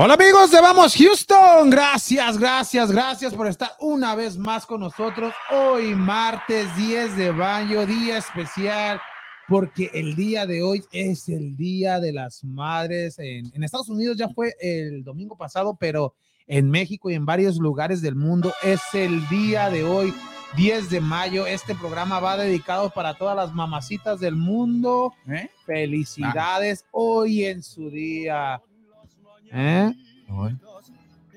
Hola amigos de Vamos Houston, gracias, gracias, gracias por estar una vez más con nosotros. Hoy martes 10 de mayo, día especial, porque el día de hoy es el Día de las Madres. En, en Estados Unidos ya fue el domingo pasado, pero en México y en varios lugares del mundo es el día de hoy, 10 de mayo. Este programa va dedicado para todas las mamacitas del mundo. ¿Eh? Felicidades hoy en su día. ¿Eh?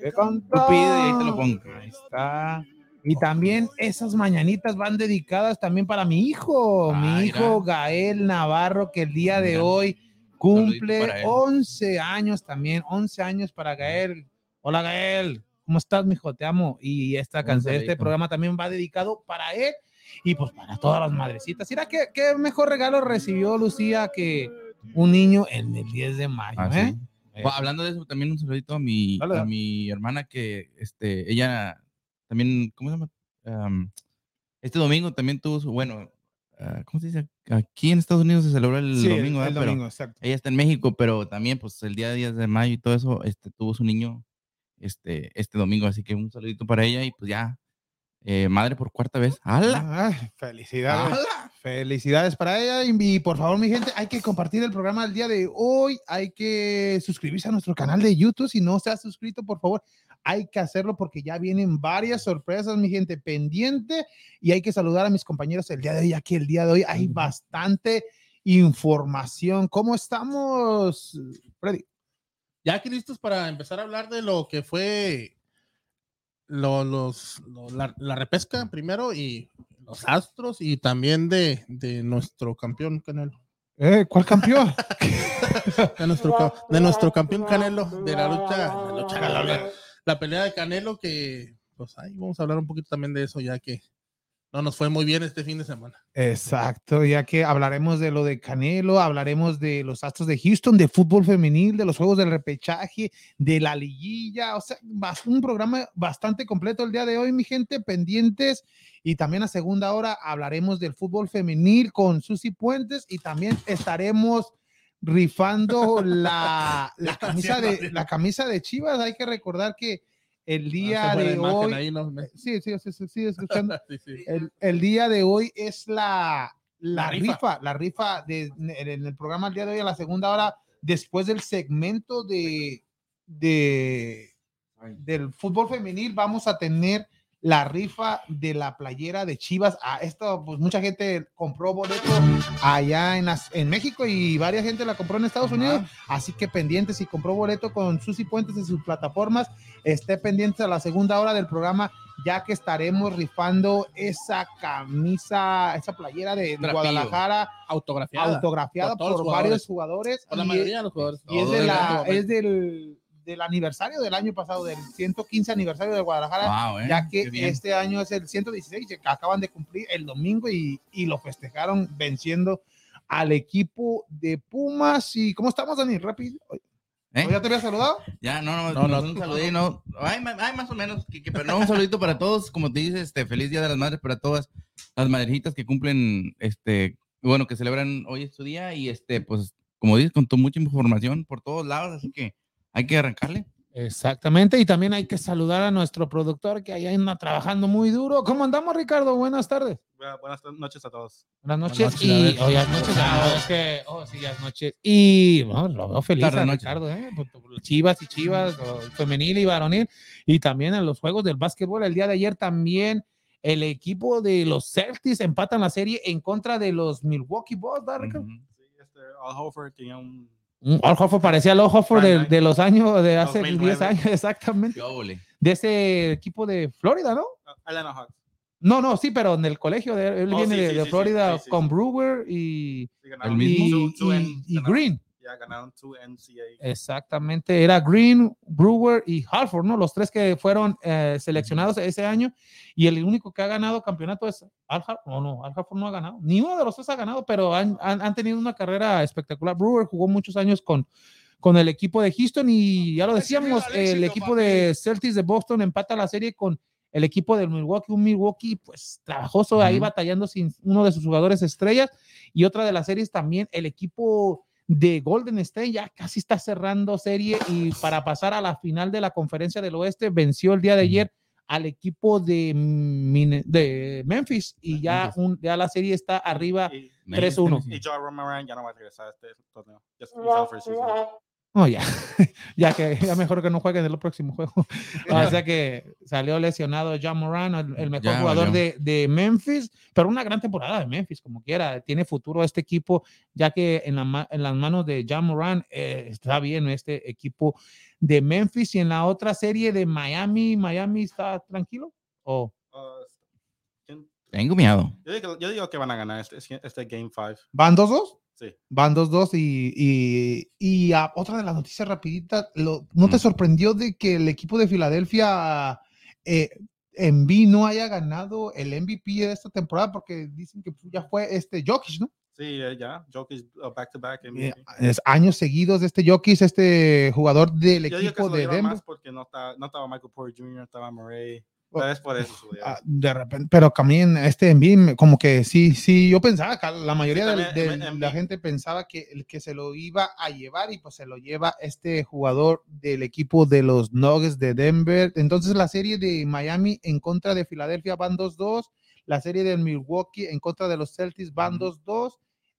¿Qué contó? Pide y ahí te lo pongo. Ahí está. Y también esas mañanitas van dedicadas también para mi hijo, Ah, mi mira. hijo Gael Navarro, que el día de Mira. hoy cumple para él. 11 años también, 11 años para Gael. Hola Gael, ¿cómo estás, mijo? Te amo. Y esta canción, este programa también va dedicado para él y pues para todas las madrecitas. Mira qué, qué mejor regalo recibió Lucía que un niño en el 10 de mayo, Ah, ¿eh? sí. Bueno, hablando de eso, también un saludito a mi, a mi hermana que este, ella también, ¿cómo se llama? Am, este domingo también tuvo su, bueno, ah, ¿cómo se dice? Aquí en Estados Unidos se celebró el Sí, domingo, el. Pero domingo, exacto. ella está en México, pero también pues el día 10 de mayo y todo eso, este, tuvo su niño este, este domingo, así que un saludito para ella y pues ya, eh, madre por cuarta vez. ¡Hala! Felicidades. ¡Hala! Felicidades para ella. Y por favor, mi gente, hay que compartir el programa del día de hoy. Hay que suscribirse a nuestro canal de YouTube. Si no se ha suscrito, por favor, hay que hacerlo porque ya vienen varias sorpresas, mi gente, pendiente. Y hay que saludar a mis compañeros el día de hoy, ya que el día de hoy hay bastante información. ¿Cómo estamos, Freddy? Ya aquí listos para empezar a hablar de lo que fue lo- los, lo- la, la repesca primero y los astros y también de, de nuestro campeón Canelo. Eh, ¿Cuál campeón? De nuestro, de nuestro campeón Canelo, de la lucha, la, lucha, la- la- la pelea de Canelo que pues ahí vamos a hablar un poquito también de eso ya que no nos fue muy bien este fin de semana. Exacto, ya que hablaremos de lo de Canelo, hablaremos de los Astros de Houston, de fútbol femenil, de los juegos del repechaje, de la liguilla, o sea, un programa bastante completo el día de hoy, mi gente, pendientes. Y también a segunda hora hablaremos del fútbol femenil con Susi Puentes y también estaremos rifando la, la, camisa, de, la camisa de Chivas. Hay que recordar que el día de hoy... Me- Sí, sí, sí, sí, sí, escuchando sí, sí. el, el día de hoy es la, la, La rifa. rifa. la rifa de, en, en el programa el día de hoy a la segunda hora, después del segmento de, de del fútbol femenil, vamos a tener la rifa de la playera de Chivas. A esto, pues mucha gente compró boleto allá en, las- en México y varias gente la compró en Estados Ajá. Unidos. Así que pendiente, si compró boleto con Susi Puentes en sus plataformas, esté pendiente a la segunda hora del programa, ya que estaremos rifando esa camisa, esa playera de Trapillo. Guadalajara Autografiada. autografiada por varios jugadores. por la y- mayoría de los jugadores. y es, de la, es del, del aniversario del año pasado, del 115 aniversario de Guadalajara, Wow, ¿eh? ya que este año es el 116, que acaban de cumplir el domingo y, y lo festejaron venciendo al equipo de Pumas. ¿Y cómo estamos, Dani? Rápido. ¿Eh? ¿Ya te había saludado? Ya, no, no, No, no, no. un saludito, no. Ay, ay, más o menos, que, que- pero no, un saludito para todos, como te dices, este, feliz Día de las Madres para todas las madrecitas que cumplen, este, bueno, que celebran hoy es su día y este, pues, como dices, con tu mucha información por todos lados, así que hay que arrancarle. Exactamente, y también hay que saludar a nuestro productor que allá anda trabajando muy duro. ¿Cómo andamos, Ricardo? Buenas tardes. Bu- Buenas noches a todos. Buenas noches. noches, y hoy es noches. ah, es que, oh, sí, ya es noche. Y bueno, lo veo feliz Tarde a. Ricardo, ¿eh? Por- por Chivas y Chivas, femenil y varonil. Y también en los juegos del básquetbol. El día de ayer también el equipo de los Celtics empatan la serie en contra de los Milwaukee Bucks, ¿verdad, Ricardo? Sí, este, Al Hofer tenía un. Mm, Al Horford parecía al Horford de, los años, de hace 2009. 10 años, exactamente. De ese equipo de Florida, ¿no? Atlanta Hawks. No, no, sí, pero en el colegio, de, él Oh, viene sí, de, sí, de sí, Florida sí, sí, con sí. Brewer y, y, Green. Ya ganaron two NCAA. Exactamente, era Green, Brewer y Halford, ¿no? Los tres que fueron eh, seleccionados ese año y el único que ha ganado campeonato es Al Har- No, no, Al Harford no ha ganado. Ni uno de los tres ha ganado, pero han, han- han tenido una carrera espectacular. Brewer jugó muchos años con, con el equipo de Houston y ya lo decíamos, el equipo de Celtics de Boston empata la serie con el equipo del Milwaukee, un Milwaukee pues trabajoso ahí batallando sin uno de sus jugadores estrellas y otra de las series también el equipo de Golden State ya casi está cerrando serie y para pasar a la final de la conferencia del oeste venció el día de ayer al equipo de, de Memphis y ya, un- ya la serie está arriba. Y, 3-1. y Romaran ya no va a regresar a este torneo. Oh, ya, ya que ya mejor que no jueguen en el próximo juego. o sea que salió lesionado John Moran, el, el mejor Ya jugador de, de Memphis, pero una gran temporada de Memphis, como quiera. Tiene futuro este equipo, ya que en, la ma- en las manos de John Moran eh, está bien este equipo de Memphis. Y en la otra serie de Miami, Miami está tranquilo. Oh, Uh, ¿quién? Tengo miedo. yo, digo, yo digo que van a ganar este, este Game 5. ¿Van 2-2? Sí. Van 2-2 y, y, y ah, otra de las noticias rapiditas, lo- ¿no te sorprendió de que el equipo de Filadelfia eh, en B no haya ganado el MVP de esta temporada? Porque dicen que ya fue este Jokic, ¿no? Sí, eh, ya. Jokic uh, back to back. Eh, MVP. Es años seguidos de este Jokic, este jugador del Yo digo que equipo se lo de Denver. más porque no, está, no estaba Michael Porter Jr., estaba Murray. Por eso. Ah, de repente, pero también este Embiid, como que sí, sí, yo pensaba que la mayoría Sí, del- también, de, la gente pensaba que el que se lo iba a llevar y pues se lo lleva este jugador del equipo de los Nuggets de Denver. Entonces la serie de Miami en contra de Filadelfia van 2-2, la serie de Milwaukee en contra de los Celtics van 2-2.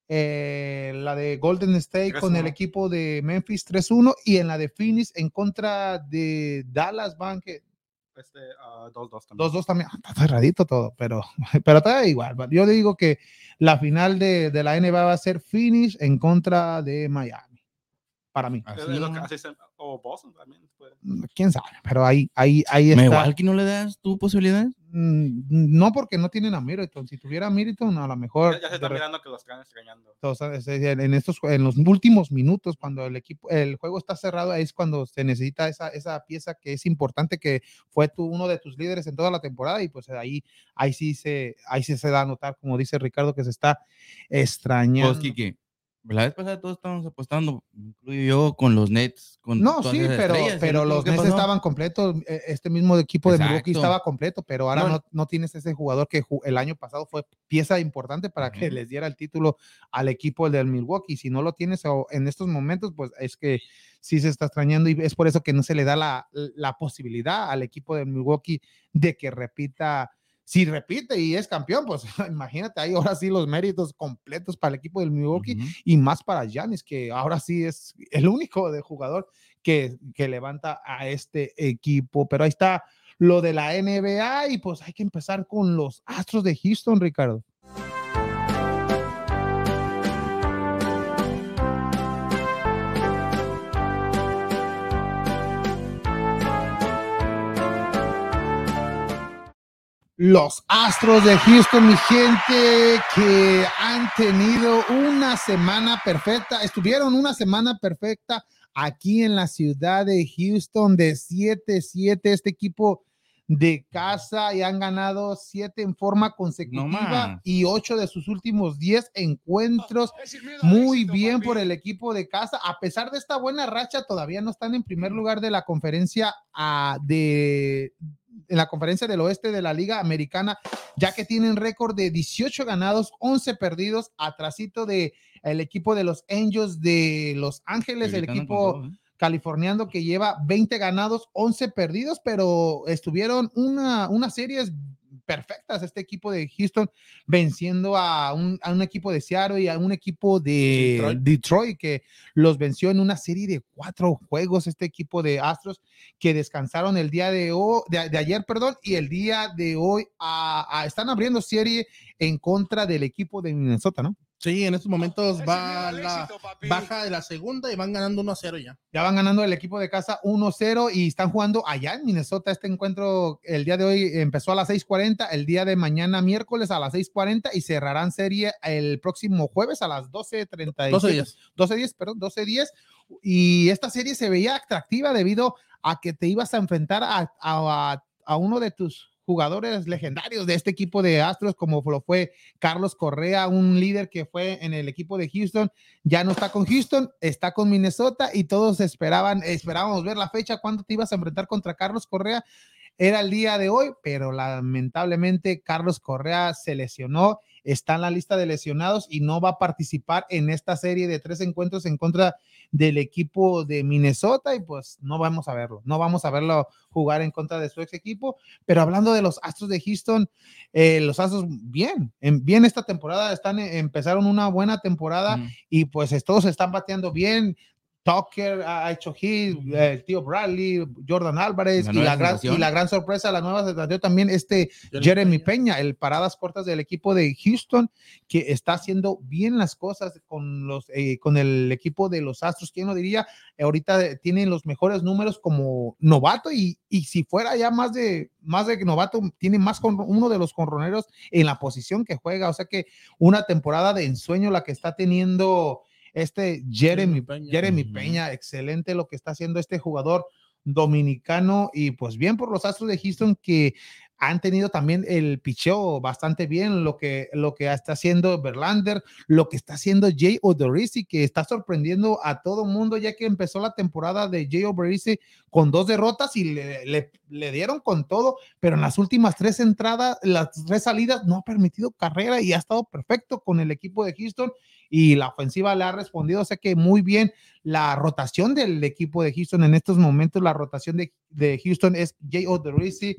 eh, la de Golden State con el 3-1. equipo de Memphis 3-1 y en la de Phoenix en contra de Dallas van que Este, uh, 2-2 también. Dos, dos también. Ah, Está cerradito todo, pero, pero está igual. Yo digo que la final de, de la NBA va a ser Phoenix en contra de Miami. Para mí. O Boston también. pues. Quién sabe, pero ahí, ahí, ahí ¿Me está. igual que no le das tu posibilidad? Mm, No porque no tienen a Middleton. Si tuviera a Middleton, a lo mejor. Ya, ya se de está re- mirando que los están extrañando. Entonces, es- es- en estos en los últimos minutos cuando el equipo el juego está cerrado ahí es cuando se necesita esa, esa pieza que es importante que fue tu, uno de tus líderes en toda la temporada y pues ahí ahí sí se ahí sí se da a notar como dice Ricardo que se está extrañando Pues, Kike, la vez pasada todos estábamos apostando, incluyo yo, con los Nets. Con no, sí, pero, estrellas, ¿y pero los Nets pasó? estaban completos. eh, Este mismo equipo de Milwaukee estaba completo, pero ahora No, no, no tienes ese jugador que el año pasado fue pieza importante para que les diera el título al equipo del Milwaukee. Si no lo tienes en estos momentos, pues es que sí se está extrañando y es por eso que no se le da la, la posibilidad al equipo de Milwaukee de que repita. Si repite y es campeón, pues imagínate, ahí ahora sí los méritos completos para el equipo del Milwaukee y más para Giannis, que ahora sí es el único de jugador que, que levanta a este equipo. Pero ahí está lo de la NBA y pues hay que empezar con los Astros de Houston, Ricardo. Los Astros de Houston, mi gente, que han tenido una semana perfecta, estuvieron una semana perfecta aquí en la ciudad de Houston de 7-7, este equipo de casa y han ganado 7 en forma consecutiva y 8 de sus últimos 10 encuentros. Muy bien por el equipo de casa. A pesar de esta buena racha, todavía no están en primer lugar de la conferencia ah, de en la conferencia del oeste de la Liga Americana, ya que tienen récord de 18 ganados, 11 perdidos, atrasito de el equipo de los Angels de Los Ángeles, el equipo todo, ¿eh? californiano que lleva 20 ganados, 11 perdidos, pero estuvieron una, unas series perfectas este equipo de Houston venciendo a un, a un equipo de Seattle y a un equipo de Detroit. Detroit. que los venció en una serie de cuatro juegos este equipo de Astros que descansaron el día de, hoy, de, de ayer, perdón, y el día de hoy a- a- están abriendo serie en contra del equipo de Minnesota, ¿no? Sí, en estos momentos va la baja de la segunda y van ganando 1 a 0 ya. Ya van ganando el equipo de casa 1-0 y están jugando allá en Minnesota. Este encuentro el día de hoy empezó a las 6:40, el día de mañana miércoles a las 6:40 y cerrarán serie el próximo jueves a las 12:30. 12 días. 12-10, perdón, 12-10. Y esta serie se veía atractiva debido a que te ibas a enfrentar a, a- a uno de tus jugadores legendarios de este equipo de Astros, como lo fue Carlos Correa, un líder que fue en el equipo de Houston, ya no está con Houston, está con Minnesota y todos esperaban, esperábamos ver la fecha, cuándo te ibas a enfrentar contra Carlos Correa. era el día de hoy, pero lamentablemente Carlos Correa se lesionó, está en la lista de lesionados y no va a participar en esta serie de tres encuentros en contra del equipo de Minnesota y pues no vamos a verlo, no vamos a verlo jugar en contra de su ex equipo, pero hablando de los Astros de Houston, eh, los Astros bien, en, bien esta temporada, están, empezaron una buena temporada Mm. y pues todos están bateando bien, Tucker ha hecho hit, el tío Bradley, Jordan Álvarez La y la, gran, y la gran sorpresa, la nueva sensación también este Jeremy Peña, el paradas cortas del equipo de Houston, que está haciendo bien las cosas con, los, eh, con el equipo de los Astros. ¿Quién lo diría? Ahorita tienen los mejores números como novato y, y si fuera ya más de, más de novato, tiene más con uno de los conroneros en la posición que juega. O sea que una temporada de ensueño la que está teniendo este Jeremy, Jeremy Peña. Jeremy Ujú. Peña, excelente lo que está haciendo este jugador dominicano y pues bien por los Astros de Houston que han tenido también el picheo bastante bien, lo que, lo que está haciendo Verlander, lo que está haciendo Jay Odorizzi, que está sorprendiendo a todo mundo, ya que empezó la temporada de Jay Odorizzi con dos derrotas y le, le- le dieron con todo, pero en las últimas tres entradas, las tres salidas, no ha permitido carrera y ha estado perfecto con el equipo de Houston y la ofensiva le ha respondido, o sea que muy bien la rotación del equipo de Houston en estos momentos, la rotación de, de Houston es Jay Odorizzi,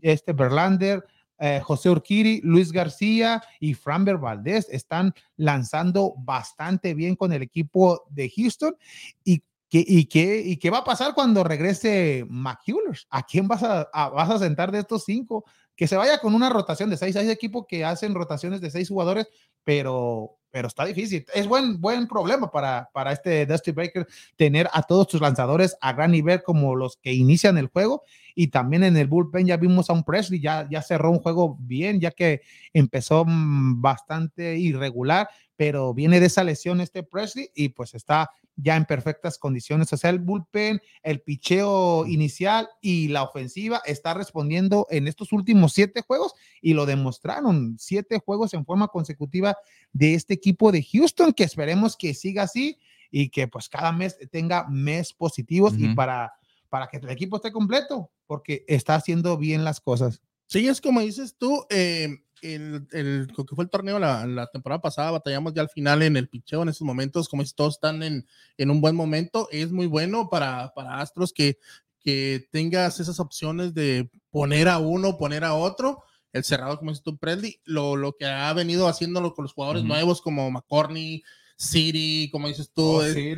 este Verlander, eh, José Urquiri, Luis García y Framber Valdez están lanzando bastante bien con el equipo de Houston. ¿Y qué, y y qué va a pasar cuando regrese McCullers? ¿A quién vas a, a- vas a sentar de estos cinco? Que se vaya con una rotación de seis. Hay equipos que hacen rotaciones de seis jugadores, pero, pero está difícil. Es buen, buen problema para, para este Dusty Baker tener a todos tus lanzadores a gran nivel como los que inician el juego y también en el bullpen ya vimos a un Presley, ya, ya cerró un juego bien, ya que empezó mm, bastante irregular, pero viene de esa lesión este Presley y pues está ya en perfectas condiciones. O sea, el bullpen, el picheo inicial y la ofensiva está respondiendo en estos últimos siete juegos y lo demostraron. Siete juegos en forma consecutiva de este equipo de Houston, que esperemos que siga así y que pues cada mes tenga mes positivos y Ujú. para, para que el equipo esté completo, porque está haciendo bien las cosas. Sí, es como dices tú, eh, el, el- lo que fue el torneo la, la temporada pasada, batallamos ya al final en el picheo en esos momentos, como dices, todos están en, en un buen momento, es muy bueno para, para Astros que, que tengas esas opciones de poner a uno, poner a otro, el cerrado, como dices tú, Presley, lo, lo que ha venido haciéndolo con los jugadores nuevos como McCorney, Siri, como dices tú, Oh, es- sí.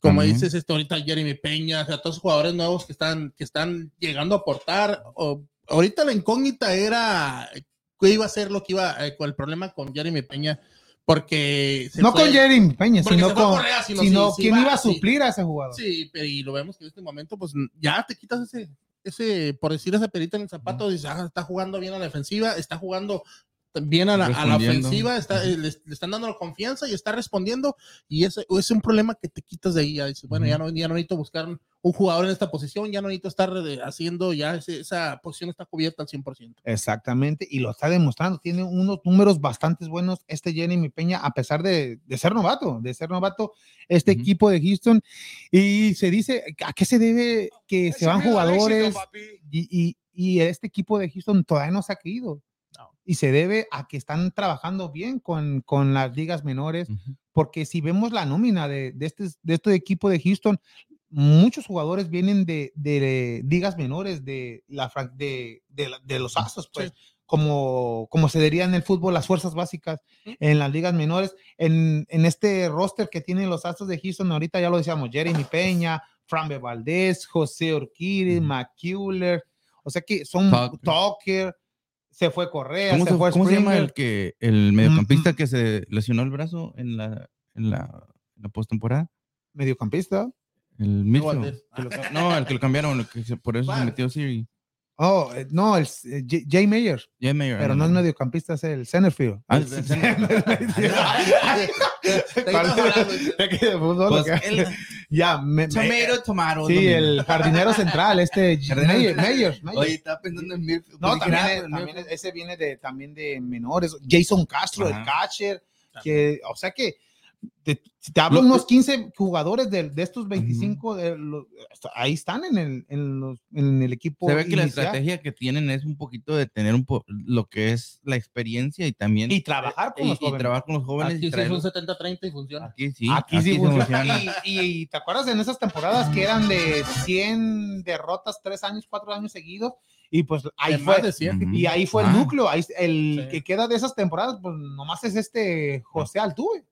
como dices esto ahorita Jeremy Peña, o sea, todos los jugadores nuevos que están, que están llegando a aportar. O, ahorita la incógnita era qué iba a ser lo que iba, eh, con el problema con Jeremy Peña, porque se No fue- con Jeremy Peña, sino con Correa, sino sino sí, quién iba a sí. suplir a ese jugador. Sí, pero y lo vemos que en este momento, pues ya te quitas ese, ese, por decir ese perito en el zapato, dices, ah, está jugando bien a la defensiva, está jugando bien a la, a la ofensiva, está, eh, le, le están dando la confianza y está respondiendo, y ese es un problema que te quitas de ahí, ya dices, bueno, ya, no, ya no necesito buscar un, jugador en esta posición, ya no necesito estar haciendo, ya ese- esa posición está cubierta al 100%. Exactamente, y lo está demostrando. Tiene unos números bastante buenos este Jeremy Peña, a pesar de, de ser novato, de ser novato, este equipo de Houston. Y se dice, ¿a qué se debe que se van jugadores? y, y- y este equipo de Houston todavía no se ha caído. Y se debe a que están trabajando bien con, con las ligas menores, porque si vemos la nómina de, de, este, de este equipo de Houston, muchos jugadores vienen de, de ligas menores, de, la, fran- de, de, los Astros, pues, como, como se diría en el fútbol, las fuerzas básicas en las ligas menores. En, en este roster que tienen los Astros de Houston, ahorita ya lo decíamos, Jeremy Peña, Frambe Valdez, José Urquiri, Ujú. McCuller, o sea que son Tucker. Tucker, se fue Correa, ¿Cómo, se, se, fue cómo se llama el que el mediocampista mm. que se lesionó el brazo en la en la, postemporada? mediocampista. El lo ca- no, el que lo cambiaron, el que se- por eso se metió Siri. Oh, eh, no, el eh, J- Jay Mayer, Jay Mayer, pero no es mediocampista, es el centerfield. Ah, El el Pues, el- ya, me- sí, domingo. el jardinero central, este Mayer. Mayer, Mayer. Oye, estaba pensando en. No, Dije, también, es- pues, también es- ese viene de, también de menores. Jason Castro, el Ajá. catcher, que, o sea que te, te hablo Lo- unos 15 jugadores de, de estos 25, de los- ahí están en el, en los- en el equipo. Se ve que la inicial. estrategia que tienen es un poquito de tener un po lo que es la experiencia y también Y trabajar con y- los y jóvenes. trabajar con los jóvenes. y Aquí sí es un traerlos- 70-30 y funciona. aquí sí, aquí sí se funciona. funciona. Y, y te acuerdas en esas temporadas que eran de 100 derrotas, 3 años, 4 años seguidos. Y pues ahí fue. más de 100. Ujú. Y ahí fue el Ah. núcleo. Ahí, el Sí. que queda de esas temporadas, pues nomás es este José Altuve.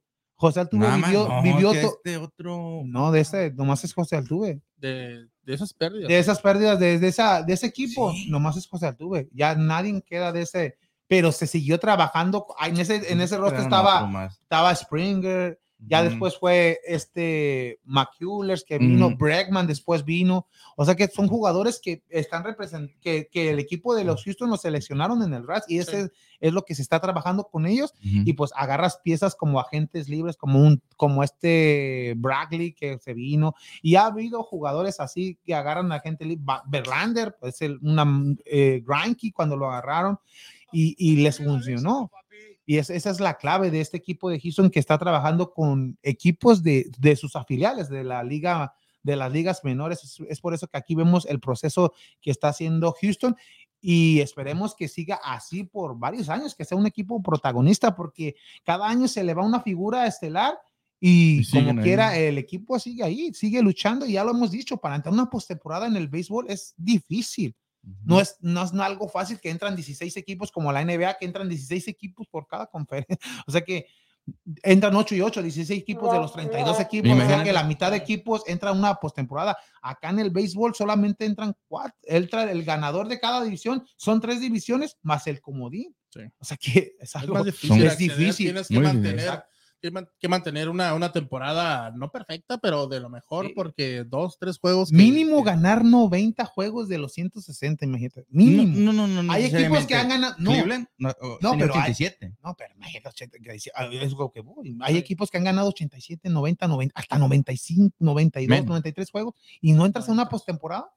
José Altuve Nada más, vivió, no, vivió que este otro No, de ese, nomás es José Altuve. De, de esas pérdidas. De esas pérdidas de, de esa, de ese equipo, Sí. nomás es José Altuve. Ya nadie queda de ese. Pero se siguió trabajando. ah, En ese, en ese otro estaba, estaba Springer, ya después fue este McCullers que vino, Ujú. Bregman después vino. O sea que son jugadores que están representando, que, que el equipo de los Houston los seleccionaron en el draft y ese Sí. es, es lo que se está trabajando con ellos. Ujú. Y pues agarras piezas como agentes libres, como un, como este Bradley que se vino. Y ha habido jugadores así que agarran a gente libre. Verlander, pues el, una eh, cuando lo agarraron y, y les funcionó. Y es- esa es la clave de este equipo de Houston que está trabajando con equipos de, de sus afiliales de la liga, de las ligas menores. Es, es por eso que aquí vemos el proceso que está haciendo Houston y esperemos que siga así por varios años, que sea un equipo protagonista, porque cada año se le va una figura estelar y, como ahí. quiera, el equipo sigue ahí, sigue luchando. Y ya lo hemos dicho, para entrar una postemporada en el béisbol es difícil. No es, no es algo fácil que entran 16 equipos como la NBA, que entran 16 equipos por cada conferencia. O sea que entran 8 y 8, 16 equipos de los 32 equipos. O sea que la mitad de equipos entra una postemporada. Acá en el béisbol solamente entran cuatro. Entra el ganador de cada división, son tres divisiones más el comodín. Sí. O sea que es Es algo más difícil. es difícil. Tienes que Muy mantener, que mantener una, una temporada no perfecta, pero de lo mejor, Sí. porque dos, tres juegos. que- Mínimo que- ganar 90 juegos de los 160, imagínate. Mínimo. no, no, no, no hay equipos que han ganado. No, Cleveland, no, No, pero hay- 87. No, pero imagínate, 80, que dice- ah, es lo que voy. Hay equipos que han ganado 87, 90, 90, hasta 95, 92, Menos. 93 juegos y no entras a una postemporada.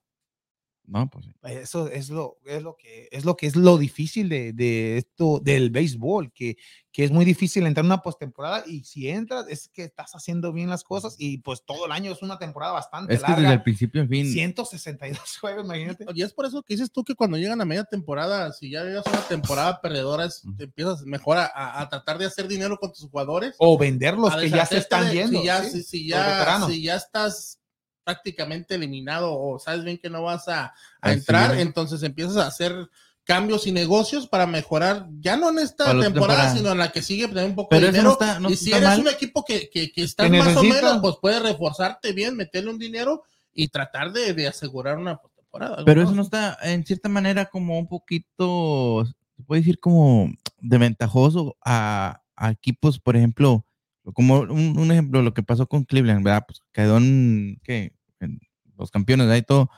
No, pues sí. Eso es lo, es lo que es lo que es lo difícil de, de esto del béisbol, que, que es muy difícil entrar a una postemporada y si entras es que estás haciendo bien las cosas y pues todo el año es una temporada bastante Es que desde larga. el principio al fin. 162 juegos, imagínate. Y es por eso que dices tú que cuando llegan a media temporada, si ya llegas a una temporada perdedora, es- te empiezas mejor a, a- a tratar de hacer dinero con tus jugadores. O venderlos que ya se están de- yendo. Si ya, sí. si, ya, si ya estás prácticamente eliminado o sabes bien que no vas a, entrar, es. entonces empiezas a hacer cambios y negocios para mejorar, ya no en esta temporada, temporada. sino en la que sigue, tener un poco Pero de dinero. no está, no y si está eres mal. un equipo que, que, que estás Que más o menos, pues puedes reforzarte bien, meterle un dinero y tratar de, de asegurar una temporada. Pero eso no está, en cierta manera, como un poquito, se puede decir como de ventajoso a, a equipos, por ejemplo, como un, un ejemplo, lo que pasó con Cleveland, ¿verdad? Pues quedó en, ¿qué? En los campeones. Y todo.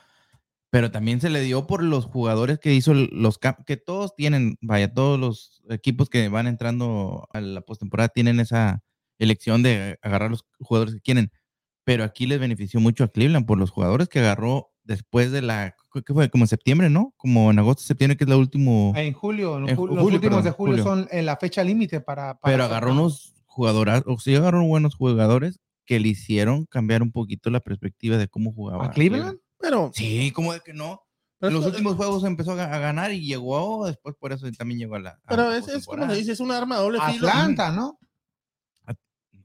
Pero también se le dio por los jugadores que hizo los que todos tienen, vaya, todos los equipos que van entrando a la postemporada tienen esa elección de agarrar los jugadores que quieren. Pero aquí les benefició mucho a Cleveland por los jugadores que agarró después de la, ¿qué fue? Como en septiembre, ¿no? Como en agosto, septiembre, que es la último. En julio, en En ju- ju- los julio, últimos perdón, de julio, julio. son en la fecha límite para, para pero agarró unos jugadores, o sí agarró buenos jugadores que le hicieron cambiar un poquito la perspectiva de cómo jugaba. ¿A Cleveland? Pero, Sí, como de que no. pero En los últimos juegos empezó a ga- a ganar y llegó después, por eso también llegó a la. a pero la es, es como se dice, es un arma doble filo. Atlanta, ¿no?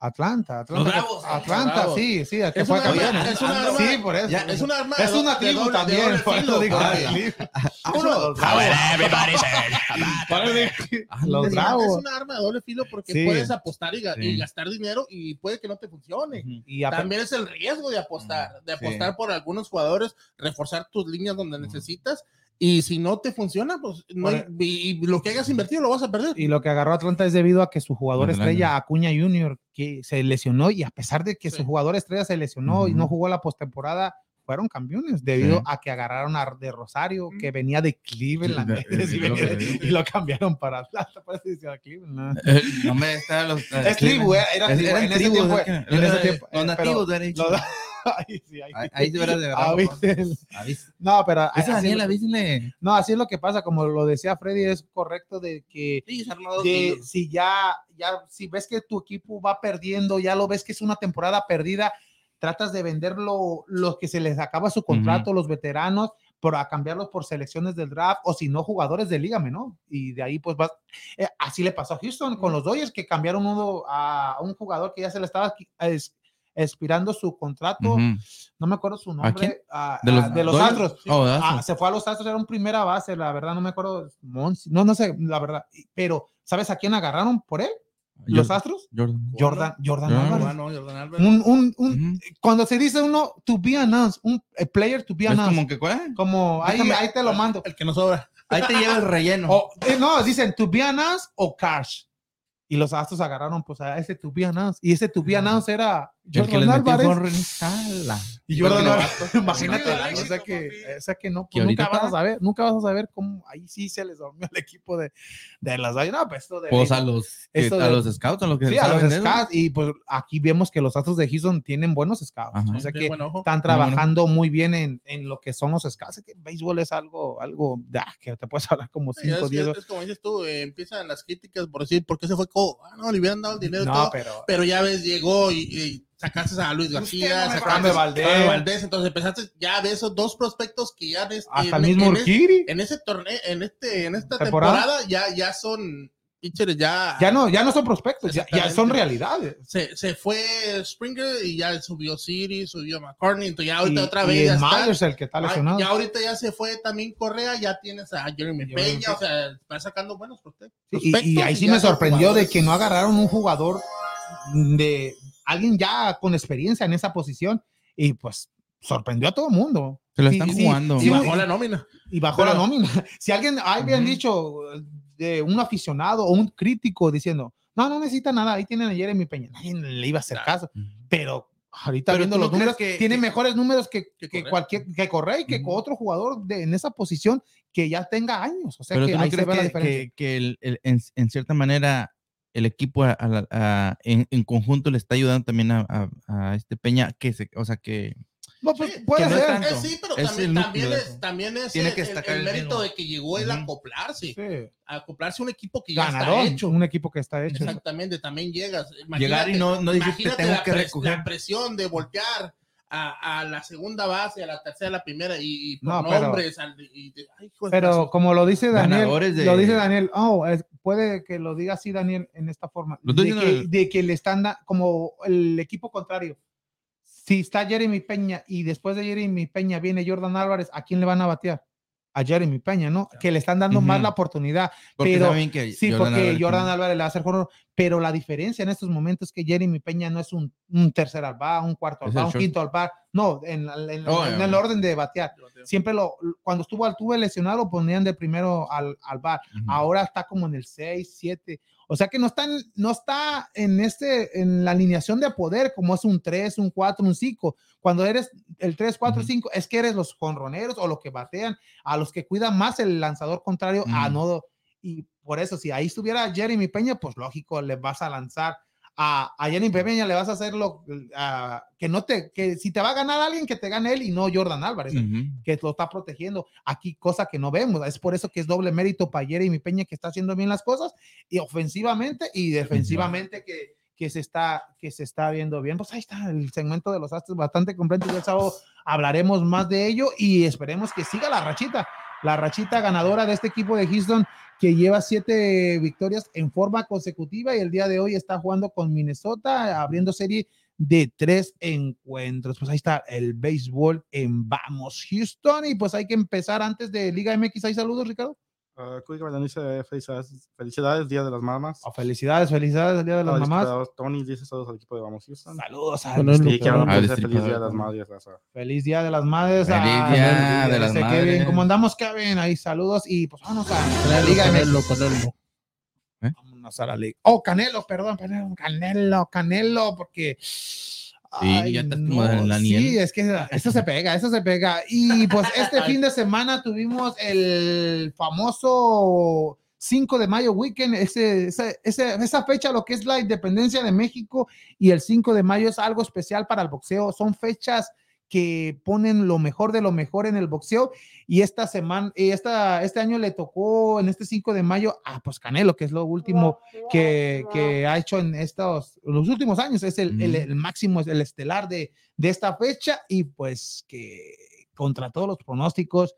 At- Atlanta, Atlanta. Los Bravos, Atlanta, Bravos. sí, sí, el que Es fue una- campeón. es una Ah, arma- sí, por eso. ya, Es un arma Es de una tribu también, por eso digo, Ah. Uno, Los bravos. Es, bravos. es un arma de doble filo porque Sí. puedes apostar y, ga- y Sí. gastar dinero y puede que no te funcione. Ujú. Y a- También es el riesgo de apostar, de Sí. apostar por algunos jugadores, reforzar tus líneas donde necesitas y si no te funciona, pues no hay- Por- y, y lo que hayas invertido lo vas a perder. y lo que agarró Atlanta es debido a que su jugador Atlanta. estrella, Acuña Junior, que se lesionó y a pesar de que Sí. su jugador estrella se lesionó y no jugó la postemporada, fueron campeones debido Sí. a que agarraron a de Rosario, que venía de Cleveland Sí, de- y, de- lo que y lo cambiaron para Atlanta. Por eso decía Cleveland. ¿no? Eh, No me está los. Es tribu, era, era Es- tribu, eran en ese tribus, tiempo. ¿eh? en ese Eh, tiempo, Los eh, nativos, Ay, sí, Ahí, ahí de veras de Ah, verdad. ¿viste? Avis- No, pero Ese así, Daniel, avísenle. no, así es lo que pasa, como lo decía Freddy, es correcto de que Sí, de- si ya, ya, si ves que tu equipo va perdiendo, ya lo ves que es una temporada perdida, tratas de venderlo, los que se les acaba su contrato, los veteranos, para cambiarlos por selecciones del draft, o si no, jugadores de liga menor. Y de ahí, pues vas. eh, así le pasó a Houston con los Dodgers, que cambiaron uno a un jugador que ya se le estaba es- expirando su contrato. No me acuerdo su nombre. quién? a- ¿De a- los de los? Astros. Oh, Ah, Astros. se fue a los Astros, era un primera base, la verdad, no me acuerdo. Monsi- no, no sé, la verdad. Pero, ¿sabes a quién agarraron por él? ¿Los Jordan- Astros? Jordan. Jordan, Jordan Jordan. Álvarez. Bueno, Jordan Álvarez. Un, un, un- Ujú. Cuando se dice uno, to be announced, un a player to be announced. como que, ¿cuál? Como, ahí, Déjame- ahí te lo mando. El que no sobra. Ahí te lleva el relleno. O, eh, no, dicen to be announced o cash. Y los Astros agarraron pues a ese to be announced. Y ese to be announced era el que Jordan les metió fue sala. Y Jordan Álvarez, imagínate, o sea que, o sea que no, pues nunca vas a saber, nunca vas a saber cómo ahí sí se les durmió el equipo de, de las. No, pues esto de Pues a los, que- Esto a de- los scouts, a los que sí, a los scouts. Y pues aquí vemos que los Astros de Houston tienen buenos scouts. Ajá. O sea Sí, que están bueno. trabajando muy bien en, en lo que son los scouts. Que el béisbol es algo, algo ah, que te puedes hablar como Sí, es, 5, que 10 es- es como dices tú, eh, empiezan las críticas por decir, ¿por qué se fue? Co ah, no, le hubieran dado el dinero No, todo. pero Pero ya ves, llegó y, y sacaste a Luis García, sacaste Fran Valdez. Fran Valdez, entonces empezaste ya de esos dos prospectos que ya ves hasta en, el mismo en, es- en ese torneo, en este, en esta ¿Temporada? temporada, ya, ya son pitchers ya, Ya no, ya no son prospectos, ya, ya son realidades. se, se fue Springer y ya subió Siri, subió McCartney, entonces ya ahorita y, otra y vez ya el está. Myers, el que está lesionado. Ya ahorita ya se fue también Correa, ya tienes a Jeremy Peña, o sea, está sacando buenos prospectos. Sí, y- y, ahí sí me sorprendió de que no agarraron un jugador de alguien ya con experiencia en esa posición y pues sorprendió a todo el mundo. Se lo están sí, jugando. Y sí, bajó la nómina. y bajó Pero- la nómina. Si alguien habían Ujú. dicho de un aficionado o un crítico diciendo, no, no necesita nada, ahí tienen a Jeremy Peña, nadie le iba a hacer caso, pero ahorita Pero viendo no los números, que- tiene que- mejores números que, que que cualquier, que Correa y que Ujú. otro jugador de, en esa posición que ya tenga años. O sea Pero que tú no ahí se ve la diferencia. que- que el- el- en, en cierta manera el equipo a- a a- en, en conjunto le está ayudando también a, a- a este Peña que se, o sea que No, pues, Sí, puede que no es ser. tanto. Eh, sí, pero Es también, el también, es, también es Tiene el, que el- el el mérito mismo. de que llegó el Ujú. acoplarse, Sí. acoplarse a un equipo que ya ganador, está hecho. un equipo que está hecho. Exactamente, también llegas. Llegar y no- no decir, te imagínate tengo la que recoger. La presión de voltear a, a la segunda base, a la tercera, a la primera y, y por No, pero- nombres. al- y ay, Pero caso. como lo dice Daniel, de- lo dice Daniel, oh, es- puede que lo diga así Daniel en esta forma, de que, de que le están da- como el equipo contrario. Si está Jeremy Peña y después de Jeremy Peña viene Jordan Álvarez, ¿a quién le van a batear? A Jeremy Peña, ¿no? Que le están dando más Ujú. la oportunidad. porque Pero- que Sí, Jordan porque Álvarez- Jordan Álvarez le va a hacer pero la diferencia en estos momentos es que Jeremy Peña no es un, un tercer al bar, un cuarto al bar, un short. quinto al bar, no, en, en- Oh, el orden de batear. Siempre lo, cuando estuvo al tuve lesionado, lo ponían de primero al, al bar. Ahora está como en el 6, 7. O sea que no está, en- no está en, este, en la alineación de poder como es un 3, un 4, un 5. Cuando eres el 3, 4, Ujú. 5, es que eres los jonroneros o los que batean, a los que cuidan más el lanzador contrario a Ujú. no. Y por eso, si ahí estuviera Jeremy Peña, pues lógico, le vas a lanzar a, a Jeremy Peña, le vas a hacer lo a- que no te, que si te va a ganar alguien, que te gane él y no Jordan Álvarez Ujú. que lo está protegiendo. Aquí, cosa que no vemos. Es por eso que es doble mérito para Jeremy Peña, que está haciendo bien las cosas, y ofensivamente y defensivamente que, que, se está, que se está viendo bien. Pues ahí está el segmento de los Astros bastante completo. Ya el sábado hablaremos más de ello y esperemos que siga la rachita, la rachita ganadora de este equipo de Houston que lleva siete victorias en forma consecutiva y el día de hoy está jugando con Minnesota, abriendo serie de tres encuentros. Pues ahí está el béisbol en Vamos Houston y pues hay que empezar antes de Liga MX. Hay saludos, Ricardo. Uh, Gabriel dice felicidades, felicidades, Día de las Mamás. Oh, felicidades, felicidades el día de las Al mamás. Tony dice saludos al equipo de Vamos Houston. Saludos a que. Ah, distribuidor. feliz Día de las Madres. raza. Feliz día de las madres. Feliz a- día de a las este madres. Kevin. ¿Cómo andamos, Kevin? Ahí saludos y pues vamos a la Liga MX. ponerlo, ponerlo. Vámonos a la liga. Oh, Canelo, perdón, perdón, Canelo, Canelo, porque. Sí, ya en la sí, nieve. es que eso se pega, eso se pega. Y pues este fin de semana tuvimos el famoso 5 de mayo weekend, ese, ese- ese- esa fecha, lo que es la independencia de México y el 5 de mayo es algo especial para el boxeo. Son fechas que ponen lo mejor de lo mejor en el boxeo y esta semana, y esta, este año le tocó en este 5 de mayo a pues Canelo, que es lo último que, que ha hecho en estos, los últimos años, es el, el- Ujú. el máximo, es el estelar de, de esta fecha y pues que contra todos los pronósticos,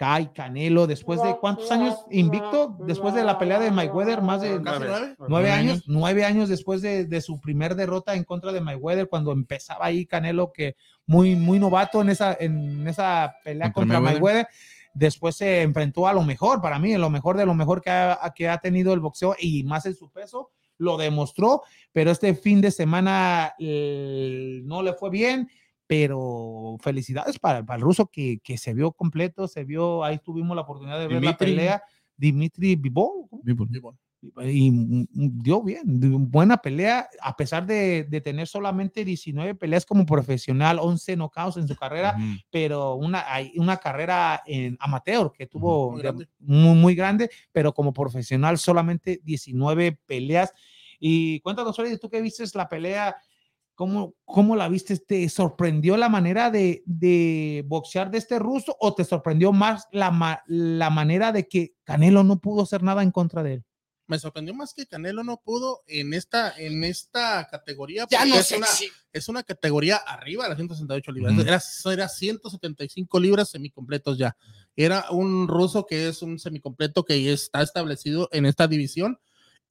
cae Canelo después de cuántos años invicto, después de la pelea de Mayweather, más de Nueve. nueve. años, años. nueve años después de, de su primer derrota en contra de Mayweather, cuando empezaba ahí Canelo, que muy, muy novato en esa, en esa pelea Contra contra, Mayweather. Mayweather. Después se enfrentó a lo mejor, para mí, lo mejor de lo mejor que ha, que ha tenido el boxeo y más en su peso, lo demostró, pero este fin de semana eh, no le fue bien, pero felicidades para, para el ruso que, que se vio completo, se vio, ahí tuvimos la oportunidad de ver la Dimitri. pelea, Dimitri Vivol, Y mm, mm, dio bien, buena pelea, a pesar de, de tener solamente 19 peleas como profesional, 11 knockouts en su carrera, Ujú. pero una, hay una carrera en amateur que tuvo Muy de- grande. muy, muy grande, pero como profesional solamente 19 peleas. Y cuéntanos, Freddy, tú que viste la pelea, ¿cómo, cómo la viste? ¿Te sorprendió la manera de, de boxear de este ruso o te sorprendió más la, la manera de que Canelo no pudo hacer nada en contra de él? me sorprendió más que Canelo no pudo en esta, en esta categoría. Ya no es sé una, es una categoría arriba de las 168 libras. Ujú. Era, era 175 libras semicompletos ya. Era un ruso que es un semicompleto que está establecido en esta división.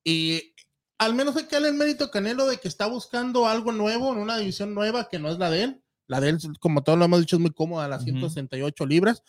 Y al menos hay que darle el mérito a Canelo de que está buscando algo nuevo en una división nueva que no es la de él. La de él, como todos lo hemos dicho, es muy cómoda, las Ujú. 168 libras.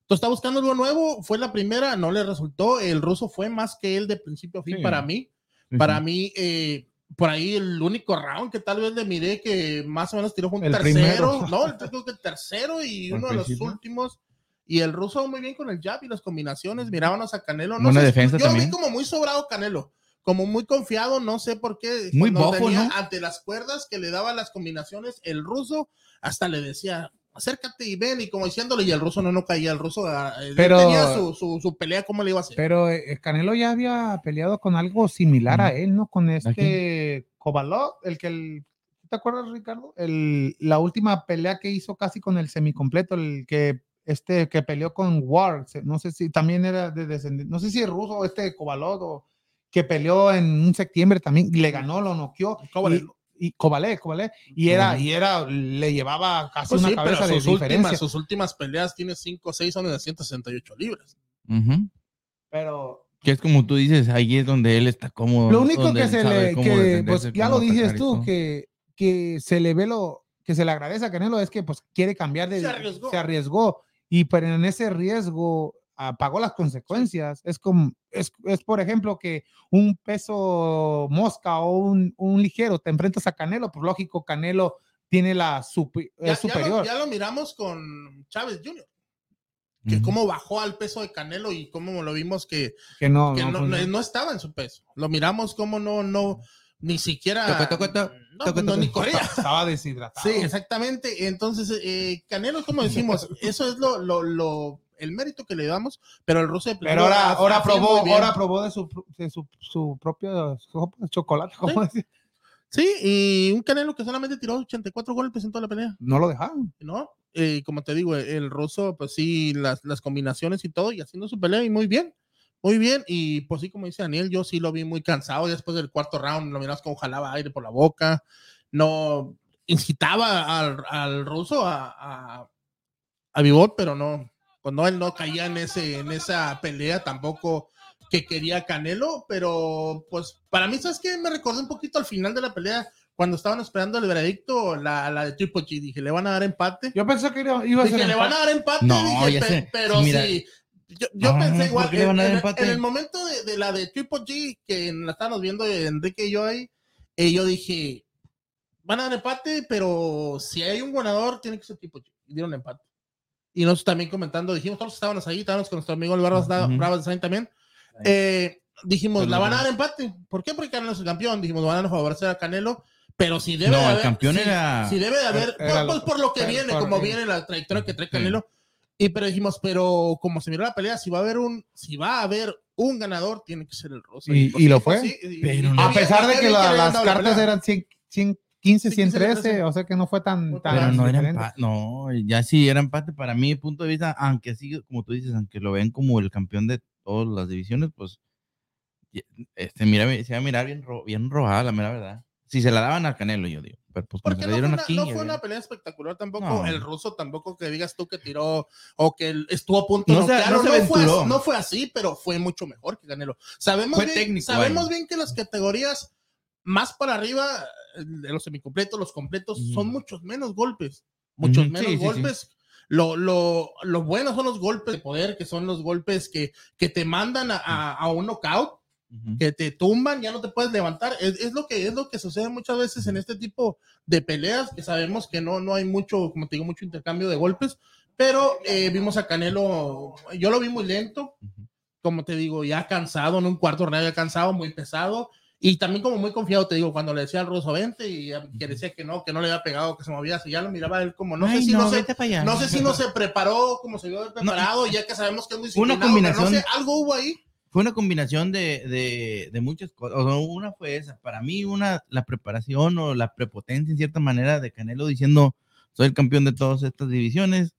Entonces está buscando algo nuevo. Fue la primera, no le resultó. El ruso fue más que él de principio a fin Sí. para mí. Sí, Para sí. mí, eh, por ahí el único round que tal vez le miré que más o menos tiró fue un El tercero. primero. No, el, creo que el tercero y uno de los últimos. Y el ruso muy bien con el jab y las combinaciones. Mirábamos a Canelo. No Buena sé, defensa yo también. vi como muy sobrado Canelo. Como muy confiado, no sé por qué. Muy bofo, tenía ¿no? Ante las cuerdas que le daba las combinaciones, el ruso hasta le decía, acércate y ven, y como diciéndole, y el ruso no, no caía. El ruso ah, Pero- tenía su, su, su pelea, ¿cómo le iba a hacer? Pero eh, Canelo ya había peleado con algo similar a él, ¿no? Con este Kovalov, el que el, ¿te acuerdas, Ricardo? El, la última pelea que hizo casi con el semicompleto, el que este que peleó con War, se- no sé si también era de descendiente, no sé si es ruso o este Kovalov o que peleó en un septiembre también, y le ganó, lo noqueó. Kovalev. Y, y Kovalev, Kovalev, y era, y era, le llevaba casi Pues una sí, pero cabeza de sus diferencia. últimas, sus últimas peleas tiene 5 o 6 son de 168 libras. Ujú. Pero Que es como tú dices, ahí es donde él está cómodo. Lo único que se le, que, pues ya lo dices tú, que, que se le ve lo, que se le agradece a Canelo es que pues quiere cambiar de, Se arriesgó. se arriesgó y pero en ese riesgo ah, pagó las consecuencias. Es como, es, es por ejemplo que un peso mosca o un, un ligero te enfrentas a Canelo, pues lógico, Canelo tiene la supe- Ya, es ya lo, superior. ya lo miramos con Chávez Jr., que cómo bajó al peso de Canelo y cómo lo vimos que, que no, que no, no, no- estaba en su peso. Lo miramos como no, no, ni siquiera. Toca, toca, no, ni corría. estaba deshidratado. Sí, exactamente. Entonces, eh, Canelo, como decimos, eso es lo, lo, lo- el mérito que le damos, pero el ruso de Pero ahora, ahora probó, ahora probó de su, de su, su propio chocolate, ¿cómo decir? Sí, y un Canelo que solamente tiró 84 golpes en toda la pelea. No lo dejaron. ¿no? Eh, como te digo, el ruso, pues sí, las, las combinaciones y todo, y haciendo su pelea y muy bien, muy bien. Y pues sí, como dice Daniel, yo sí lo vi muy cansado después del cuarto round, lo miramos como jalaba aire por la boca, no incitaba al, al ruso a, a, a Bivol, pero no, cuando él no caía en, ese, en esa pelea tampoco que quería Canelo, pero pues para mí, ¿sabes qué? Me recordó un poquito al final de la pelea, cuando estaban esperando el veredicto, la, la de Triple G, dije, le van a dar empate. Yo pensé que iba, iba a ser Dije, le van a dar empate. No, dije, ya pe- sé. pero Sí, mira. sí. Yo, yo No, pensé ¿por igual. qué le van a dar en, empate? en el momento de, de la de Triple G, que la estábamos viendo Enrique y yo ahí, eh, yo dije, van a dar empate, pero si hay un ganador, tiene que ser Triple G. Y dieron empate. Y nosotros también comentando, dijimos, todos estábamos ahí, estábamos con nuestro amigo el. Bravas Design también. Eh, dijimos, Pues la van a dar empate. ¿Por qué? Porque Canelo es el campeón. Dijimos, van a favorecer a Canelo. Pero si debe No, de el haber. campeón si- era- Si debe de haber. Era pues, lo- por lo que viene, por- como viene la trayectoria que trae. Canelo. Y pero dijimos, pero como se miró la pelea, si va a haber un. Si va a haber un ganador tiene que ser el Rosa. Y- pues y lo pues fue, sí, y- pero y no. A pesar de que la- las la cartas eran 100, 100, 15, Sí, 113, 13. o sea que no fue tan, tan Pero no era empate, no, ya sí era empate para mi punto de vista, aunque sí, como tú dices, aunque lo ven como el campeón de todas las divisiones, pues este, mira, se va a mirar bien, ro- bien robada, la mera verdad. Si se la daban al Canelo, yo digo, pero pues como Porque se no fue, dieron una, aquí. no fue una pelea espectacular tampoco. No. El ruso tampoco que digas tú que tiró o que estuvo a punto No de se- noquearlo. no se fue, no fue así, pero fue mucho mejor que Canelo. Sabemos, Fue bien, técnico, sabemos bien que las categorías más para arriba, eh, de los semicompletos, los completos, son muchos menos golpes. Muchos menos sí, sí, sí. golpes. Lo, lo, lo bueno son los golpes de poder, que son los golpes que, que te mandan a, a- a un knockout Ujú. que te tumban, ya no te puedes levantar. Es, es lo que es lo que sucede muchas veces en este tipo de peleas, que sabemos que no, no hay mucho, como te digo, mucho intercambio de golpes, pero eh, vimos a Canelo, yo lo vi muy lento, como te digo, ya cansado, en un cuarto de ya cansado, muy pesado. Y también como muy confiado, te digo, cuando le decía al ruso 20 y que decía que no, que no le había pegado, que se movía, así ya lo miraba él como, no sé Ay, si no, se, vete pa' allá. no sé si no se preparó como se vio preparado, ya que sabemos que es muy Una combinación- no sé, algo hubo ahí. fue una combinación de, de, de muchas cosas. O sea, una fue esa. Para mí, una, la preparación o la prepotencia, en cierta manera, de Canelo diciendo, soy el campeón de todas estas divisiones.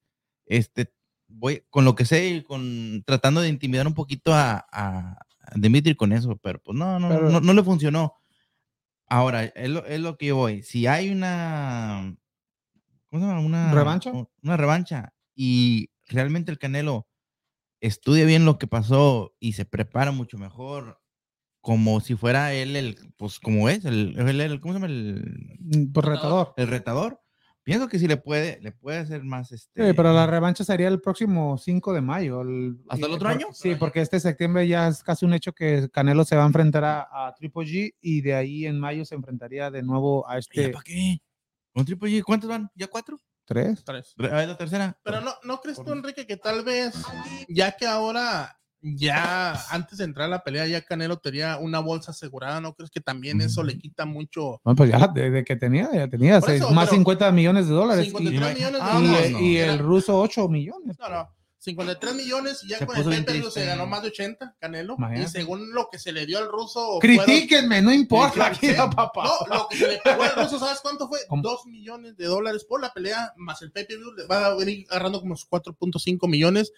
Este, voy con lo que sé con tratando de intimidar un poquito a, a, a Dimitri con eso, pero pues no, no, Pero- no, no le funcionó. Ahora, es lo, es lo que yo voy. Si hay una, ¿cómo se llama? Una ¿Revancha? Una revancha y realmente el Canelo estudia bien lo que pasó y se prepara mucho mejor, como si fuera él el, pues como es, el, el, el- ¿cómo se llama? El, Mm, Pues retador. el retador. Pienso que sí le puede, le puede hacer más este. Sí, pero la revancha sería el próximo 5 de mayo. el- ¿Hasta el otro por- año? Sí, porque este septiembre ya es casi un hecho que Canelo se va a enfrentar a, a Triple G y de ahí en mayo se enfrentaría de nuevo a ¿Ya este para qué? ¿Con Triple G? ¿Cuántos van? ¿Ya cuatro? 3. Tres. Re- ah, ¿Es la tercera? Pero no, ¿no crees tú, Enrique, que tal vez, ya que ahora, ya antes de entrar a la pelea, ya Canelo tenía una bolsa asegurada, ¿no crees que también eso le quita mucho? Bueno, pues ya desde que tenía, ya tenía seis- eso, más pero- 50 millones de dólares. y- 53 millones de Ah, y, dólares. no, y el ruso 8 millones. No, no. 53 millones y ya Se con el pay-per-view se ganó más de 80, Canelo. Imagínate. Y según lo que se le dio al ruso. fueron- Critíquenme, no importa. Aquí, sí. papá. No, lo que se le pagó al ruso, ¿sabes cuánto fue? ¿Cómo? 2 millones de dólares por la pelea, más el pay-per-view, le va a venir agarrando como 4.5 millones.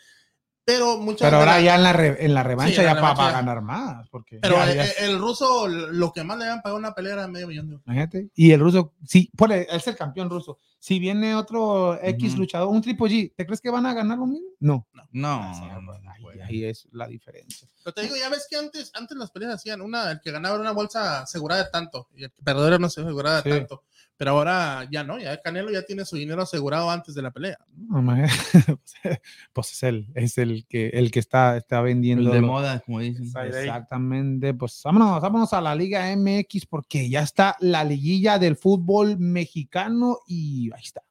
Pero muchas Pero ahora ya en la, re- en la revancha Sí, en la ya pa- revancha va a ya. ganar más. Porque Pero ya- el, ya- el ruso, lo que más le habían pagado una pelea era medio millón de dólares. Imagínate. Y el ruso, sí, por él es el campeón ruso. Si viene otro X luchador, un Triple G, ¿te crees que van a ganar lo mismo? No. No, Ah, no, pues, no ahí, es la diferencia. Pero te digo, ya ves que antes, antes las peleas hacían una, el que ganaba era una bolsa asegurada de tanto, y el que perdedor era una asegurada de Sí. tanto. Pero ahora ya no, ya Canelo ya tiene su dinero asegurado antes de la pelea. No, pues es el, es el que el que está, está vendiendo. El de lo- moda, como dicen. Exactamente, pues vámonos, vámonos a la Liga MX porque ya está la liguilla del fútbol mexicano y ahí está.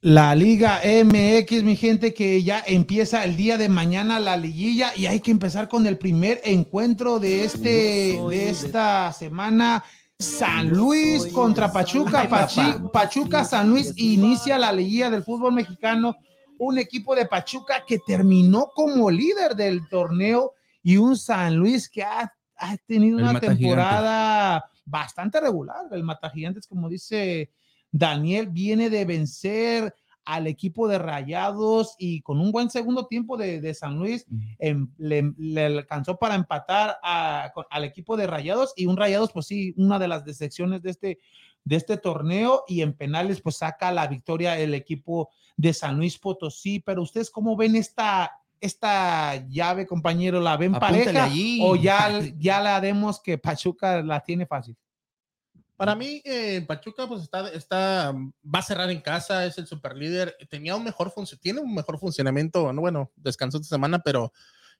La Liga MX, mi gente, que ya empieza el día de mañana la liguilla y hay que empezar con el primer encuentro de este de esta semana. San Luis contra Pachuca. Pachi- Pachuca San Luis inicia la liguilla del fútbol mexicano. Un equipo de Pachuca que terminó como líder del torneo y un San Luis que ha, ha tenido El una temporada bastante regular. El Mata Gigantes, como dice Daniel, viene de vencer al equipo de Rayados y con un buen segundo tiempo de, de San Luis em, le, le alcanzó para empatar a- al equipo de Rayados y un Rayados, pues sí, una de las decepciones de este, de este torneo y en penales, pues saca la victoria el equipo de San Luis Potosí. Pero ustedes, ¿cómo ven esta, esta llave, compañero? ¿La ven Apúntale pareja allí. o ya, ya la demos que Pachuca la tiene fácil? Para mí, eh, Pachuca pues está, está, va a cerrar en casa, es el super líder, tenía un mejor tiene un mejor funcionamiento, no, bueno, descansó esta semana, pero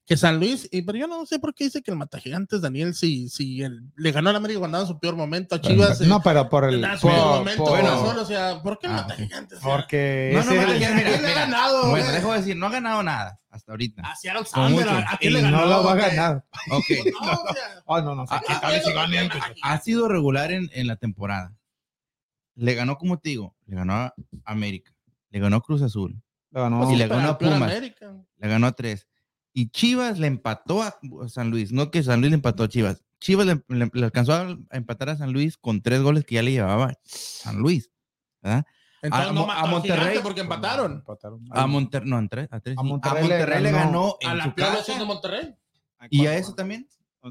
que San Luis, y, pero yo no sé por qué dice que el Matagigantes, Daniel, si, si el- le ganó al América cuando andaba en su peor momento a Chivas. No, pero por el. andaba en su por- peor momento, por- bueno. solo, o sea, ¿por qué el Ah, Matagigantes? O sea, porque No, no, mira, el- mira, ¿Quién le ha mira. ganado, Bueno, dejo de decir, no ha ganado nada hasta ahorita. a Seattle Con Sanders, mucho. ¿a y quién le ganó? no lo va a ganar. Ok. No, o sea, Oh, no, no. sé Ah, ah, el- ha sido regular en, en la temporada. Le ganó, como te digo, le ganó a América, le ganó a Cruz Azul, Le ganó. Y le ganó a Pumas. Le ganó a tres. Y Chivas le empató a San Luis, no que San Luis le empató a Chivas. Chivas le, le- le alcanzó a empatar a San Luis con tres goles que ya le llevaba San Luis. ¿verdad? Entonces A no Monterrey. porque empataron. Empataron. A Monterrey, no, a tres, a tres, A sí. Monterrey A le Monterrey le ganó ganó A la su casa. de Monterrey. Y a eso también.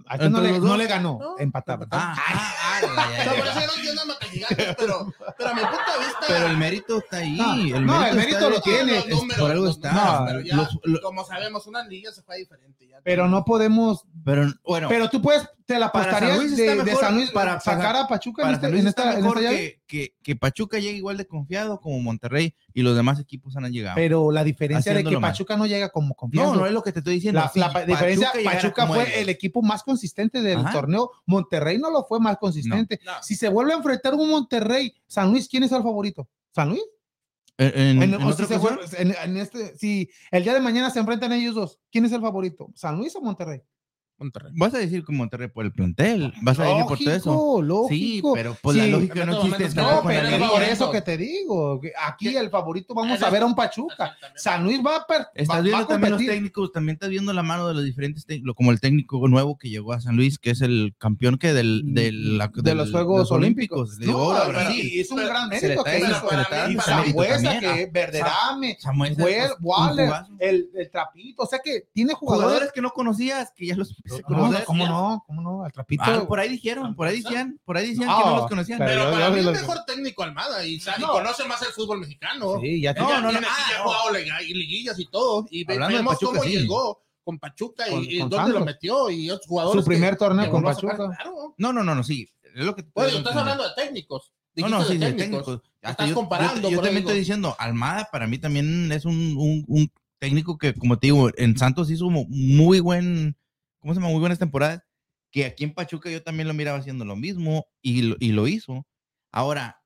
Aquí no Entre le, los no le ganó. No, Empataron. Ah, ah, ah, ya, O ya, sea, ya. por eso yo no entiendo a pero, pero a mi punto de vista. Pero el mérito está ahí. No, el no, mérito, el mérito lo tiene. los números, por algo los está. números, No, pero ya, los- lo- como sabemos, una liga se juega diferente. Ya. Pero no podemos. pero bueno, Pero tú puedes, te la San apostarías de, San Luis para- sacar a Pachuca en, este- San Luis en está esta, en mejor esta llave. que, que, que Pachuca llegue igual de confiado como Monterrey y los demás equipos han llegado. Pero la diferencia de que mal. Pachuca no llega como confianza. no, no es lo que te estoy diciendo. La, Si la diferencia, Pachuca fue el equipo más consistente del Ajá. torneo. Monterrey no lo fue más consistente. No. Si se vuelve a enfrentar un Monterrey, San Luis, ¿quién es el favorito? ¿San Luis? En, en- En- en o otra si, se ocasión, vuelve- en- en este, si el día de mañana se enfrentan ellos dos, ¿quién es el favorito? ¿San Luis o Monterrey? Monterrey. vas a decir que Monterrey por el plantel, vas a decir por todo eso. Lógico, Sí, pero pues Sí. la lógica no estos existe. No, pero es por eso que te digo. que Aquí ¿Qué? el favorito vamos a ver a un Pachuca. San Luis va a, per- va- Estás a viendo también los competir. técnicos, también estás viendo la mano de los diferentes técnicos, como el técnico nuevo que llegó a San Luis, que es el campeón que del, del- la- de del- los Juegos Olímpicos. No, pero y es un Pero gran mérito que hizo. Sambuesa, Verderame, Samuel, Waller, el, el Trapito. O sea que tiene jugadores. jugadores que no conocías, que ya los No, conocer. ¿Cómo no? ¿Cómo no? Al Trapito. Ah, por ahí dijeron, por ahí decían, por ahí decían que no los conocían. pero- Pero para mí lo- el mejor técnico Almada y, sabe- y No. conoce más el fútbol mexicano. Sí, ya No, no, no, tiene- ah, ya ha no. jugado y liguillas y todo. Y vemos Pachuca, cómo sí. llegó con Pachuca y- Con- y, con dónde lo Santos. metió y otros jugadores. su primer que- torneo que con volvió a sacar, Pachuca. claro. No, no, no, no, sí. Es lo que Oye, estás hablando de técnicos. No, no, sí, de técnicos. Estás comparando, Yo, también estoy diciendo, Almada para mí también es un, técnico que, como te digo, en Santos hizo mu- muy buen, ¿cómo se llama? Muy buenas temporadas. Que aquí en Pachuca yo también lo miraba haciendo lo mismo y lo, y lo hizo. Ahora,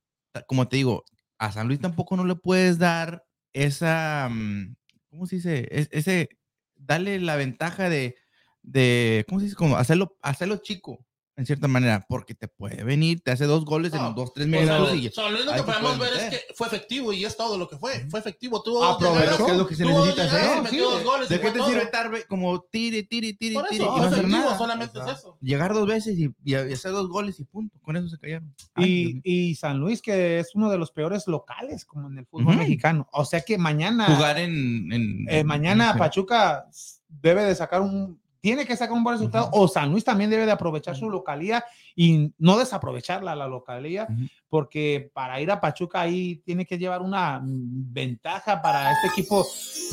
como te digo, a San Luis tampoco no le puedes dar esa, mm, ¿cómo se dice? Es- ese, darle la ventaja de, de ¿cómo se dice? Como hacerlo, hacerlo chico, en cierta manera, porque te puede venir, te hace dos goles No, en dos, tres sea, minutos Luis lo que podemos ver es que fue efectivo y es todo lo que fue. Fue efectivo. Tuvo dos Aprovechó, que es lo que se necesita hacer. y metió Sí, dos goles. ¿De qué te todo. sirve estar ve- como tire, tire, tire, Por tire eso, y no hacer nada? solamente es eso. Llegar dos veces y, y hacer dos goles y punto. Con eso se callaron. Ay, Y, y San Luis, que es uno de los peores locales como en el fútbol mexicano. O sea que mañana, Jugar en. en- eh, mañana en- Pachuca debe de sacar un, tiene que sacar un buen resultado, o San Luis también debe de aprovechar su localía y no desaprovecharla la localía, porque para ir a Pachuca ahí tiene que llevar una ventaja para este equipo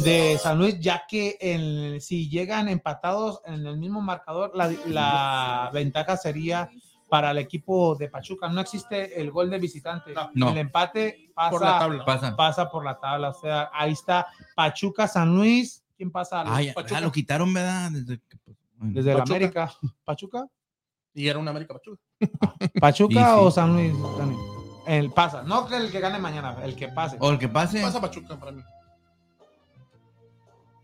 de San Luis, ya que el- si llegan empatados en el mismo marcador, la, la ventaja sería para el equipo de Pachuca. No existe el gol de visitante. No. No. El empate pasa Por la tabla. Pasa. pasa por la tabla. O sea, ahí está Pachuca, San Luis. ¿Quién pasa? Ah, ya, Pachuca. ah, lo quitaron, ¿verdad? Desde, pues, bueno. Desde el Pachuca. América. ¿Pachuca? Y era un América Pachuca. ¿Pachuca Y sí. o San Luis? Dani? El pasa. No que el que gane mañana, el que pase. O el que pase. Pasa Pachuca para mí.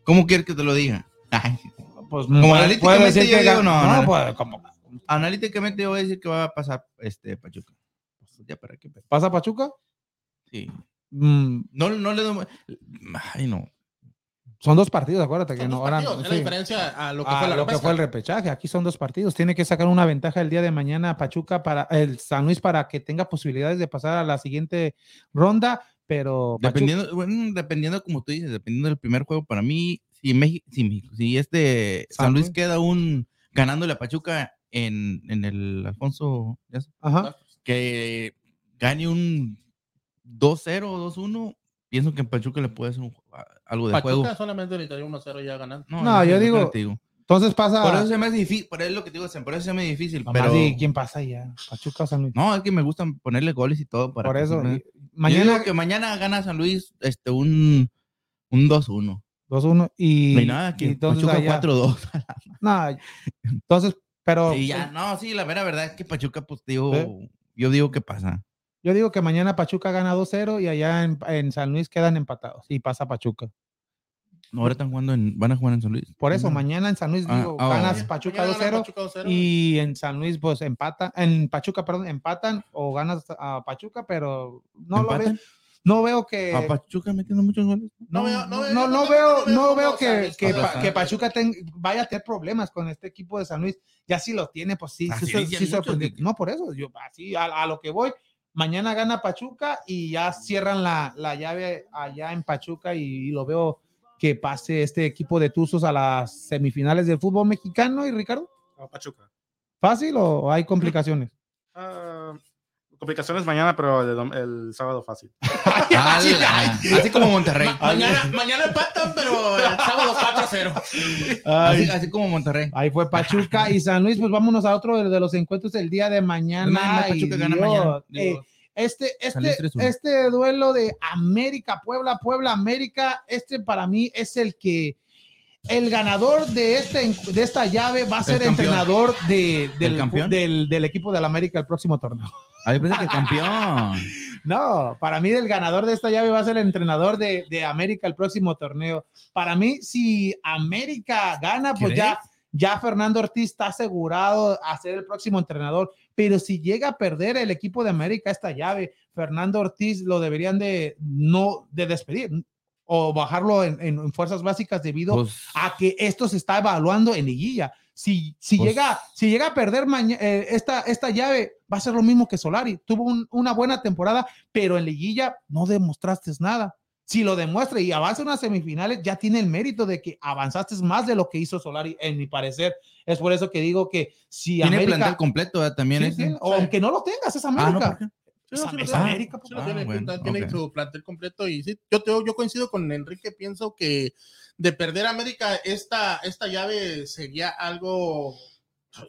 ¿Cómo quieres que te lo diga? Ay, Pues Como analíticamente yo digo, no, no, no. pues, como- analíticamente yo voy a decir que va a pasar este Pachuca. Pues, ya para qué. ¿Pasa Pachuca? Sí. Mm, No, no le doy. Ay, no. Son dos partidos, acuérdate que no. ahora- partidos, es sí. la diferencia a lo que a fue la lo que repesca. fue el repechaje. Aquí son dos partidos. Tiene que sacar una ventaja el día de mañana a Pachuca para el San Luis para que tenga posibilidades de pasar a la siguiente ronda. Pero Pachuca- Dependiendo, bueno, dependiendo como tú dices, dependiendo del primer juego, para mí, si México, si, México- si este San San Luis Luis. queda un ganándole a Pachuca en, en el Alfonso, Ajá. que gane un 2-0 o 2-1, pienso que en Pachuca le puede hacer un- algo de Pachuca juego. solamente necesitaría 1-0 ya ganando. No, es yo que digo- digo. Entonces pasa. Por eso se me hace difícil, por eso es lo que te digo, por eso se me hace difícil, Mamá, pero di, ¿quién pasa ya? Pachuca o San Luis. no, es que me gusta ponerle goles y todo para Por que eso. y- Mañana Mañana que mañana gana San Luis este un un 2-1. 2-1 y, Y nada, que y Pachuca allá- 4-2. no, entonces, pero Sí, ya, no, sí, la vera verdad es que Pachuca, pues, digo, ¿Eh? yo digo que pasa. Yo digo que mañana Pachuca gana 2-0 y allá en, en San Luis quedan empatados y pasa Pachuca. No, ahora están jugando en, van a jugar en San Luis. Por eso, mañana en San Luis Ah, digo, ah, ganas. Pachuca Mañana gana 2-0 Pachuca 2-0. y en San Luis pues empatan, en Pachuca, perdón, empatan o ganas a Pachuca, pero no lo veo, ¿Empatan? no veo que A Pachuca metiendo muchos goles. no, No no, veo- no no, veo- no, que, que, Pa- que Pachuca ten- vaya a tener problemas con este equipo de San Luis. Ya si lo tiene, pues sí, sí, sí, sí No, por eso, yo así a, a lo que voy. Mañana gana Pachuca y ya cierran la, la llave allá en Pachuca y, y lo veo que pase este equipo de Tuzos a las semifinales del fútbol mexicano. ¿Y Ricardo? No, Pachuca. ¿Fácil o hay complicaciones? Ah, complicaciones mañana, pero el, el sábado fácil. Así como Monterrey. Mañana, mañana empatan, pero el sábado 4-0. Así, así como Monterrey. Ahí fue Pachuca y San Luis, pues vámonos a otro de, de los encuentros del día de mañana. Mañana Pachuca y gana Dios, mañana. eh, este, este, 3-1. este duelo de América, Puebla, Puebla, América, este para mí es el que el ganador de, este, de esta llave va a ser entrenador de, del, campeón? del, del equipo del América el próximo torneo. Ahí pensé que campeón. No, para mí el ganador de esta llave va a ser el entrenador de, de América el próximo torneo. Para mí, si América gana, pues ¿Crees? ya, ya Fernando Ortiz está asegurado a ser el próximo entrenador. Pero si llega a perder el equipo de América esta llave, Fernando Ortiz lo deberían de no de despedir o bajarlo en, en fuerzas básicas debido Pues, a que esto se está evaluando en liguilla. Si, si, Pues- llega, si llega a perder eh, esta, esta llave, va a ser lo mismo que Solari. Tuvo un- una buena temporada, pero en liguilla no demostraste nada. Si lo demuestra y avanza en unas semifinales, ya tiene el mérito de que avanzaste más de lo que hizo Solari, en mi parecer. Es por eso que digo que si tiene América... plantel completo ¿verdad? también. Sí, tiene, o aunque no lo tengas, es Ah, no, Es- tiene. América, Ah, tiene, bueno, tiene ok. su plantel completo y sí, yo, te- yo coincido con Enrique, pienso que de perder América esta, esta llave sería algo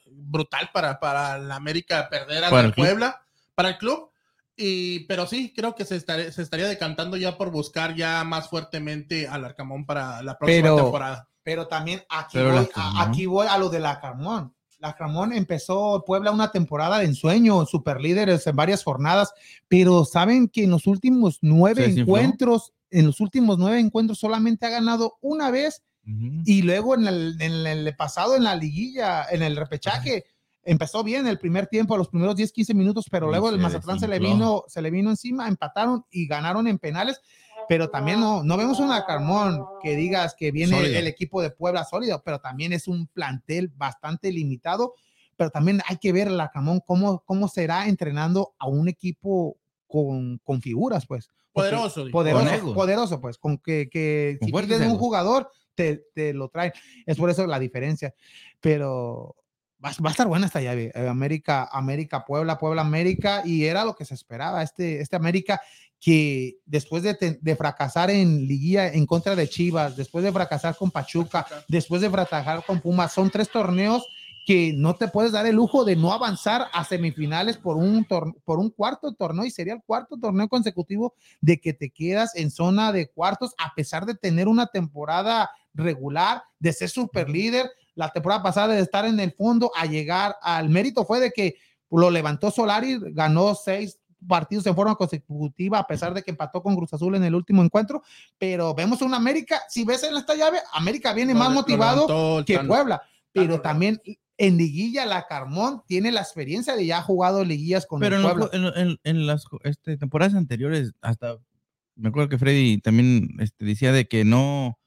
brutal para, para la América perder a la. Puebla, para el club. Y, pero sí, creo que se estaría, se estaría decantando ya por buscar ya más fuertemente al Arcamón para la próxima Pero- temporada. Pero también aquí, Pero voy, a, aquí voy a lo de la Carmón. La Carmón empezó Puebla una temporada de ensueño, super líderes en varias jornadas, pero saben que en los últimos nueve encuentros, en los últimos nueve encuentros solamente ha ganado una vez y luego en el, en el pasado en la liguilla, en el repechaje, empezó bien el primer tiempo, los primeros 10, 15 minutos, pero luego el Mazatlán se le vino, se le vino encima, empataron y ganaron en penales, pero también no, no vemos una Carmón que digas que viene el equipo de Puebla sólido, pero también es un plantel bastante limitado, pero también hay que ver la Carmón cómo, cómo será entrenando a un equipo con, con figuras, pues. Poderoso. poderoso, poderoso, pues, con que, que Con si fuertes pides un jugador, te, te lo traen. Es por eso la diferencia. Pero va, va a estar buena esta llave. eh, América, América, Puebla, Puebla, América, y era lo que se esperaba. Este, este América que después de, te- de fracasar en liguilla en contra de Chivas, después de fracasar con Pachuca, después de fracasar con Pumas, son tres torneos que no te puedes dar el lujo de no avanzar a semifinales por un, tor- por un cuarto torneo y sería el cuarto torneo consecutivo de que te quedas en zona de cuartos a pesar de tener una temporada regular, de ser super líder, la temporada pasada de estar en el fondo a llegar al mérito fue de que lo levantó Solari, ganó seis partidos en forma consecutiva a pesar de que empató con Cruz Azul en el último encuentro, pero vemos una América, si ves en esta llave, América viene más motivado levantó que. Puebla, pero también en liguilla la Carmón tiene la experiencia de ya ha jugado liguillas con Pero el en, Puebla. en- en- en las este, temporadas anteriores, hasta me acuerdo que Freddy también este, decía de que no,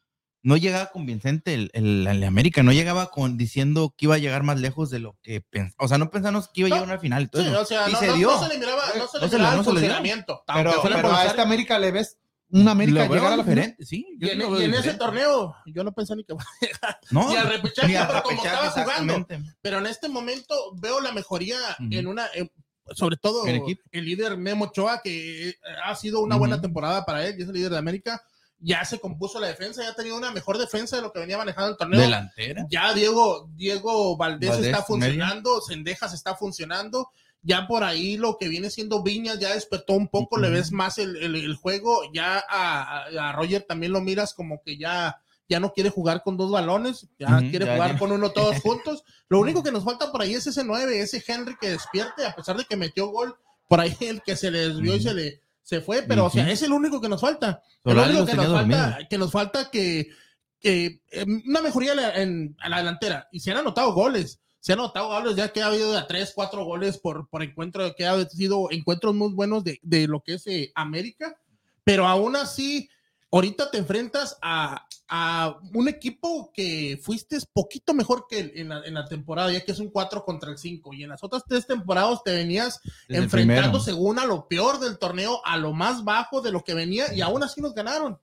no llegaba convincente el, el, el América, no llegaba con diciendo que iba a llegar más lejos de lo que pensaba. O sea, no pensamos que iba a No, llegar a una final. y todo Sí, eso. o sea, y no, se no- dio. no se le miraba, no se le No se le- miraba no el funcionamiento. pero pero por a esta América le ves una América llegar a la final. diferente, sí. Y yo en, y ese torneo, yo no pensé ni que No, ni al repechaje, ni al pero como repechaje, estaba jugando. Pero en este momento veo la mejoría en una, en- sobre todo el líder Memo Ochoa, que eh, ha sido una buena temporada para él, y es el líder de América. Ya se compuso la defensa, ya ha tenido una mejor defensa de lo que venía manejando el torneo. Delantera. Ya Diego, Diego Valdés, Valdés, está medio. funcionando, Sendejas está funcionando. Ya por ahí lo que viene siendo Viñas ya despertó un poco, le ves más el, el- el juego. Ya a, a- Roger también lo miras como que ya, ya no quiere jugar con dos balones, ya quiere ya, jugar ya. con uno todos juntos. Lo único que nos falta por ahí es ese 9, ese Henry que despierte, a pesar de que metió gol, por ahí el que se le desvió y se le se fue, pero o sea, es el único que nos falta. El único que nos falta, que nos falta que, que eh, una mejoría en, la- en- a la delantera. Y se han anotado goles. Se han anotado goles ya que ha habido de a 3, 4 goles por, por encuentro, que ha sido encuentros muy buenos de, de lo que es eh, América. Pero aún así, ahorita te enfrentas a, a un equipo que fuiste poquito mejor que en la, en la temporada, ya que es un 4 contra el 5. Y en las otras tres temporadas te venías Desde enfrentando según a lo peor del torneo, a lo más bajo de lo que venía, y aún así nos ganaron. O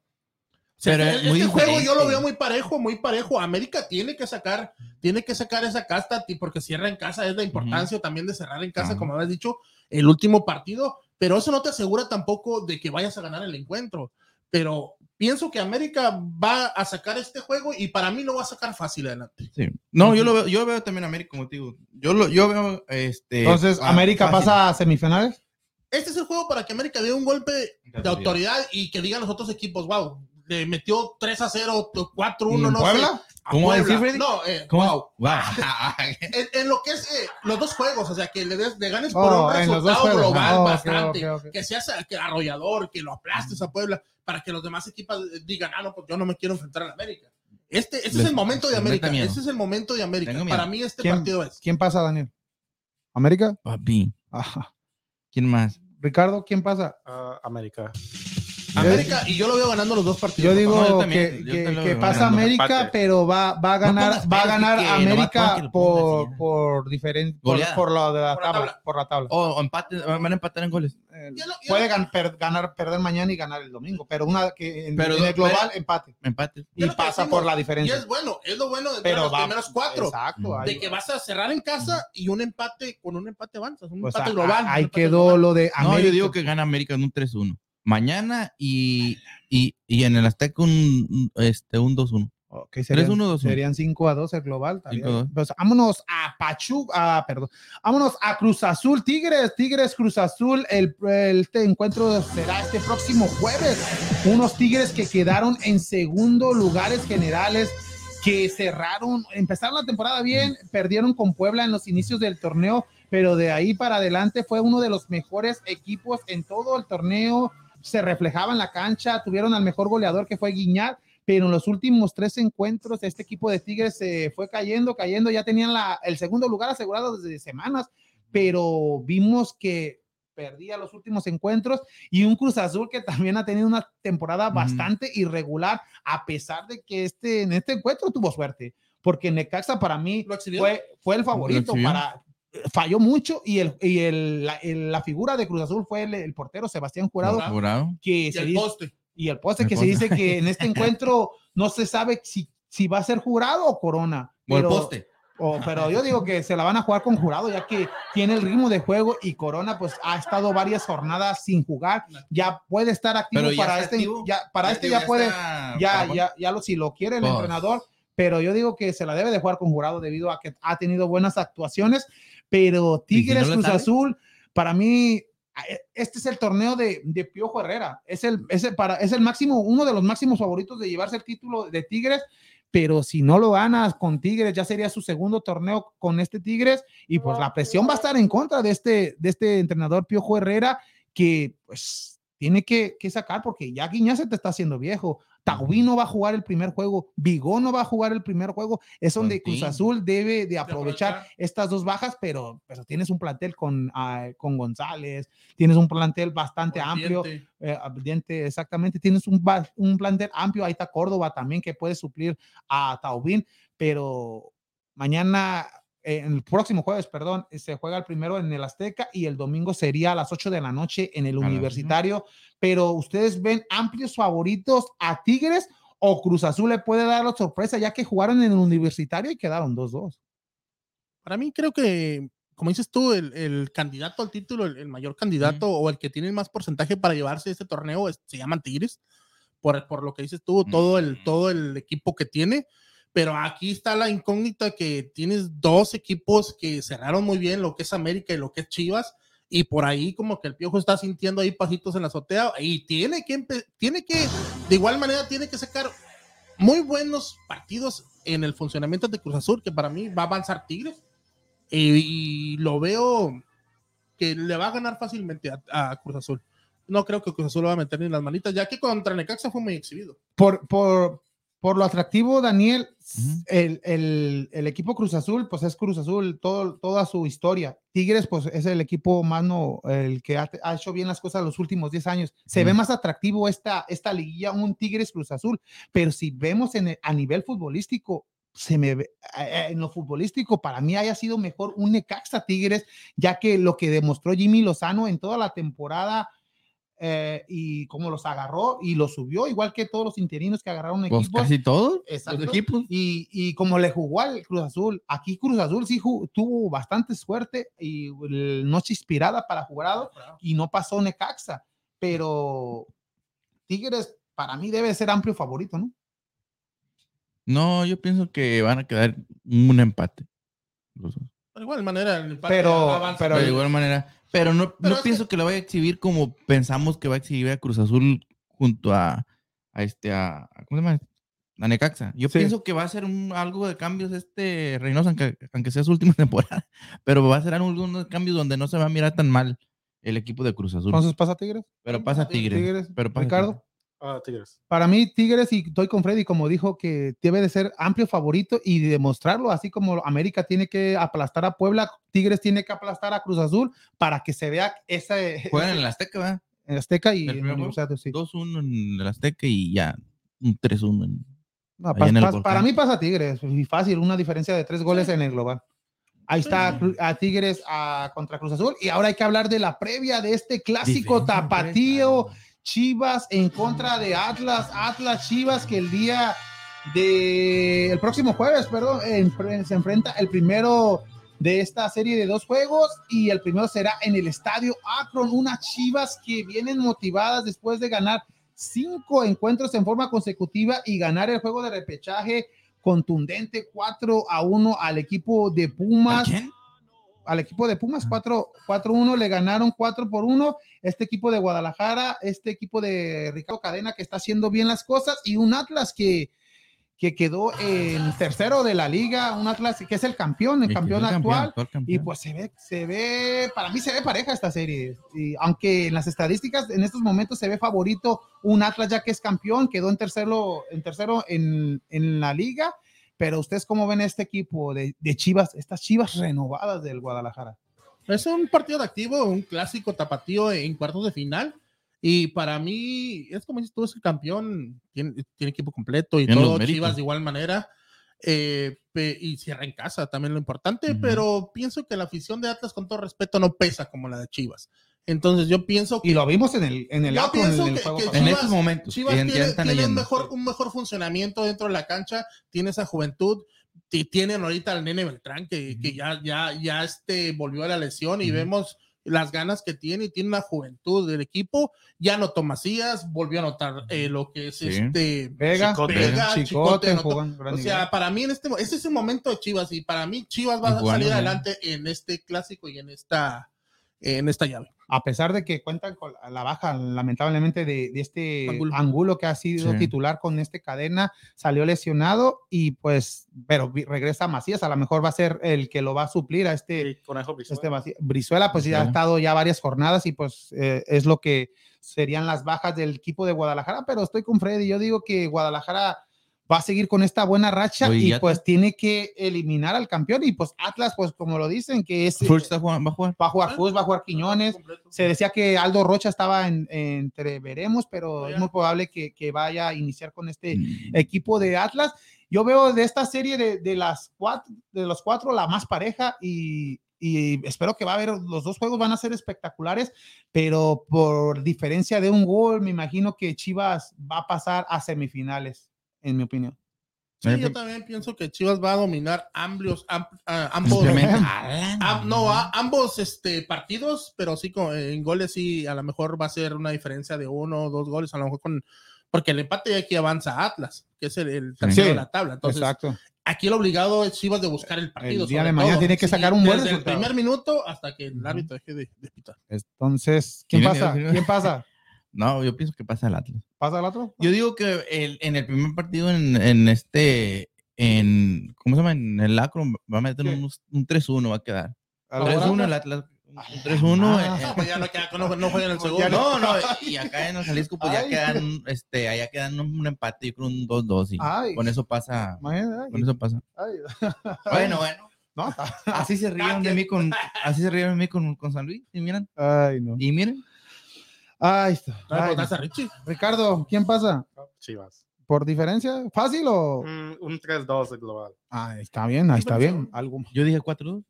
sea, Pero es este muy juego yo lo veo muy parejo, muy parejo. América tiene que sacar, tiene que sacar esa casta, porque cierra en casa, es la importancia también de cerrar en casa, como habías dicho, el último partido, pero eso no te asegura tampoco de que vayas a ganar el encuentro. Pero pienso que América va a sacar este juego y para mí lo va a sacar fácil adelante. Sí. No, yo lo veo, yo veo también a América, como te digo. Yo lo, yo veo este. Entonces, ah, América fácil. pasa a semifinales. Este es el juego para que América dé un golpe de autoridad y que digan los otros equipos, wow, le metió 3 a 0, 4 a 1, ¿Y en no Puebla? sé. A ¿Cómo decir, Puebla. Freddy? No, eh, ¿Cómo? wow. Wow. En, en lo que es eh, los dos juegos, o sea, que le, des, le ganes por Oh, un resultado global ok, bastante, que seas que arrollador, que lo aplastes a Puebla, para que los demás equipos eh, digan, ah, no, pues yo no me quiero enfrentar a la América. Este, este es Les- el momento de América. Este es el momento de América. Para mí este partido es. ¿Quién pasa, Daniel? ¿América? Papi, Ajá. ¿quién más? Ricardo, ¿quién pasa? Ah, América. América, y yo lo veo ganando los dos partidos. Yo digo No, yo también, que, yo pasa ganando. América, pero va, va a ganar, va a ganar América por, y ya. por diferente, por, de la Por la tabla, por la tabla. O, o empate, van a empatar en goles. Eh, Puede gan- per- ganar, perder mañana y ganar el domingo, pero una que en, Pero en el global empate Empate. y pasa decimos, por la Y diferencia. es bueno, es lo bueno de Pero los va, primeros cuatro. Exacto. De que vas a cerrar en casa y un empate, con un empate avanzas, un empate global. un ahí quedó lo de No, yo digo que gana América en un 3-1. Mañana y, y, y en el Azteca un, este, un 2-1. Ok, serían, 3-1, 2-1. serían 5 a 2 el global. estaría 5 a 2. Pues vámonos a Pachuca, ah, perdón. Vámonos a Cruz Azul, Tigres, Tigres, Cruz Azul. El, el- este encuentro será este próximo jueves. Unos Tigres que quedaron en segundo lugares generales, que cerraron, empezaron la temporada bien, perdieron con Puebla en los inicios del torneo, pero de ahí para adelante fue uno de los mejores equipos en todo el torneo. Se reflejaba en la cancha, tuvieron al mejor goleador que fue Guiñar pero en los últimos tres encuentros este equipo de Tigres se fue cayendo, cayendo, ya tenían la, el segundo lugar asegurado desde semanas, pero vimos que perdía los últimos encuentros y un Cruz Azul que también ha tenido una temporada bastante irregular, a pesar de que este, en este encuentro tuvo suerte, porque Necaxa para mí fue, fue el favorito para falló mucho y el y el, la, el- la figura de Cruz Azul fue el, el portero Sebastián Jurado que Y se el dice- poste. y el poste El que se dice que en este encuentro no se sabe si, si va a ser jurado o corona. O el Pero, poste. o- pero yo digo que se la van a jugar con jurado, ya que tiene el ritmo de juego y Corona pues ha estado varias jornadas sin jugar. Ya puede estar activo Pero ya para este, activo. ya, para este ya puede, está ya, ya, ya lo, si lo quiere el Pues. entrenador, pero yo digo que se la debe de jugar con jurado debido a que ha tenido buenas actuaciones, pero ¿Y si Tigres no Cruz? Azul, para mí, eh, este es el torneo de, de Piojo Herrera, es el, es, el, para, es el máximo, uno de los máximos favoritos de llevarse el título de Tigres, pero si no lo ganas con Tigres, ya sería su segundo torneo con este Tigres, y pues la presión va a estar en contra de este, de este entrenador Piojo Herrera, que pues tiene que, que sacar porque ya Guiñá se te está haciendo viejo. Taubí no va a jugar el primer juego, Vigón no va a jugar el primer juego, es donde Cruz. Azul debe de aprovechar estas dos bajas, pero, pero tienes un plantel con, ah, con González, tienes un plantel bastante amplio, Diente. eh, Diente, exactamente, tienes un, un plantel amplio, ahí está Córdoba también que puede suplir a Taubín, pero mañana, eh, el próximo jueves, perdón, eh, se juega el primero en el Azteca y el domingo sería a las 8 de la noche en el Universitario, pero ustedes ven amplios favoritos a Tigres o Cruz Azul le puede dar la sorpresa ya que jugaron en el Universitario y quedaron 2-2. Para mí creo que, como dices tú, el, el candidato al título, el, el mayor candidato o el que tiene más porcentaje para llevarse este torneo es- se llaman Tigres, por, por lo que dices tú, todo el, todo el equipo que tiene. Pero aquí está la incógnita que tienes dos equipos que cerraron muy bien lo que es América y lo que es Chivas. Y por ahí como que el Piojo está sintiendo ahí pasitos en la azotea y tiene que, tiene que, de igual manera, tiene que sacar muy buenos partidos en el funcionamiento de Cruz Azul, que para mí va a avanzar Tigres. Y, y lo veo que le va a ganar fácilmente a, a Cruz Azul. No creo que Cruz Azul lo va a meter ni las manitas, ya que contra Necaxa fue muy exhibido. Por, por, por lo atractivo, Daniel, el, el- el equipo Cruz Azul, pues es Cruz Azul, todo, toda su historia. Tigres, pues es el equipo más no, el que ha, ha hecho bien las cosas los últimos 10 años. Se ve más atractivo esta, esta liguilla, un Tigres Cruz Azul, pero si vemos en el- a nivel futbolístico, se me ve, en lo futbolístico, para mí haya sido mejor un Necaxa Tigres, ya que lo que demostró Jimmy Lozano en toda la temporada eh, y cómo los agarró y los subió, igual que todos los interinos que agarraron Pues equipos. casi todos Exacto. los equipos. Y, y como le jugó al Cruz Azul, aquí Cruz Azul sí tuvo bastante suerte y noche inspirada para jugar y no pasó Necaxa, pero Tigres para mí debe ser amplio favorito, ¿no? No, yo pienso que van a quedar un empate. los dos. De igual manera, el Pero- avanza. pero- de igual manera. Pero no, Pero no pienso que... lo vaya a exhibir como pensamos que va a exhibir a Cruz Azul junto a, a este, a, a- ¿cómo se llama? A Necaxa. Yo Sí. pienso que va a ser un, algo de cambios este Reynoso, aunque, aunque sea su última temporada. Pero va a ser algunos cambios donde no se va a mirar tan mal el equipo de Cruz Azul. Entonces pasa Tigres. pero pasa Tigres. Tigres. Pero pasa Ricardo. Tigres. Ah, Tigres. Para mí, Tigres, y estoy con Freddy, como dijo, que debe de ser amplio favorito y demostrarlo, así como América tiene que aplastar a Puebla, Tigres tiene que aplastar a Cruz Azul para que se vea ese Juegan en el Azteca, ¿verdad? en Azteca y ¿El en sí. 2-1 en el Azteca y ya un 3-1 en No, pas- en el volcán. para mí pasa Tigres, y fácil, una diferencia de tres goles en el global. Ahí está Sí. A Tigres a, contra Cruz Azul. Y ahora hay que hablar de la previa de este clásico tapatío. Chivas en contra de Atlas, Atlas Chivas que el día de el próximo jueves, perdón, en- se enfrenta el primero de esta serie de dos juegos y el primero será en el estadio Akron, unas Chivas que vienen motivadas después de ganar cinco encuentros en forma consecutiva y ganar el juego de repechaje contundente 4 a 1 al equipo de ¿A Pumas quién? Al equipo de Pumas 4 4-1 le ganaron 4 por 1 este equipo de Guadalajara este equipo de Ricardo Cadena que está haciendo bien las cosas y un Atlas que que quedó en tercero de la liga un Atlas que es el campeón el campeón el actual actual y campeón. pues se ve, se ve, para mí se ve pareja esta serie. Y aunque en las estadísticas en estos momentos se ve favorito un Atlas ya que es campeón, quedó en tercero en, tercero en, en la liga. Pero ustedes cómo ven este equipo de, de Chivas, estas Chivas renovadas del Guadalajara. Es un partido de activo, un clásico tapatío en cuartos de final. Y para mí, es como dices tú, es el campeón, tiene, tiene equipo completo y los todo. Chivas de igual manera. eh, pe- y cierra en casa, también lo importante, Ujú. pero pienso que la afición de Atlas, con todo respeto, no pesa como la de Chivas. Entonces yo pienso que Y lo vimos en el, en el Yo en el que- juego que pasado. en Chivas- estos momentos. Chivas tiene, están tiene un, mejor, un mejor funcionamiento dentro de la cancha, tiene esa juventud, ti- tienen ahorita al nene Beltrán que, que ya, ya, ya este, volvió a la lesión y vemos las ganas que tiene y tiene una juventud del equipo. Ya anotó Macías, volvió a anotar eh, lo que es Sí. este Vega, Chicote. Vega, Chicote, anotó. O nivel. sea, para mí en este ese es el momento de Chivas y para mí Chivas va a salir adelante en este clásico y en esta en esta llave. A pesar de que cuentan con la baja, lamentablemente, de, de este Angulo. Angulo. que ha sido Sí. titular con este cadena, salió lesionado y pues, pero regresa Macías, a lo mejor va a ser el que lo va a suplir a este, Brizuela. este Macías. Brizuela, pues ya ha estado ya varias jornadas y pues eh, es lo que serían las bajas del equipo de Guadalajara, pero estoy con Freddy, yo digo que Guadalajara va a seguir con esta buena racha Oye, y ya pues tiene que eliminar al campeón y pues Atlas, pues como lo dicen, que es... Jugando- va a jugar. Va a jugar va a jugar Quiñones. Se decía que Aldo Rocha estaba en, entre veremos, pero es muy probable que, que vaya a iniciar con este Mm. equipo de Atlas. Yo veo de esta serie de, de las cuatro, de los cuatro la más pareja y, y espero que va a haber, los dos juegos van a ser espectaculares, pero por diferencia de un gol, me imagino que Chivas va a pasar a semifinales, en mi opinión. Sí, yo también pienso que Chivas va a dominar am- ah, ambos, Ah, no, a- ambos este, partidos, pero sí con, en goles sí, a lo mejor va a ser una diferencia de uno o dos goles, a lo mejor con, porque el empate ya aquí avanza Atlas, que es el, el tercero Sí, de la tabla. Entonces, Exacto. aquí el obligado es Chivas de buscar el partido. El día de mañana todo. tiene que sacar un buen desde resultado. el primer minuto hasta que el árbitro deje de, de pitar. Entonces, ¿quién pasa? ¿Quién pasa? No, yo pienso que pasa el Atlas. ¿Pasa el otro? Yo digo que el- en el primer partido, en, en este, en, ¿cómo se llama? En el Akron va a meter unos- un 3-1 va a quedar. ¿Al 3-1 el Atlas? Atlas. Un 3-1. Ah. eh, Pues ya no, queda- no, no juegan el Ya segundo. No, no, y acá en el Jalisco pues ya Ay. quedan, este, allá quedan un, un empate, yo creo un 2-2 y Ay. con eso pasa, Imagínate, con eso pasa. ay, Bueno, bueno, no, así se rieron de mí con, así se rieron de mí con, con San Luis, y miren, ay, no. y miren, Ay. No Ay, a Richie. Ricardo, ¿quién pasa? Chivas. ¿Por diferencia? ¿Fácil o...? Mm, un 3-2 de global. Ah, está bien, ahí está bien. Algo. yo dije 4-2.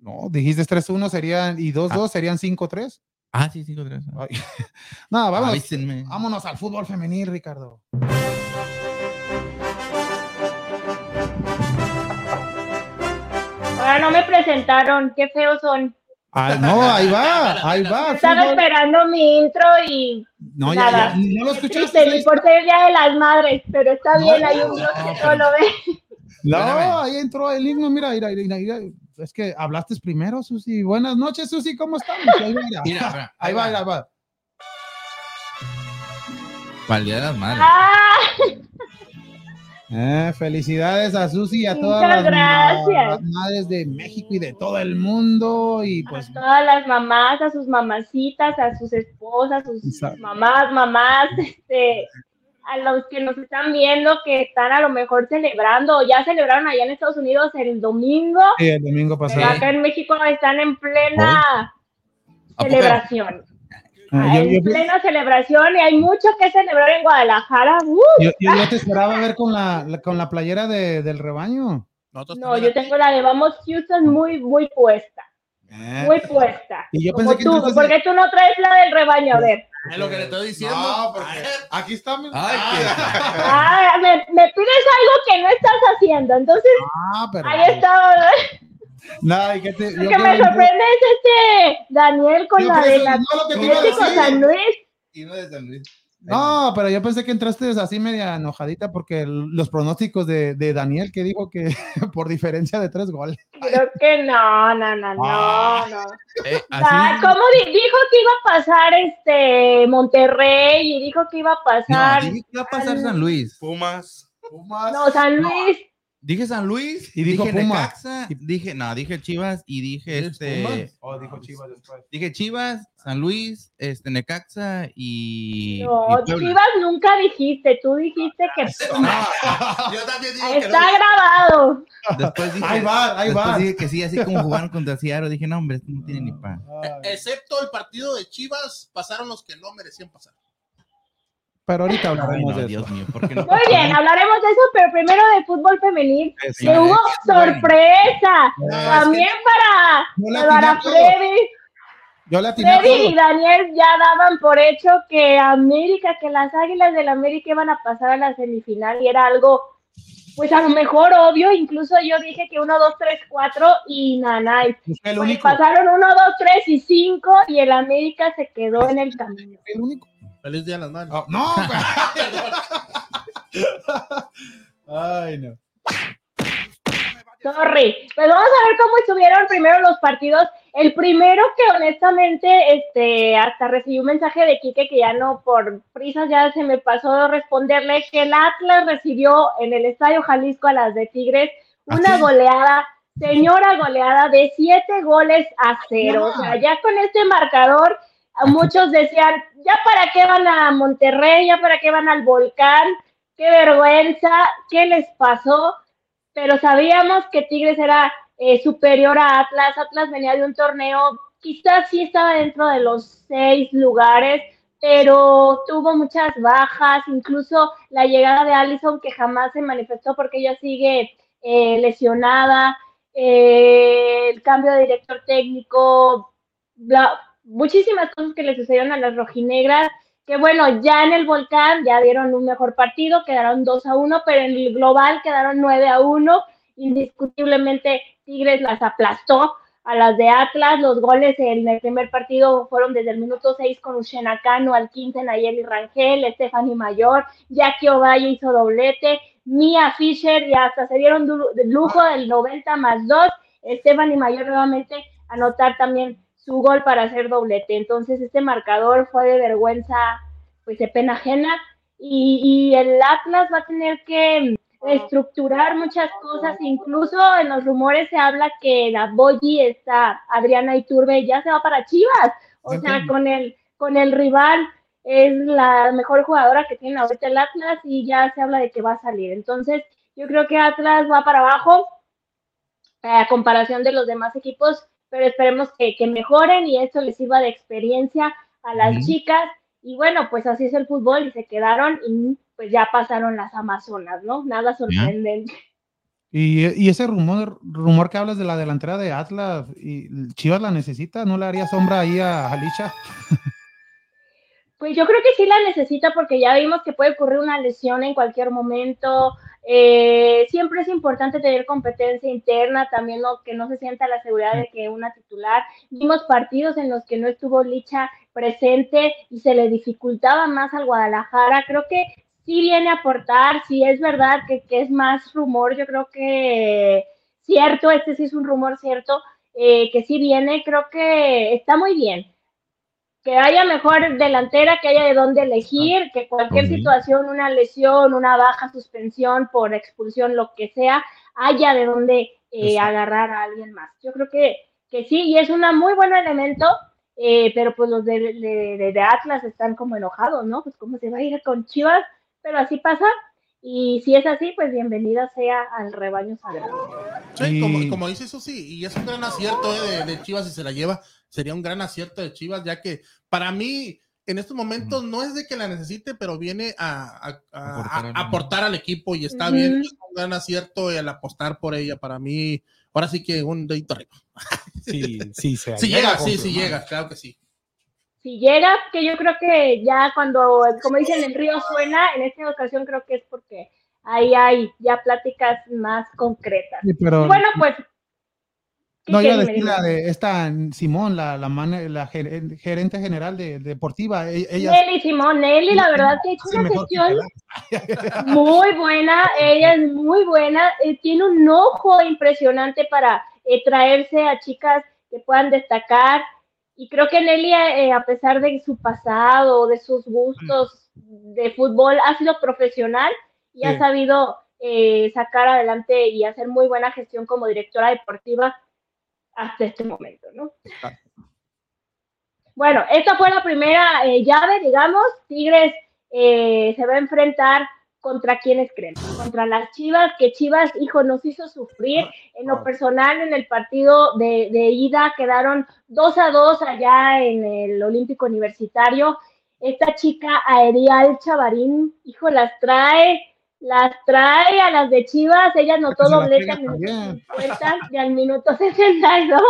No, dijiste 3-1 serían y 2-2 serían 5-3. Ah, sí, 5-3. Ay. Nada, vámonos. Avísenme. Vámonos al fútbol femenil, Ricardo. Ahora no me presentaron, qué feos son. Ah, no, ahí va, ahí va. Estaba fútbol. esperando mi intro y No, ya, nada. ya, no lo escuchaste. triste, por ser el Día de las Madres, pero está No, bien, hay un no, Dios que lo ve. No, ahí entró el himno, mira, mira, mira, mira, es que hablaste primero, Susi. Buenas noches, Susi, ¿cómo estamos? Ahí va, mira. Mira, mira, ahí va, ahí va. Para el Día de las Madres. ¡Ah! Eh, felicidades a Susi y a todas las, madres de México y de todo el mundo. Y pues, A todas las mamás, a sus mamacitas, a sus esposas, a sus Exacto. mamás, mamás, este, a los que nos están viendo que están a lo mejor celebrando, o ya celebraron allá en Estados Unidos el domingo, sí, el domingo pero pasado. acá en México están en plena celebración. Ah, yo, en yo- plena celebración y hay mucho que celebrar en Guadalajara. ¡Uh! yo- yo- yo te esperaba ver con la, la- con la playera de- del rebaño. Nosotros No, yo tengo la de Vamos Houston muy, muy puesta, Eh, muy puesta. Y yo Como pensé que tú, entonces- porque tú no traes la del rebaño, a ver. Es lo que le estoy diciendo. No, porque aquí está mi- Ay, qué- Ah, me, me pides algo que no estás haciendo, entonces Ah, pero. ahí está. Nada, ¿y qué te- Lo que que me sorprende es este Daniel con la de la no. San Luis. Y no de San Luis. No, pero yo pensé que entraste así media enojadita porque el- los pronósticos de, de Daniel que dijo que por diferencia de tres goles. Creo que no, no, no, Ah. no, no. Eh, Ah, así, ¿Cómo di- dijo que iba a pasar este Monterrey y dijo que iba a no, pasar? que iba a pasar San Luis. Pumas. No, San Luis. Dije San Luis Y dijo dije Puma. Necaxa, dije, no, dije Chivas y dije ¿Dices este? Oh, dijo Chivas después. dije Chivas, San Luis, este Necaxa y, No, y. Chivas nunca dijiste. Tú dijiste que Yo también digo que está no. grabado. Después dije, Ahí va, ahí va. dije que sí, así como jugaron contra Seattle, dije, no, hombre, esto no tiene ni pan. Excepto el partido de Chivas, pasaron los que no merecían pasar. Pero ahorita Ay, hablaremos no, de Dios eso. mío, ¿por qué no? Muy bien, hablaremos de eso, pero primero de fútbol femenil. Sí, Que hubo bueno. sorpresa. Ah, También para, para. Freddy. Yo le atiné a Freddy todo. y Daniel ya daban por hecho que América, que las Águilas del América iban a pasar a la semifinal y era algo, pues a lo mejor obvio, incluso yo dije que 1, 2, 3, 4 y nanay. Pues pasaron 1, 2, 3 y 5 y el América se quedó en el camino. El único. Feliz día de las madres. Oh, no. Ay, no. Sorry. Pues vamos a ver cómo estuvieron primero los partidos. El primero que honestamente, este, hasta recibí un mensaje de Quique que ya no, por prisas ya se me pasó responderle que el Atlas recibió en el Estadio Jalisco a las de Tigres una Así. goleada, señora goleada de siete goles a cero. O sea, ya con este marcador, a muchos decían, ya para qué van a Monterrey, ya para qué van al volcán, qué vergüenza, qué les pasó pero sabíamos que Tigres era eh, superior a Atlas. Atlas venía de un torneo, quizás sí estaba dentro de los seis lugares, pero tuvo muchas bajas, incluso la llegada de Allison que jamás se manifestó porque ella sigue eh, lesionada, eh, el cambio de director técnico, bla- muchísimas cosas que le sucedieron a las rojinegras que bueno, ya en el volcán ya dieron un mejor partido, quedaron 2 a 1, pero en el global quedaron 9 a 1. Indiscutiblemente Tigres las aplastó a las de Atlas. Los goles en el primer partido fueron desde el minuto 6 con Ushena Cano, al 15 Nayeli Rangel, Stephanie Mayor, Jackie Ovalle hizo doblete, Mia Fisher y hasta se dieron lujo del 90 más 2. Stephanie Mayor nuevamente anotar también su gol para hacer doblete. Entonces este marcador fue de vergüenza, pues de pena ajena. Y, y el Atlas va a tener que estructurar muchas cosas, incluso en los rumores se habla que la Boyi, está Adriana Iturbe, ya se va para Chivas, o sea, con el, con el rival es la mejor jugadora que tiene ahorita el Atlas y ya se habla de que va a salir. Entonces, yo creo que Atlas va para abajo eh, a comparación de los demás equipos, pero esperemos que, mejoren y esto les sirva de experiencia a las chicas. Y bueno, pues así es el fútbol y se quedaron y pues ya pasaron las Amazonas, ¿no? Nada sorprendente. Y, ese rumor, rumor que hablas de la delantera de Atlas, y Chivas la necesita, ¿no le haría sombra ahí a Jalicha? Pues yo creo que sí la necesita porque ya vimos que puede ocurrir una lesión en cualquier momento. Eh, siempre es importante tener competencia interna, también que no se sienta la seguridad de que una titular. Vimos partidos en los que no estuvo Licha presente y se le dificultaba más al Guadalajara. Creo que sí viene a aportar, sí es verdad que, es más rumor, yo creo que cierto, este sí es un rumor cierto, eh, que sí viene, creo que está muy bien. Que haya mejor delantera, que haya de dónde elegir, que cualquier situación, una lesión, una baja suspensión por expulsión, lo que sea, haya de dónde eh, agarrar a alguien más. Yo creo que, que sí, y es un muy buen elemento, eh, pero pues los de, de, de, Atlas están como enojados, ¿no? Pues cómo se va a ir con Chivas, pero así pasa. Y si es así, pues bienvenida sea al rebaño sagrado. Sí, como, como dice eso sí, y es un gran acierto eh, de, Chivas si se la lleva, sería un gran acierto de Chivas, ya que para mí en estos momentos no es de que la necesite, pero viene a, aportar, al equipo y está bien, es un gran acierto el apostar por ella. Para mí, ahora sí que un dedito arriba. Sí, sí, se sí llega, sí, sí llega, claro que sí si llega, que yo creo que ya cuando, como dicen, el río suena, en esta ocasión creo que es porque ahí hay ya pláticas más concretas. bueno, pues... No, yo decía la de esta Simón, la, la, la gerente general de, deportiva. E, ella, Nelly Simón, Nelly, la verdad que ha hecho una gestión muy buena, ella es muy buena, eh, tiene un ojo impresionante para eh, traerse a chicas que puedan destacar. Y creo que Nelly, eh, a pesar de su pasado, de sus gustos de fútbol, ha sido profesional y ha sabido eh, sacar adelante y hacer muy buena gestión como directora deportiva hasta este momento, ¿no? Bueno, esta fue la primera eh, llave, digamos. Tigres se va a enfrentar contra quienes creen, contra las Chivas, que Chivas, hijo, nos hizo sufrir. En lo personal, en el partido de, ida quedaron dos a dos allá en el Olímpico Universitario. Esta chica Aerial Chavarín, hijo, las trae, las trae a las de Chivas. Ella anotó doblete al minuto 50 y al minuto 62.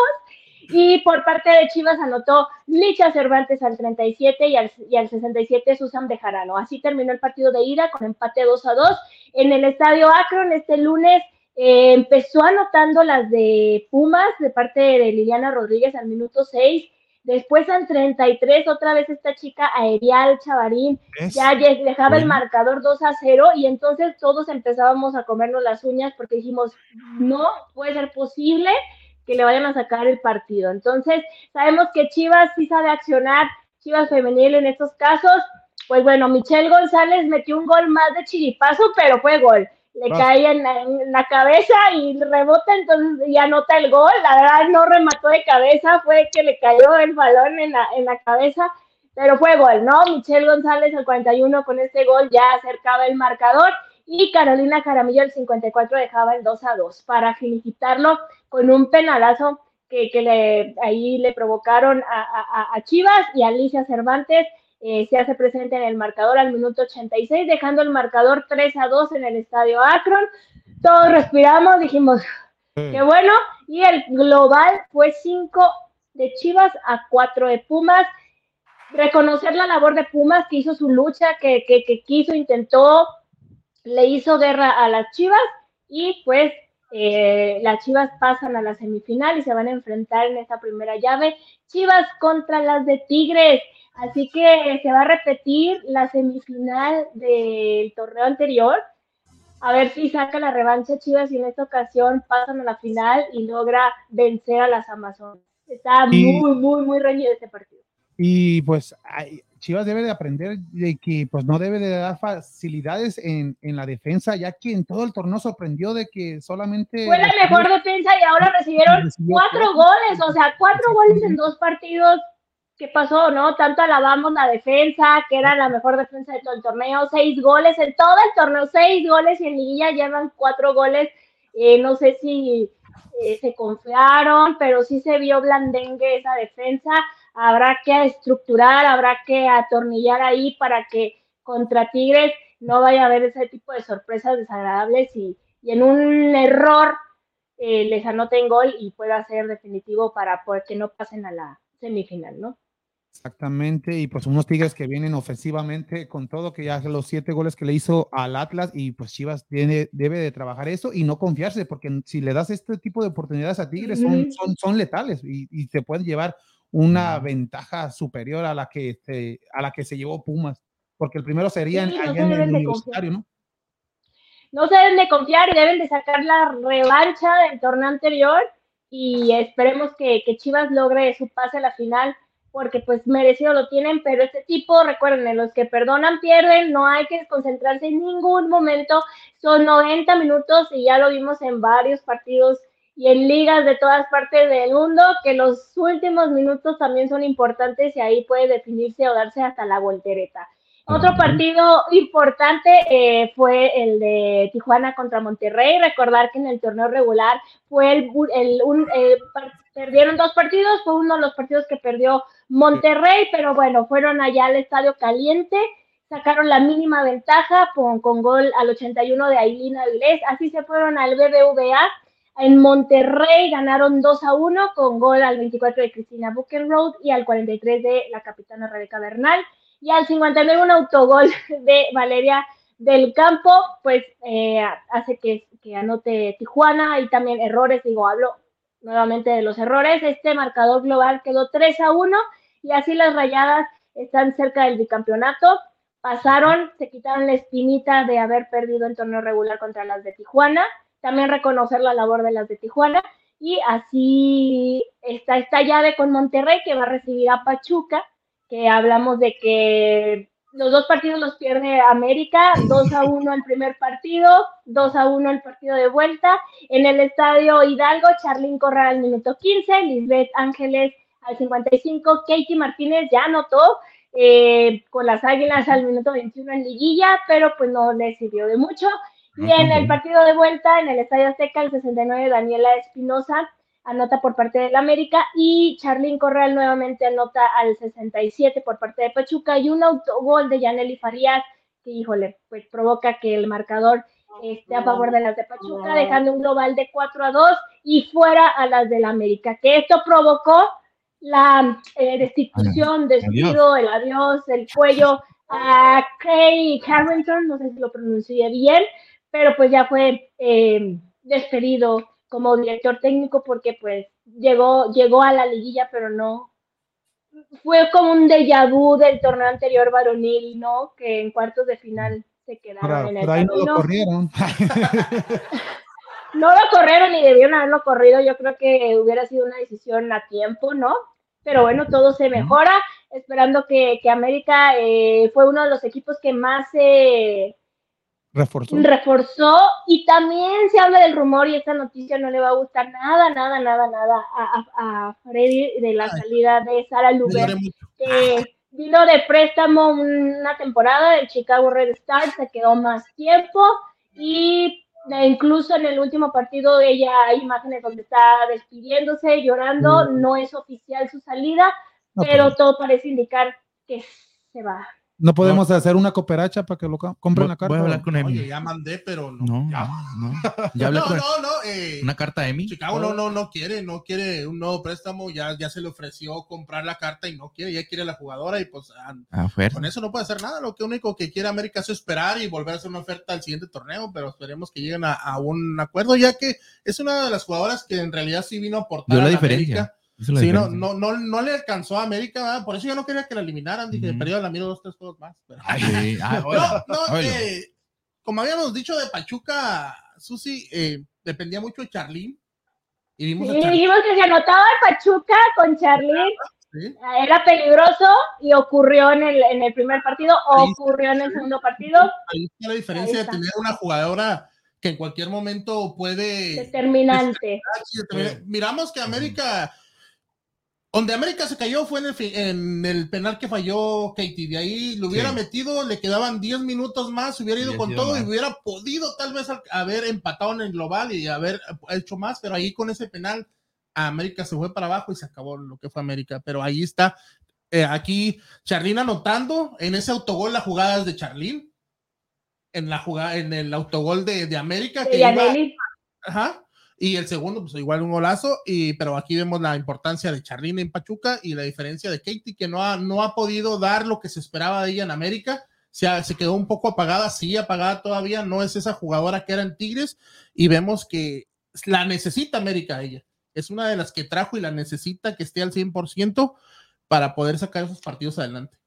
Y por parte de Chivas anotó Licha Cervantes al 37 y al, y al 67 Susan Bejarano. Así terminó el partido de ida con empate 2 a 2. En el estadio Akron este lunes eh, empezó anotando las de Pumas de parte de Liliana Rodríguez al minuto 6. Después al 33, otra vez esta chica Aerial Chavarín ya dejaba el marcador 2 a 0 y entonces todos empezábamos a comernos las uñas porque dijimos, no puede ser posible que le vayan a sacar el partido. Entonces, sabemos que Chivas sí sabe accionar, Chivas femenil en estos casos. Pues bueno, Michelle González metió un gol más de chiripazo, pero fue gol. Le cae en la, cabeza y rebota, entonces y anota el gol. La verdad no remató de cabeza, fue que le cayó el balón en la, en la cabeza, pero fue gol, ¿no? Michelle González al 41 con este gol ya acercaba el marcador y Carolina Caramillo el 54 dejaba el 2 a 2 para felicitarlo con un penalazo que, le, ahí le provocaron a, Chivas y Alicia Cervantes eh, se hace presente en el marcador al minuto 86, dejando el marcador 3 a 2 en el estadio Akron. Todos respiramos, dijimos, qué bueno, y el global fue 5 de Chivas a 4 de Pumas. Reconocer la labor de Pumas que hizo su lucha, que, que, que quiso, intentó, le hizo guerra a las Chivas y pues eh, las Chivas pasan a la semifinal y se van a enfrentar en esta primera llave. Chivas contra las de Tigres. Así que se va a repetir la semifinal del torneo anterior. A ver si saca la revancha Chivas y en esta ocasión pasan a la final y logra vencer a las Amazonas. Está Y- muy, muy, muy reñido este partido. Y pues Chivas debe de aprender de que pues no debe de dar facilidades en, en la defensa, ya que en todo el torneo sorprendió de que solamente... Fue la mejor defensa y ahora recibieron cuatro goles, o sea, cuatro goles en dos partidos. ¿Qué pasó, no? Tanto alabamos la defensa, que era la mejor defensa de todo el torneo, seis goles en todo el torneo, seis goles y en liguilla llevan cuatro goles. Eh, no sé si eh, se confiaron, pero sí se vio blandengue esa defensa. Habrá que estructurar, habrá que atornillar ahí para que contra Tigres no vaya a haber ese tipo de sorpresas desagradables y, y en un error eh, les anoten gol y pueda ser definitivo para poder que no pasen a la semifinal, ¿no? Exactamente, y pues unos Tigres que vienen ofensivamente con todo, que ya los siete goles que le hizo al Atlas, y pues Chivas tiene, debe de trabajar eso y no confiarse, porque si le das este tipo de oportunidades a Tigres, son, son, son letales y, y te pueden llevar una ventaja superior a la que se, a la que se llevó Pumas, porque el primero sería en- Sí, no allá se en el universitario, ¿no? No se deben de confiar y deben de sacar la revancha del torneo anterior y esperemos que, que Chivas logre su pase a la final porque pues merecido lo tienen, pero este tipo, recuerden, en los que perdonan pierden, no hay que concentrarse en ningún momento, son 90 minutos y ya lo vimos en varios partidos y en ligas de todas partes del mundo, que los últimos minutos también son importantes y ahí puede definirse o darse hasta la voltereta. Otro partido importante eh, fue el de Tijuana contra Monterrey. Recordar que en el torneo regular fue el, el- un, eh, perdieron dos partidos, fue uno de los partidos que perdió Monterrey, pero bueno, fueron allá al estadio caliente, sacaron la mínima ventaja con, con gol al 81 de Ailín Avilés, así se fueron al BBVA. En Monterrey ganaron 2 a 1 con gol al 24 de Cristina Buchenroth y al 43 de la capitana Rebeca Bernal y al 59 un autogol de Valeria del Campo, pues eh, hace que, anote Tijuana y también errores, digo, hablo nuevamente de los errores, este marcador global quedó 3 a 1 y así las rayadas están cerca del bicampeonato, pasaron, se quitaron la espinita de haber perdido el torneo regular contra las de Tijuana, también reconocer la labor de las de Tijuana y así está esta llave con Monterrey que va a recibir a Pachuca que hablamos de que los dos partidos los pierde América, 2 a 1 el primer partido, 2 a 1 el partido de vuelta. En el estadio Hidalgo, Charlín Corral al minuto 15, Lisbeth Ángeles al 55, Katie Martínez ya anotó eh, con las Águilas al minuto 21 en liguilla, pero pues no le sirvió de mucho. Y en el partido de vuelta, en el Estadio Azteca, el 69, Daniela Espinosa anota por parte del América y Charlín Corral nuevamente anota al 67 por parte de Pachuca y un autogol de Yaneli Farías que, híjole, pues provoca que el marcador esté a favor de las de Pachuca, dejando un global de 4 a 2 y fuera a las del América, que esto provocó la eh, destitución, despido, el adiós, el cuello a Kay Carrington, no sé si lo pronuncié bien, pero pues ya fue eh, despedido como director técnico porque pues llegó, llegó a la liguilla, pero no. Fue como un déjà vu del torneo anterior varonil, ¿no? Que en cuartos de final se quedaron Pero, en el pero ahí no lo corrieron. No lo corrieron y debieron haberlo corrido. Yo creo que hubiera sido una decisión a tiempo, ¿no? Pero bueno, todo se mejora. Esperando que, que América eh, fue uno de los equipos que más se Reforzó. reforzó y también se habla del rumor y esta noticia no le va a gustar nada, nada, nada, nada a, a, a Freddy de la Ay. salida de Sara Luber, que vino de préstamo una temporada del Chicago Red Stars, se quedó más tiempo y incluso en el último partido ella hay imágenes donde está despidiéndose, llorando, Mm. no es oficial su salida, No, pero todo parece indicar que se va. No podemos hacer una cooperacha para que lo co- compren la carta. voy a hablar con yo Emi. ya mandé, pero no. No, ya. no, no. Ya hablé no, con no, no, eh, una carta a Emi. Chicago no, no, no quiere, no quiere un nuevo préstamo, ya, ya se le ofreció comprar la carta y no quiere, ya quiere la jugadora y pues ah, con eso no puede hacer nada, lo que único que quiere América es esperar y volver a hacer una oferta al siguiente torneo, pero esperemos que lleguen a, a un acuerdo, ya que es una de las jugadoras que en realidad sí vino a aportar Dio la a diferencia. América. Sí, no, no, no, no le alcanzó a América, ¿verdad? por eso yo no quería que la eliminaran, dije, Ujú. perdió la miro dos, tres juegos más. pero- Ay, sí. Ah, no, no, oílo. eh, como habíamos dicho de Pachuca, Susi, eh, dependía mucho de Charlín. Y vimos Sí, dijimos que se anotaba el Pachuca con Charlín, ¿sí? era peligroso y ocurrió en el, en el primer partido, ocurrió en el segundo partido, Ahí está la diferencia de está. tener una jugadora que en cualquier momento puede determinante. También. Miramos que América, donde América se cayó fue en el, en el penal que falló Katie. De ahí lo hubiera Sí. metido, le quedaban 10 minutos más, hubiera ido Hubiera con todo y hubiera podido tal vez haber empatado en el global y haber hecho más, pero ahí con ese penal América se fue para abajo y se acabó lo que fue América. Pero ahí está, eh, aquí Charlín anotando en ese autogol las jugadas de Charlín. En la jugada, en el autogol de, de América, que iba. Ajá. Y el segundo, pues igual un golazo, y, pero aquí vemos la importancia de Charlín en Pachuca y la diferencia de Katie, que no ha, no ha podido dar lo que se esperaba de ella en América. Se, se quedó un poco apagada, sí, apagada todavía, no es esa jugadora que era en Tigres, y vemos que la necesita América ella. Es una de las que trajo y la necesita que esté al 100% para poder sacar esos partidos adelante.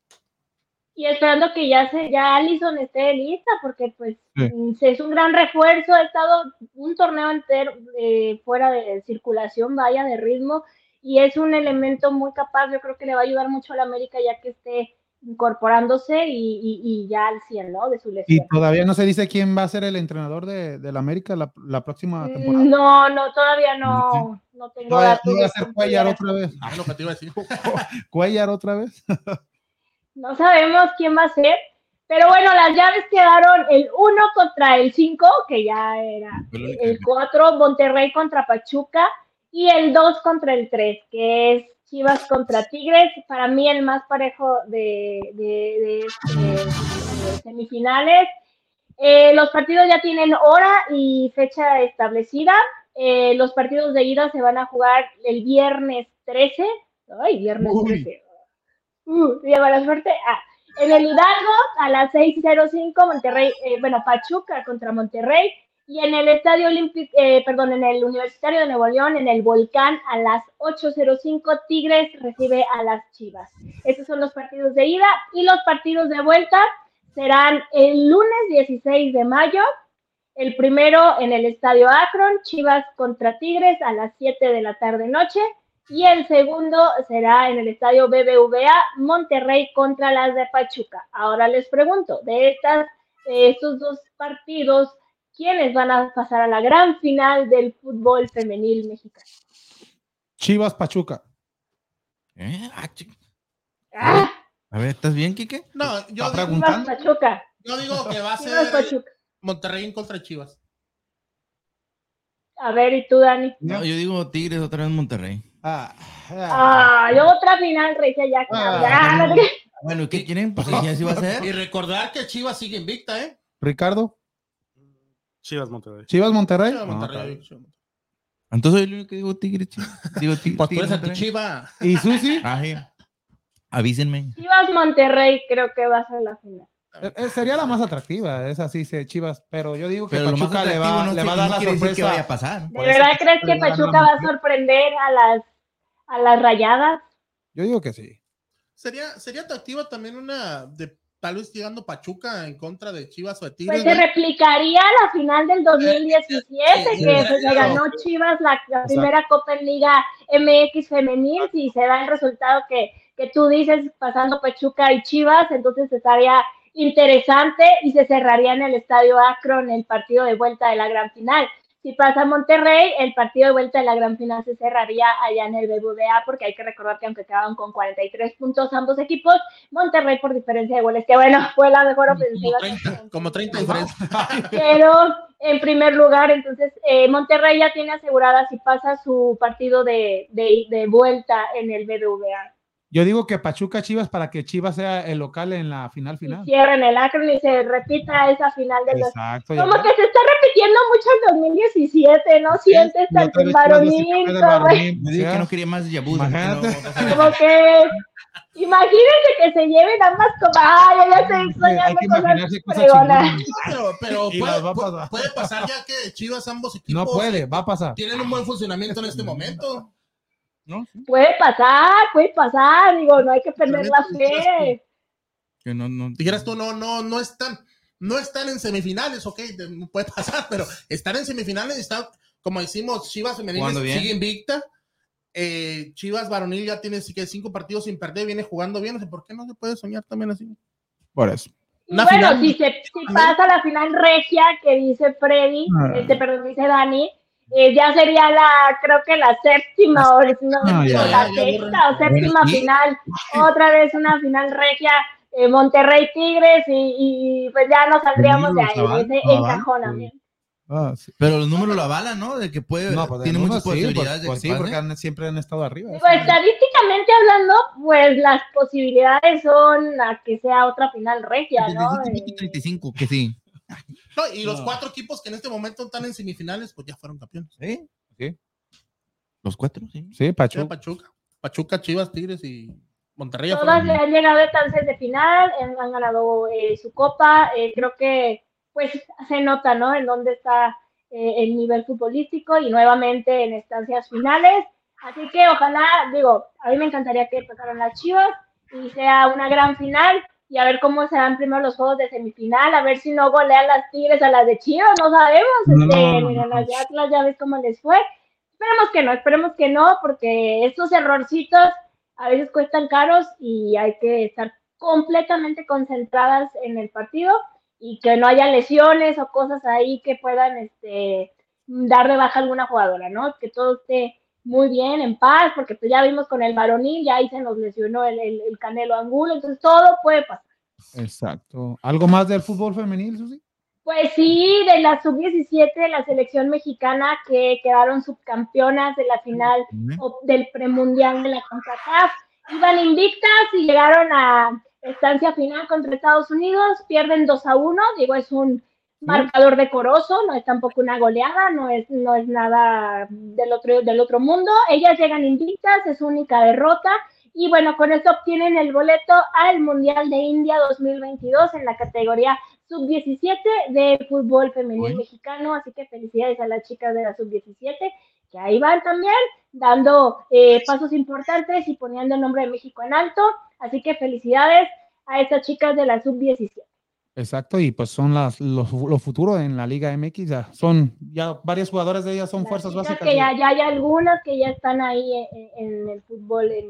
Y esperando que ya se, ya Allison esté lista, porque pues Sí. mm, es un gran refuerzo, ha estado un torneo entero eh, fuera de circulación, vaya, de ritmo, y es un elemento muy capaz, yo creo que le va a ayudar mucho a la América ya que esté incorporándose y, y- y ya al 100, ¿no? De su Y lesión. todavía no se dice quién va a ser el entrenador de, de la América la, la próxima temporada. No, no, todavía no, no tengo datos. no va a ser Cuellar otra vez. Ah, lo que te iba a decir. Cuellar otra vez. No sabemos quién va a ser, pero bueno, las llaves quedaron el 1 contra el 5, que ya era el que- 4, Monterrey contra Pachuca, y el 2 contra el 3, que es Chivas contra Tigres. Para mí el más parejo de, de, de este, de semifinales. Eh, los partidos ya tienen hora y fecha establecida. Eh, los partidos de ida se van a jugar el viernes 13. Ay, viernes Uy. 13. Uh, lleva la suerte. Ah, en el Hidalgo a las 6.05, Monterrey, eh, bueno, Pachuca contra Monterrey. Y en el Estadio Olímpico, eh, perdón, en el Universitario de Nuevo León, en el Volcán, a las 8.05, Tigres recibe a las Chivas. Estos son los partidos de ida y los partidos de vuelta serán el lunes 16 de mayo. El primero en el Estadio Akron, Chivas contra Tigres a las 7 de la tarde noche. Y el segundo será en el Estadio BBVA, Monterrey contra las de Pachuca. Ahora les pregunto, de estas, de estos dos partidos, ¿quiénes van a pasar a la gran final del fútbol femenil mexicano? Chivas Pachuca. ¿Eh? Ah, ¡Ah! A ver, ¿estás bien, Kike? No, yo, digo. Pachuca. yo digo que va a Chivas ser Pachuca. Monterrey en contra de Chivas. A ver, ¿y tú, Dani? No, yo digo Tigres otra vez Monterrey. Ah, ah. Ah, yo otra final, Regia, ya. Ah, ya, no. Bueno, ¿qué quieren? Pues así va a Y ser. recordar que Chivas sigue invicta, ¿eh? Ricardo, Chivas Monterrey. Chivas Monterrey. Chivas, Ah, Monterrey. Entonces soy el único que digo Tigres, chico. Digo Tigres. Pues tú eres. ¿Y Susi? Ah, sí. Avísenme. Chivas Monterrey creo que va a ser la final. Eh, eh, sería la más atractiva, es así, sí, Chivas, pero yo digo que Pero Pachuca le va, no, le va a dar no la decir que vaya a sorpresa. pasar. ¿De verdad crees que Pachuca va a sorprender a las, a las rayadas? Yo digo que sí. Sería, sería atractiva también una de tal vez llegando Pachuca en contra de Chivas o de Pues Tigres. se ¿no? replicaría la final del 2017, sí, que sí, se claro. ganó Chivas la, la primera Copa en Liga MX femenil, si se da el resultado que, que tú dices, pasando Pachuca y Chivas, entonces estaría interesante y se cerraría en el Estadio Akron el partido de vuelta de la gran final. Si pasa Monterrey, el partido de vuelta de la gran final se cerraría allá en el BBVA, porque hay que recordar que aunque quedaban con 43 puntos ambos equipos, Monterrey por diferencia de goles, que bueno, fue la mejor ofensiva. 30, como 30 diferencias. Pero en primer lugar, entonces eh, Monterrey ya tiene asegurada si pasa su partido de, de, de vuelta en el BBVA. Yo digo que Pachuca Chivas para que Chivas sea el local en la final Y final. cierren el Akron y se repita esa final de los... Exacto. Como que se está repitiendo mucho el 2017, ¿no? Sientes Y el vez Chivas varonil Me dije ¿sí? que no quería más Yabuz. Imagínate. como que... Imagínense que se lleven ambas como... ¡Ay, ya soñando que cosas imaginarse cosas. Pero, pero Y puede, las va a puede- pasar. puede pasar ya que Chivas ambos equipos No puede, va a pasar. tienen un buen funcionamiento en este momento. ¿No? Puede pasar, puede pasar, digo, no hay que perder la fe. Que no, no. Dijeras tú, no, no, no están, no están en semifinales, ok, puede pasar, pero están en semifinales y están como decimos, Chivas femenil sigue invicta. Eh, Chivas varonil ya tiene que cinco partidos sin perder, viene jugando bien. no sé ¿Por qué no se puede soñar también así? Por eso. Y bueno, final- si, se, si pasa la final regia que dice Freddy, Ah. este, perdón, dice Dani, eh, ya sería la, creo que la séptima o no, Ah, ya. o la Ya, ya, sexta o séptima Bueno, sí. final, otra vez una final regia, eh, Monterrey Tigres y, y, pues ya nos saldríamos de ahí, de ese encajonamiento. Ah, sí. Pero los números lo avalan, ¿no? De que puede, No, pues, tiene muchas sí, posibilidades pues, pues de sí, que porque pase. han- siempre han estado arriba. Pues estadísticamente hablando, pues las posibilidades son a que sea otra final regia, ¿no? 35, Eh, 35, que sí. No, y los No. cuatro equipos que en este momento están en semifinales, pues ya fueron campeones. ¿Sí? Sí. Los cuatro, sí. Sí, Sí, Pachuca. Pachuca. Pachuca, Chivas, Tigres y Monterrey. Todas fueron- han llegado a estancias de final, han, han ganado eh, su copa. eh, creo que pues se nota, ¿no? En dónde está eh, el nivel futbolístico y nuevamente en estancias finales. Así que ojalá, digo, a mí me encantaría que pasaran las Chivas y sea una gran final y a ver cómo se dan primero los juegos de semifinal, a ver si no golean las Tigres a las de Chivas, no sabemos. No, Este, no. las de Atlas ya ves cómo les fue. Esperemos que no, esperemos que no, porque estos errorcitos a veces cuestan caros y hay que estar completamente concentradas en el partido y que no haya lesiones o cosas ahí que puedan este, dar de baja a alguna jugadora, ¿no? Que todo esté muy bien, en paz, porque pues ya vimos con el varonil, ya ahí se nos lesionó el, el, el Canelo Angulo, entonces todo puede pasar. Exacto. ¿Algo más del fútbol femenil, Susi? Pues sí, de la sub-17 de la selección mexicana que quedaron subcampeonas de la final o del premundial de la CONCACAF. Iban invictas y llegaron a estancia final contra Estados Unidos, pierden 2 a 1, digo, es un marcador decoroso, no es tampoco una goleada, no es, no es nada del otro, del otro mundo. Ellas llegan invictas, es su única derrota. Y bueno, con esto obtienen el boleto al Mundial de India 2022 en la categoría sub-17 de fútbol femenil Uy. mexicano. Así que felicidades a las chicas de la sub-17, que ahí van también dando eh, pasos importantes y poniendo el nombre de México en alto. Así que felicidades a estas chicas de la sub-17. Exacto, y pues son las los, los futuros en la Liga MX, ya son ya varias jugadoras de ellas son Las fuerzas básicas. Que ya, ya hay algunas que ya están ahí en, en el fútbol en,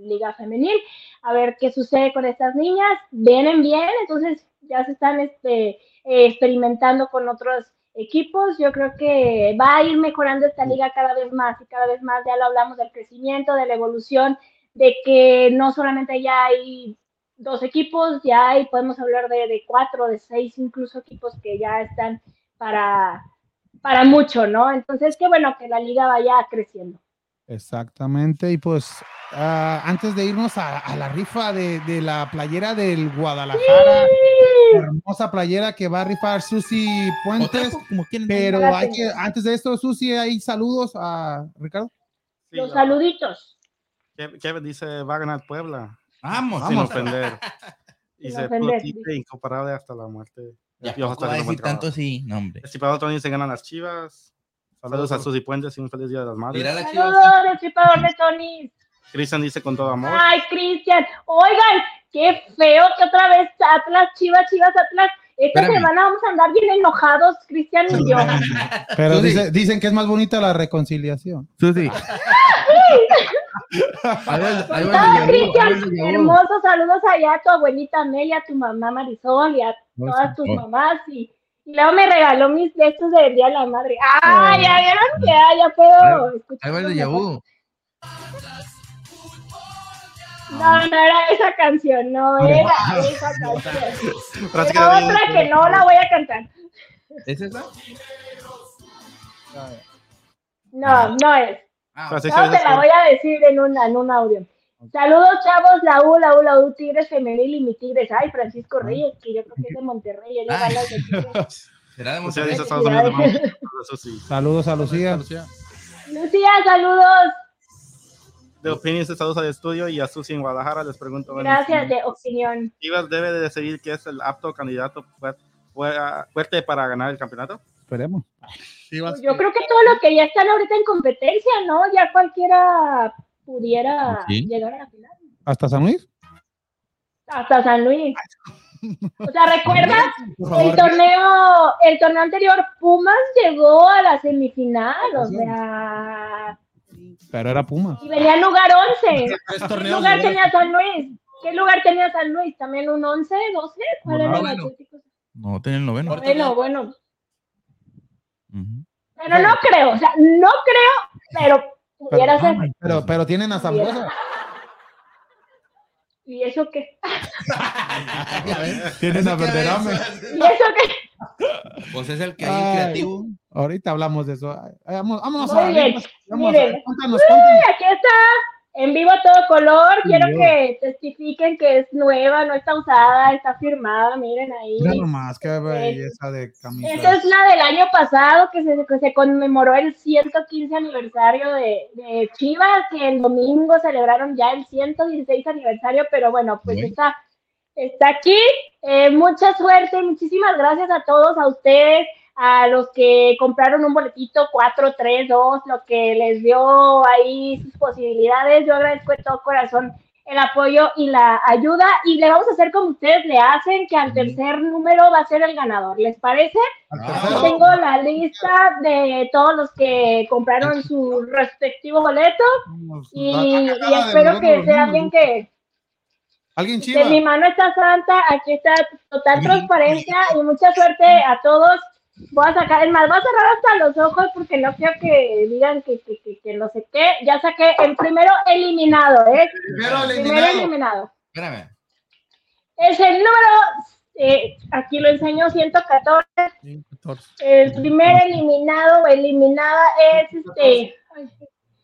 en Liga Femenil. A ver qué sucede con estas niñas. Vienen bien, entonces ya se están este, eh, experimentando con otros equipos. Yo creo que va a ir mejorando esta liga cada vez más y cada vez más. Ya lo hablamos del crecimiento, de la evolución, de que no solamente ya hay dos equipos, ya hay, podemos hablar de, de cuatro, de seis incluso equipos que ya están para, para mucho, ¿no? Entonces, qué bueno que la liga vaya creciendo. Exactamente, y pues ah, antes de irnos a, a la rifa de, de la playera del Guadalajara, hermosa playera que va a rifar Susi Puentes, Otra, como quieren. pero hay que, antes de esto, Susi, hay saludos a Ricardo. Sí, Los la- saluditos. Ke- Kevin dice, va a ganar Puebla. Vamos, Sin Vamos. ofender. Flotite, incomparable hasta la muerte. Ya, Piojo está va a haciendo decir tanto así, no, hombre. Estipador Tony se ganan las chivas. Saludos a Susi Puentes y un feliz día de las madres. La. Saludos, destripador de Tony. Cristian dice con todo amor. Ay, Cristian. Oigan, qué feo que otra vez Atlas, Chivas, Chivas, Atlas. Esta Espérame. semana vamos a andar bien enojados, Cristian y yo. Pero dice- dicen que es más bonita la reconciliación. Susi. Cristian, hermosos saludos allá a tu abuelita Amelia, a tu mamá Marisol y a todas tus mamás. Y, y luego me regaló mis de estos del Día de la Madre. ¡Ah, Oh. ya vieron que ah, ya puedo escuchar! Ahí va el de. Yahoo. No, no era esa canción, no era esa canción. Era otra que no la voy a cantar. ¿Es esa? No, no es. Ah, No, te la voy a decir en, una, en un audio. Saludos, chavos, la U, la U, la U, Tigres Femenil y mi Tigres. Ay, Francisco Reyes, que yo creo que es de Monterrey. él de Tigres. ¿Será de Monterrey? saludos a. Saludos Lucía. Lucía. Saludos. De Opinions Estados al estudio y a Susi en Guadalajara les pregunto. bueno, Gracias de opinión. Chivas debe de decidir que es el apto candidato fuerte para ganar el campeonato. Esperemos. Pues Yo creo que todos los que ya están ahorita en competencia, ¿no? Ya cualquiera pudiera Sí. llegar a la final. ¿Hasta San Luis? Hasta San Luis. O sea, ¿recuerdas? El torneo, el torneo anterior, Pumas llegó a la semifinal, o sea, Pero era Puma. y venía en lugar 11. Tres ¿Qué lugar tenía San Luis? ¿Qué lugar tenía San Luis? ¿También un 11, 12? ¿Cuál era el? No, tiene el noveno. Bueno, bueno. Pero no creo, o sea, no creo, pero pudiera ser. Pero, pero tienen a Zambuesa. ¿Y eso qué? Tienen a Verderame. ¿Y eso qué? Pues es el que hay Ay. creativo. Ahorita hablamos de eso. Ay, Vamos, vámonos Muy a bien, vamos a- miren. Cuéntanos, cuéntanos. Y aquí está, en vivo a todo color. Quiero que testifiquen que es nueva, no está usada, está firmada. Miren ahí. Mira nomás, qué belleza de camisa. Esta es la del año pasado que se, que se conmemoró el 115 aniversario de, de Chivas, que el domingo celebraron ya el 116 aniversario, pero bueno, pues está, está aquí. Eh, mucha suerte, muchísimas gracias a todos, a ustedes, a los que compraron un boletito 4, 3, 2, lo que les dio ahí sus posibilidades. Yo agradezco de todo corazón el apoyo y la ayuda y le vamos a hacer como ustedes le hacen, que al tercer número va a ser el ganador. ¿Les parece? Tercero. tengo la lista de todos los que compraron su respectivo boleto y, espero que sea alguien que Alguien de chiva. mi mano está santa, aquí está total transparencia y mucha suerte a todos. Voy a sacar, es más, voy a cerrar hasta los ojos porque no quiero que digan que, que, que, que no sé qué. Ya saqué el primero eliminado, ¿eh? Primero Primero eliminado. eliminado. Espérame. Es el número, eh, aquí lo enseño, 114. Sí, 14. El primer eliminado o eliminada es este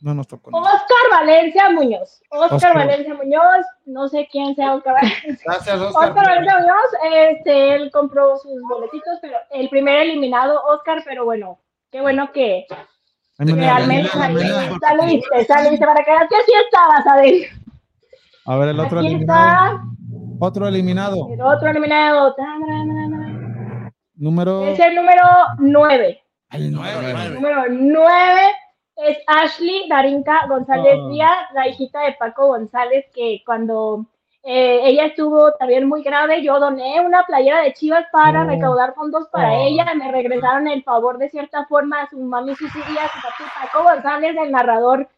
No nos tocó. Oscar Valencia Muñoz. Oscar, Oscar. Valencia Muñoz, no sé quién sea Oscar Valencia. Gracias, Oscar Oscar. Valencia Muñoz, este, él compró sus boletitos, pero el primer eliminado, Oscar, pero bueno, qué bueno que realmente saliste, saliste, para que que sí estabas, Adel. A ver, el otro Aquí eliminado. está Otro eliminado. el otro eliminado. Número. Es el número 9. El. Número 9 es Ashley Darinka González Ah. Díaz, la hijita de Paco González, que cuando eh, ella estuvo también muy grave, yo doné una playera de Chivas para Oh. recaudar fondos para Oh. ella, me regresaron el favor de cierta forma a su mami Susi Díaz, su papi Paco González, el narrador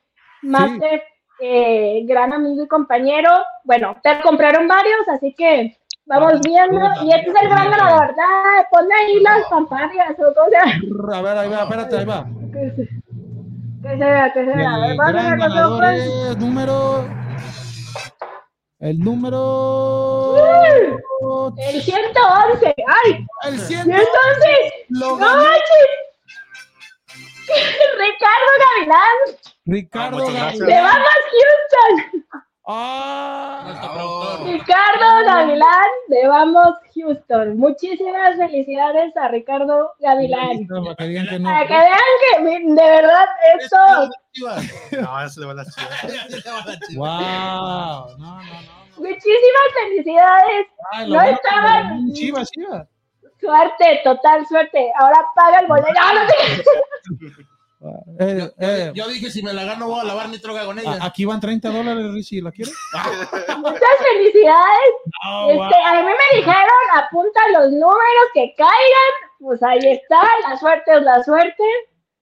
máster, eh, gran amigo y compañero. Bueno, te compraron varios, así que vamos viendo. Y este es el gran ganador. Da, ponme ahí las campañas o cosas. A ver, ahí va, espérate, ahí va. Que se, que se vea, que se vea. A ver, El gran los ganador es número. El número. El 111. ¡Ay! El 100. 111. Lo ¡No manches! Ricardo Gavilán. Ricardo. Ah, Gavilán. ¡Le vamos Houston! Ah, productor. Ricardo Gavilán de Vamos Houston. Muchísimas felicidades a Ricardo Gavilán. para que digan que no. Para que vean que mi- de verdad esto Chivas. No, eso le va a las chivas. Wow. No, no, no. muchísimas felicidades. Ay, No estaban- Chivas, Chivas. Suerte, total suerte. Ahora paga el boleto. Eh, eh, Yo dije, si me la gano, voy a lavar mi troca con ella. aquí van 30 dólares, Richie. ¿La quieres? Muchas felicidades. Oh, Este, a mí me dijeron, apunta los números que caigan. Pues ahí está, la suerte es la suerte.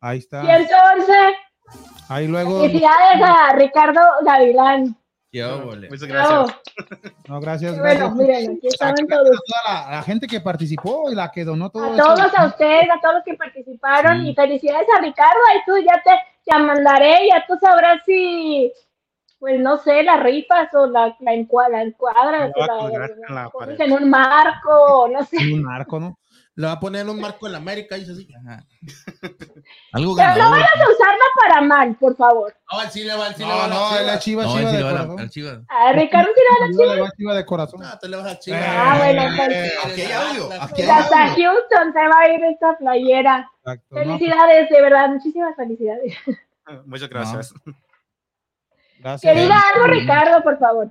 Ahí está. 111. Ahí luego. Felicidades a Ricardo Gavilán. Qué óvole. Muchas gracias. No, gracias. Bueno, gracias. miren, aquí estaban Aquí todos. toda la, la gente que participó y la que donó todo A todos, a ustedes, a todos los que participaron Sí. y felicidades a Ricardo. Ahí tú ya te, te mandaré, ya tú sabrás si, pues no sé, las rifas o la, la, encua- la encuadras La a en en un marco, no sé. Un narco, ¿no? Le va a poner en un marco en la América y dice así. Ajá. Algo Pero no ganador. vayas a usarla para mal, por favor. No, al sí le va, al sí le No, va. a no, la chiva, No, chiva sí de le va a la- corazón. al Chivas. A Ricardo sí le va a Yo le voy a chiva de corazón. No, te le vas a Chivas. Ah, bueno, pues. Aquí hay audio, aquí hay hasta audio. Houston se va a ir esta playera. Exacto, ¿no? Felicidades, de verdad, muchísimas felicidades. Muchas gracias. Gracias. Que diga algo Ricardo, por favor.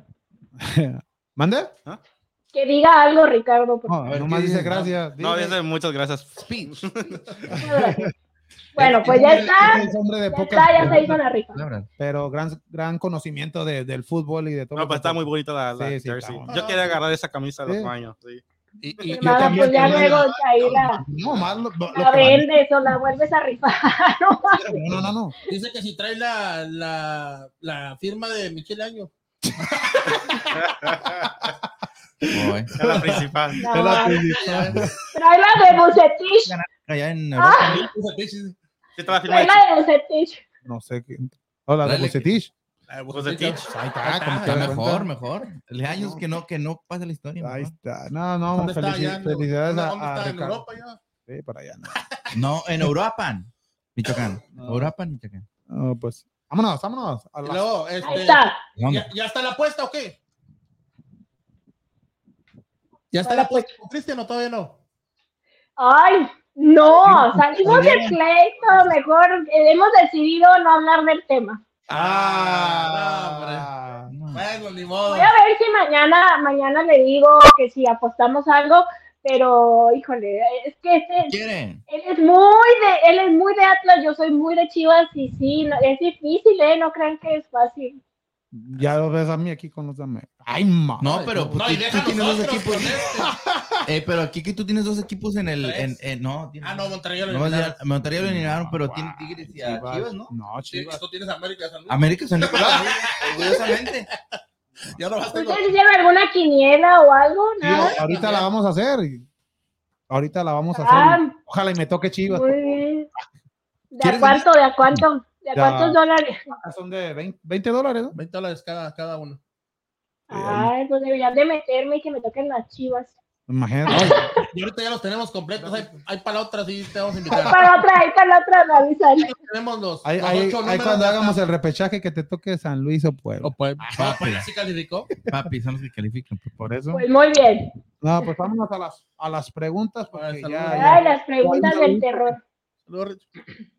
¿Mande? Que diga algo Ricardo, por No, favor. ver, nomás ¿qué dice gracias. No, Dice- dice muchas gracias. Speech. Bueno, pues ya está. Es hombre de Ya pocas está, ya se hizo la rifa. Pero gran, gran conocimiento de- del fútbol y de todo. No, pues está muy bonita la, la Sí, sí, jersey. está Yo quería agarrar esa camisa de Sí. los baños. Sí. Y, y- también- pues ya luego la, No, más lo, lo- lo la vale. vendes o la vuelves a rifar. ¿no? No, no, no. Dice que si trae la, la, la firma de Michelle Año. Oy, Es la principal. No, Es la trae principal. la de Bucetich. allá en Ah. Europa. Te de la de Bucetich. No sé qué. Hola, de Bucetich. Bucetich. Ahí está, Ahí está, mejor, mejor. De años que no, que no pasa la historia. Ahí mejor. está. No, no, felicidades ¿Dónde, a, dónde a está? ¿En Ricardo. Europa ya? Sí, para allá. No, en Michoacán. No. Uruapan, Michoacán. No, pues, vámonos, vámonos. A la- Ahí este, está. ¿ya, ¿ya está la apuesta o qué? ¿Ya está ¿Cuál la apuesta con Cristian o todavía no? Ay, no, salimos del pleito. Mejor eh, hemos decidido no hablar del tema. Ah, No. Bueno, ni modo. Voy a ver si mañana, mañana le digo que si apostamos algo, pero híjole, es que este, ¿Quieren? él es muy de, él es muy de Atlas, yo soy muy de Chivas y sí, no- es difícil, eh, no crean que es fácil. ya lo ves a mí aquí con los dame. Ay, ma. No, pero pues, No, tú, y tú deja tienes dos equipos. este. Eh, pero aquí que tú tienes dos equipos en el. En, en- no, tienes- Ah, no, Monterrey lo No, eliminaron. ya- Monterrey lo eliminaron, pero Wow. tiene Tigres y a Chivas, ¿no? No, Chivas. Tú tienes América San Luis. América San Luis, orgullosamente. Ya no vas a ¿Ustedes hicieron alguna quiniela o algo? Sí, ahorita la vamos a hacer. y- Ahorita la vamos a Ah, hacer. Ojalá y me toque Chivas. muy bien. ¿De a ¿Quieres cuánto? ¿De a cuánto? ¿De a Ya. cuántos dólares? Son de 20, 20 dólares, ¿no? 20 dólares cada, cada uno. Ay, pues deberían de meterme y que me toquen las chivas. Imagínate. Y ahorita ya los tenemos completos. Hay, hay para la otra, sí, te vamos a invitar. para la otra, ahí para la otra me avisan. tenemos los, Ahí, los ahí- ocho ahí números cuando hagamos el repechaje que te toque San Luis o Puebla. O Ah, pues, así calificó. Papi, son los que califican. pues. Por eso. Pues muy bien. No, pues vámonos a las, a las preguntas porque Ay, ya, Ay, las preguntas del terror. Saludos, Rich.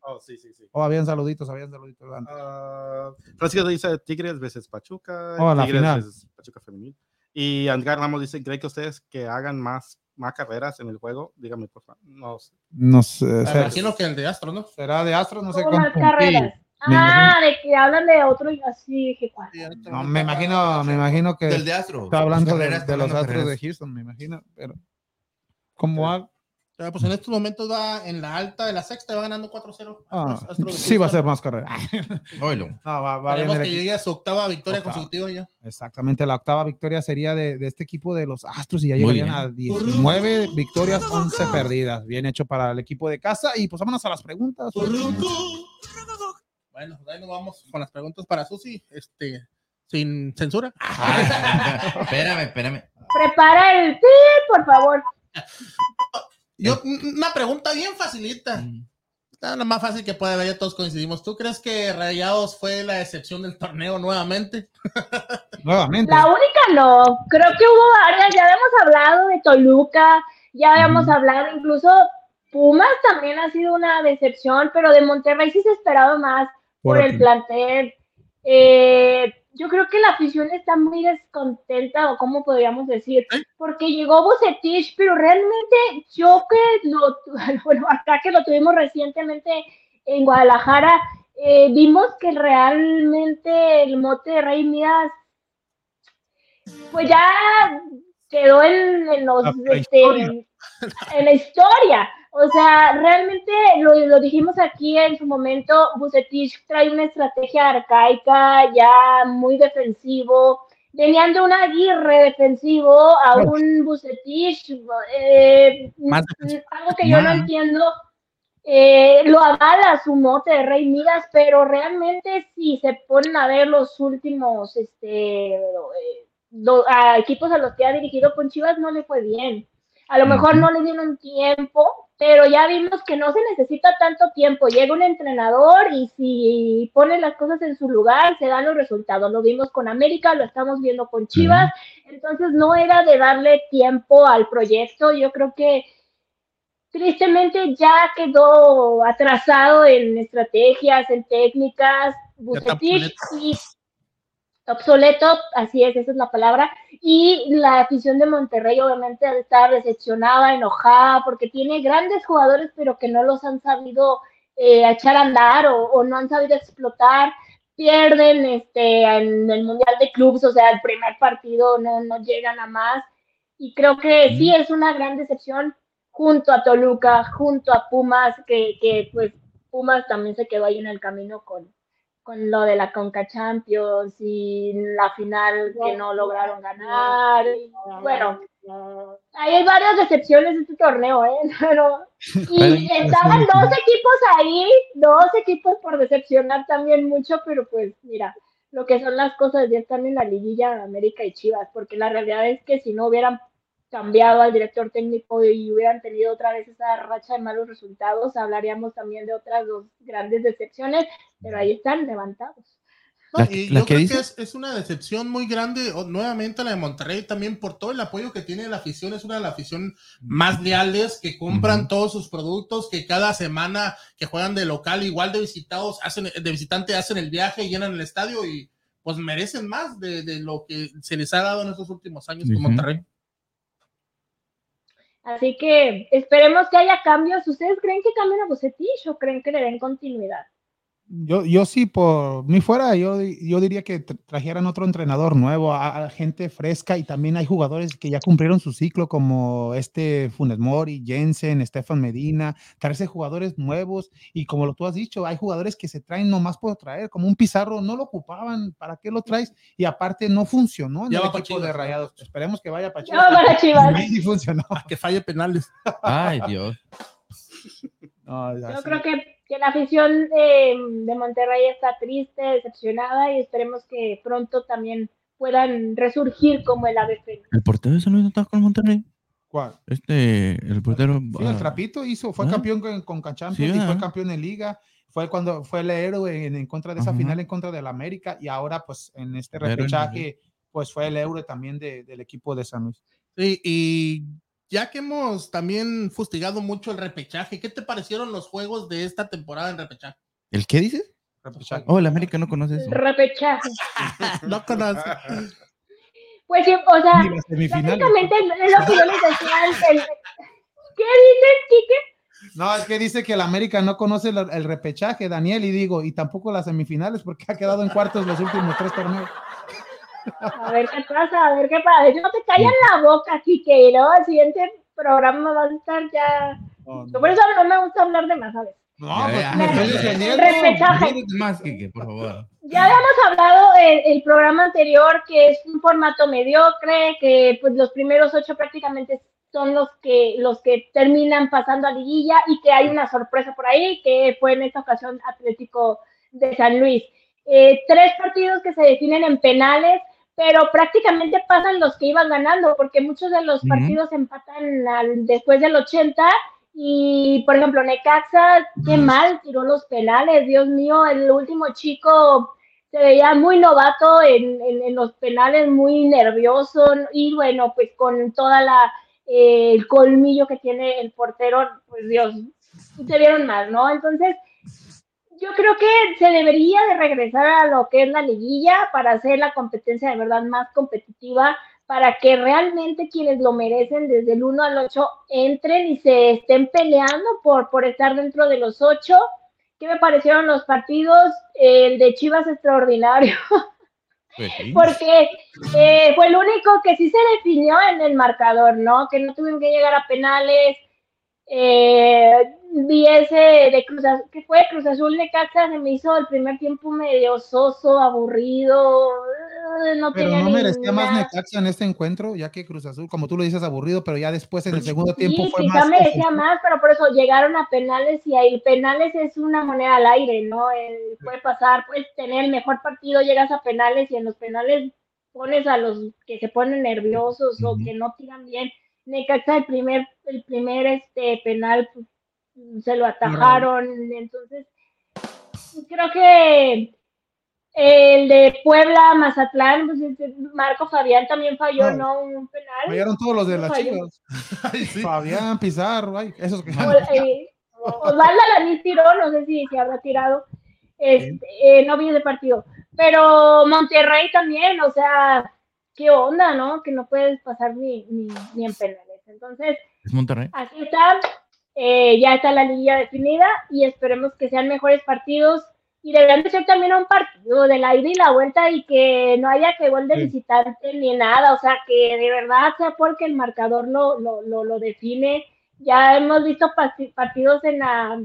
Oh, sí, sí, sí. Oh, habían saluditos, habían saluditos. antes. Ah, Francisco dice Tigres veces Pachuca. Oh, la Tigres final. veces Pachuca femenil. Y Andgar Ramos dice, ¿cree que ustedes que hagan más, más carreras en el juego? Dígame, por favor. No sé. No sé, Me imagino que el de Astro, ¿no? será de Astros, no sé ¿Cómo carreras? Ah, de que hablan de otro y así dije, ¿cuál? No, me imagino, me imagino que Del de Astro. está hablando de, los Astros de. Houston, me imagino. Pero, ¿cómo Pues en estos momentos va en la alta de la sexta, va ganando 4-0. Ah, sí, va a ser más carrera. Oilo. No, va, va que llegue a su octava victoria Octava. consecutiva ya. Exactamente, la octava victoria sería de, de este equipo de los Astros y ya llegarían a 19 victorias, 11 perdidas. Bien hecho para el equipo de casa. Y pues vámonos a las preguntas. Bueno, pues ahí nos vamos con las preguntas para Susi, este, sin censura. espérame, espérame. Prepara el pi, por favor. Yo, una pregunta bien facilita. Está lo más fácil que puede haber, ya todos coincidimos. ¿Tú crees que Rayados fue la excepción del torneo nuevamente? Nuevamente. La única no. Creo que hubo varias. Ya habíamos hablado de Toluca, ya habíamos hablado, incluso Pumas también ha sido una decepción, pero de Monterrey sí se esperaba más por, Por el plantel. Eh, yo creo que la afición está muy descontenta, o cómo podríamos decir, porque llegó Bucetich, pero realmente yo que lo, bueno, acá que lo tuvimos recientemente en Guadalajara, eh, vimos que realmente el mote de Rey Midas, pues ya quedó en, en los, La este, en la historia. O sea, realmente lo, lo dijimos aquí en su momento, Bucetich trae una estrategia arcaica, ya muy defensivo. Venían de un Aguirre defensivo a un Bucetich, eh, Más algo que yo no entiendo. eh, lo avala su mote de Rey Midas, pero realmente si se ponen a ver los últimos este, eh, do- a equipos a los que ha dirigido con Chivas no le fue bien. A lo mejor no le dieron tiempo, pero ya vimos que no se necesita tanto tiempo. Llega un entrenador y si pone las cosas en su lugar, se dan los resultados. Lo vimos con América, lo estamos viendo con Chivas. Entonces no era de darle tiempo al proyecto. Yo creo que tristemente ya quedó atrasado en estrategias, en técnicas. Bucetich y obsoleto, así es, esa es la palabra. Y la afición de Monterrey obviamente estar decepcionada, enojada, porque tiene grandes jugadores, pero que no los han sabido eh, echar a andar o, o no han sabido explotar. Pierden este, en el Mundial de Clubes, o sea, el primer partido no, no llegan a más. y creo que sí es una gran decepción junto a Toluca, junto a Pumas, que, que pues Pumas también se quedó ahí en el camino con, con lo de la Conca Champions y la final que no lograron ganar. y, bueno, hay varias decepciones de este torneo, ¿eh? Pero, y estaban dos equipos ahí, dos equipos por decepcionar también mucho, pero pues mira, lo que son las cosas ya están en la liguilla América y Chivas, porque la realidad es que si no hubieran cambiado al director técnico y hubieran tenido otra vez esa racha de malos resultados, hablaríamos también de otras dos grandes decepciones, pero ahí están levantados. No, y yo creo dice- que es, es una decepción muy grande, o- nuevamente la de Monterrey, también por todo el apoyo que tiene la afición, es una de las afición más leales, que compran todos sus productos, que cada semana que juegan de local, igual de visitados, hacen, de visitante, hacen el viaje, llenan el estadio y pues merecen más de, de lo que se les ha dado en estos últimos años con Ujú. Monterrey. Así que esperemos que haya cambios. ¿Ustedes creen que cambien a Bucetich o creen que le den continuidad? Yo, yo sí, por mí fuera, yo, yo diría que tra- trajeran otro entrenador nuevo, a, a gente fresca y también hay jugadores que ya cumplieron su ciclo como este Funes Mori, Jensen, Stefan Medina, traerse jugadores nuevos y como lo tú has dicho, hay jugadores que se traen nomás por traer, como un Pizarro, no lo ocupaban, ¿para qué lo traes? Y aparte no funcionó en Ya el equipo de Chivas. Rayados. Esperemos que vaya para Ya va para Chivas. Sí funcionó. A que falle penales. Ay, Dios. No, Yo creo que, que la afición de, de Monterrey está triste, decepcionada y esperemos que pronto también puedan resurgir como el ave fénix. ¿El portero de San Luis no está con Monterrey? ¿Cuál? Este, el portero. Sí, el ah, Trapito hizo, fue ¿Ah? campeón con, con Champions Sí, y fue ¿verdad? campeón en Liga. Fue cuando fue el héroe en, en contra de esa Ajá. final en contra del América y ahora pues en este repechaje pues fue el héroe también de- del equipo de San Luis. Sí, y ya que hemos también fustigado mucho el repechaje, ¿qué te parecieron los juegos de esta temporada en repechaje? ¿El qué dices? Repechaje. Oh, el América no conoce eso. repechaje. No conozco. Pues sí, o sea, prácticamente es lo que yo les decía antes. ¿Qué dices, Quique? No, es que dice que el América no conoce el, el repechaje, Daniel, y digo, y tampoco las semifinales porque ha quedado en cuartos los últimos tres torneos. A ver qué pasa, a ver qué pasa. No te callan la boca, y luego el siguiente programa va a estar ya. No, Por eso no me gusta hablar de más, ¿sabes? no, Ya, pues, me estoy defendiendo. Más, Kike, por favor. Ya habíamos hablado el, el programa anterior que es un formato mediocre, que pues los primeros ocho prácticamente son los que los que terminan pasando a liguilla y que hay una sorpresa por ahí que fue en esta ocasión Atlético de San Luis. Eh, tres partidos que se definen en penales, pero prácticamente pasan los que iban ganando, porque muchos de los Ujú. partidos empatan al- después del 80 y, por ejemplo, Necaxa, qué mal tiró los penales, Dios mío, el último chico se veía muy novato en, en- en los penales, muy nervioso y bueno, pues con toda la eh, el colmillo que tiene el portero, pues Dios, se vieron mal, ¿no? Entonces, yo creo que se debería de regresar a lo que es la liguilla para hacer la competencia de verdad más competitiva, para que realmente quienes lo merecen desde el 1 al 8 entren y se estén peleando por, por estar dentro de los 8. ¿Qué me parecieron los partidos? El de Chivas extraordinario, Pues porque eh, fue el único que sí se definió en el marcador, ¿no? Que no tuvieron que llegar a penales. Eh, vi ese de Cruz Azul, que fue Cruz Azul de Caxa, se me hizo el primer tiempo medio soso, aburrido, eh, no Pero tenía no merecía más. Necaxa en este encuentro, ya que Cruz Azul, como tú lo dices, aburrido, pero ya después en el segundo Sí, tiempo fue quizá más. merecía más, pero por eso llegaron a penales y ahí penales es una moneda al aire, ¿no? El- puede pasar, puedes tener el mejor partido, llegas a penales y en los penales pones a los que se ponen nerviosos o que no tiran bien. Necaxa el primer, el primer este penal pues, se lo atajaron, entonces creo que el de Puebla, Mazatlán, pues este, Marco Fabián también falló, No. ¿no? Un penal. Fallaron todos los de las chivas. Ay, sí. Fabián, Pizarro, ay, esos que O- eh, Osvaldo Alanis tiró, no sé si se habrá tirado, este, eh, no vi ese partido, pero Monterrey también, o sea, qué onda, ¿no? Que no puedes pasar ni, ni, ni en penales. Entonces, ¿Es Monterrey? así está, eh, ya está la liguilla definida y esperemos que sean mejores partidos y deberían de ser también un partido de la ida y la vuelta y que no haya que gol de visitante ni nada, o sea, que de verdad sea porque el marcador lo, lo, lo, lo define. Ya hemos visto partidos en la,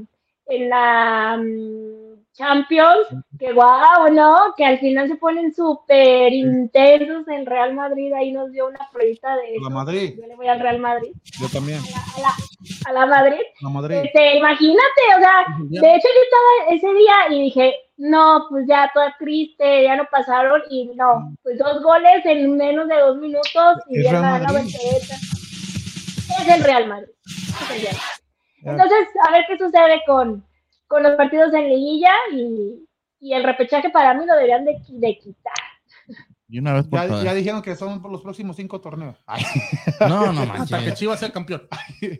en la mm, Champions, que guau, ¿no? Que al final se ponen súper intensos en Real Madrid, ahí nos dio una pruebita de eso. La Madrid. Yo le voy al Real Madrid. Yo también. A la, a la Madrid. La Madrid. Este, imagínate, o sea, de hecho yo estaba ese día y dije, no, pues ya toda triste, ya no pasaron y no, pues dos goles en menos de dos minutos y ya la, la. Es el Real Madrid. Es el Real Madrid. Entonces, a ver qué sucede con, con los partidos en liguilla y, y el repechaje para mí lo deberían de, de quitar. Y una vez por Ya, ya dijeron que son por los próximos cinco torneos. Ay, No, no Hasta que manches. Chivas sea campeón. Y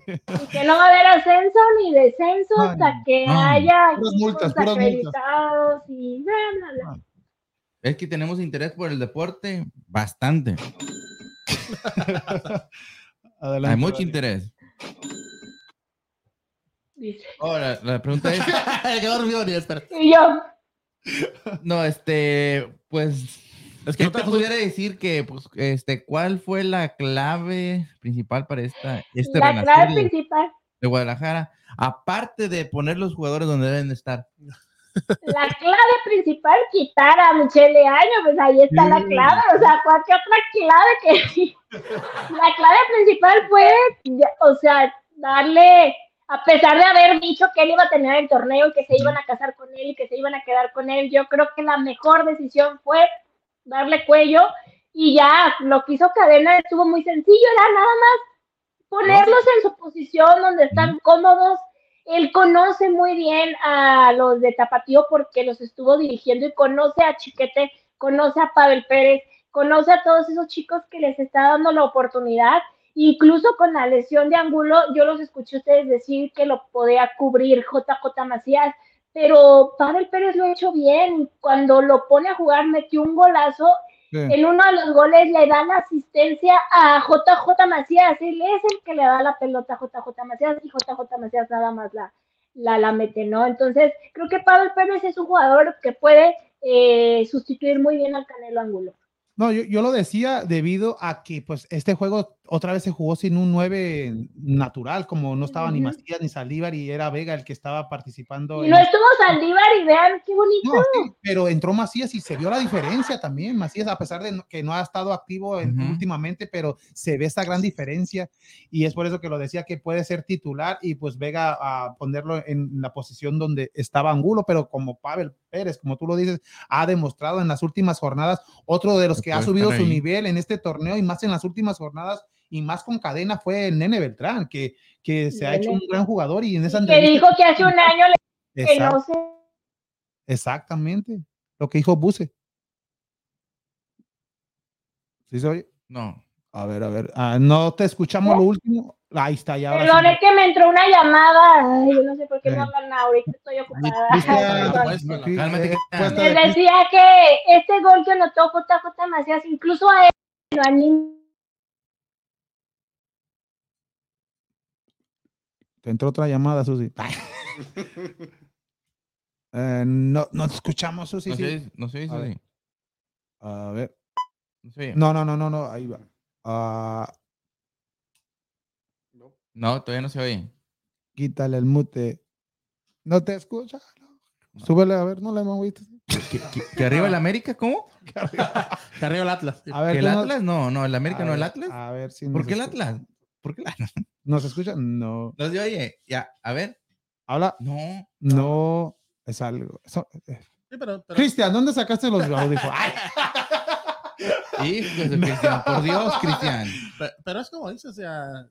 que no va a haber ascenso ni descenso No, hasta que no. haya Puras multas, puras multas. acreditados y bla, bla, bla. Es que tenemos interés por el deporte bastante. Adelante. Hay mucho interés. Ahora, la pregunta es, Qué dormido ni espera. Y yo, no, este, pues, Es que ¿qué no te pudiera decir que, pues, este, cuál fue la clave principal para esta, este la clave de, principal, de Guadalajara? Aparte de poner los jugadores donde deben de estar. la clave principal, quitar a Michele Año, pues ahí está la clave, o sea, cualquier otra clave que la clave principal fue, o sea, darle, a pesar de haber dicho que él iba a tener el torneo y que se iban a casar con él y que se iban a quedar con él, yo creo que la mejor decisión fue darle cuello y ya lo que hizo Cadena estuvo muy sencillo, era nada más ponerlos en su posición donde están cómodos. Él conoce muy bien a los de Tapatío porque los estuvo dirigiendo y conoce a Chiquete, conoce a Pavel Pérez, conoce a todos esos chicos que les está dando la oportunidad. Incluso con la lesión de Angulo, yo los escuché a ustedes decir que lo podía cubrir JJ Macías, pero Pavel Pérez lo ha hecho bien. Cuando lo pone a jugar, metió un golazo Sí. en uno de los goles le da la asistencia a JJ Macías, él es el que le da la pelota a JJ Macías y JJ Macías nada más la, la, la mete, ¿no? Entonces, creo que Pablo Pérez es un jugador que puede eh, sustituir muy bien al Canelo Angulo. No, yo, yo lo decía debido a que pues este juego otra vez se jugó sin un 9 natural, como no estaba ni. Macías ni Saldívar y era Vega el que estaba participando. Y en- no estuvo Saldívar y vean qué bonito. No, sí, pero entró Macías y se vio la diferencia también. Macías, a pesar de que no ha estado activo últimamente, pero se ve esta gran diferencia y es por eso que lo decía que puede ser titular y pues Vega a ponerlo en la posición donde estaba Angulo, pero como Pavel Pérez, como tú lo dices, ha demostrado en las últimas jornadas, otro de los que ha subido su nivel en este torneo y más en las últimas jornadas y más con cadena fue el Nene Beltrán, que, que se ha hecho un gran jugador y en esa Que dijo que hace un año le, que no sé. Exactamente, lo que dijo Buse. ¿Sí se oye? No. A ver, a ver. Ah, no te escuchamos lo úlimo. Ahí está, ya. sí. Perdón, es que me entró una llamada. Ay, yo no sé por qué Sí. no hablan ahorita, estoy ocupada. Pues, eh, Les decía que este gol que anotó JJ Macías, incluso a él lo Te entró otra llamada, Susi. Eh, no, no te escuchamos, Susi. no sí. sé, no sé, A ver. sí. A ver. No sé. No, no, no, no, no. Ahí va. Ah, No, todavía no se oye. quítale el mute. No te escucha. No. Súbele, a ver, no le hemos visto. ¿Que, que- que arriba el América? ¿Cómo? Que arriba el Atlas. A ver, ¿Que el ¿tú nos- Atlas? No, no, el América a no, el Atlas. A ver si ¿Por qué el Atlas? ¿Por qué el Atlas? ¿Nos escucha? No. No se oye. Ya, a ver. Habla. No. No. Es algo. eso- eh. Sí, pero, pero- Cristian, ¿dónde sacaste los audífonos? Ay, Hijo de Cristian, por Dios, Cristian. Pe- Pero es como dices, o sea,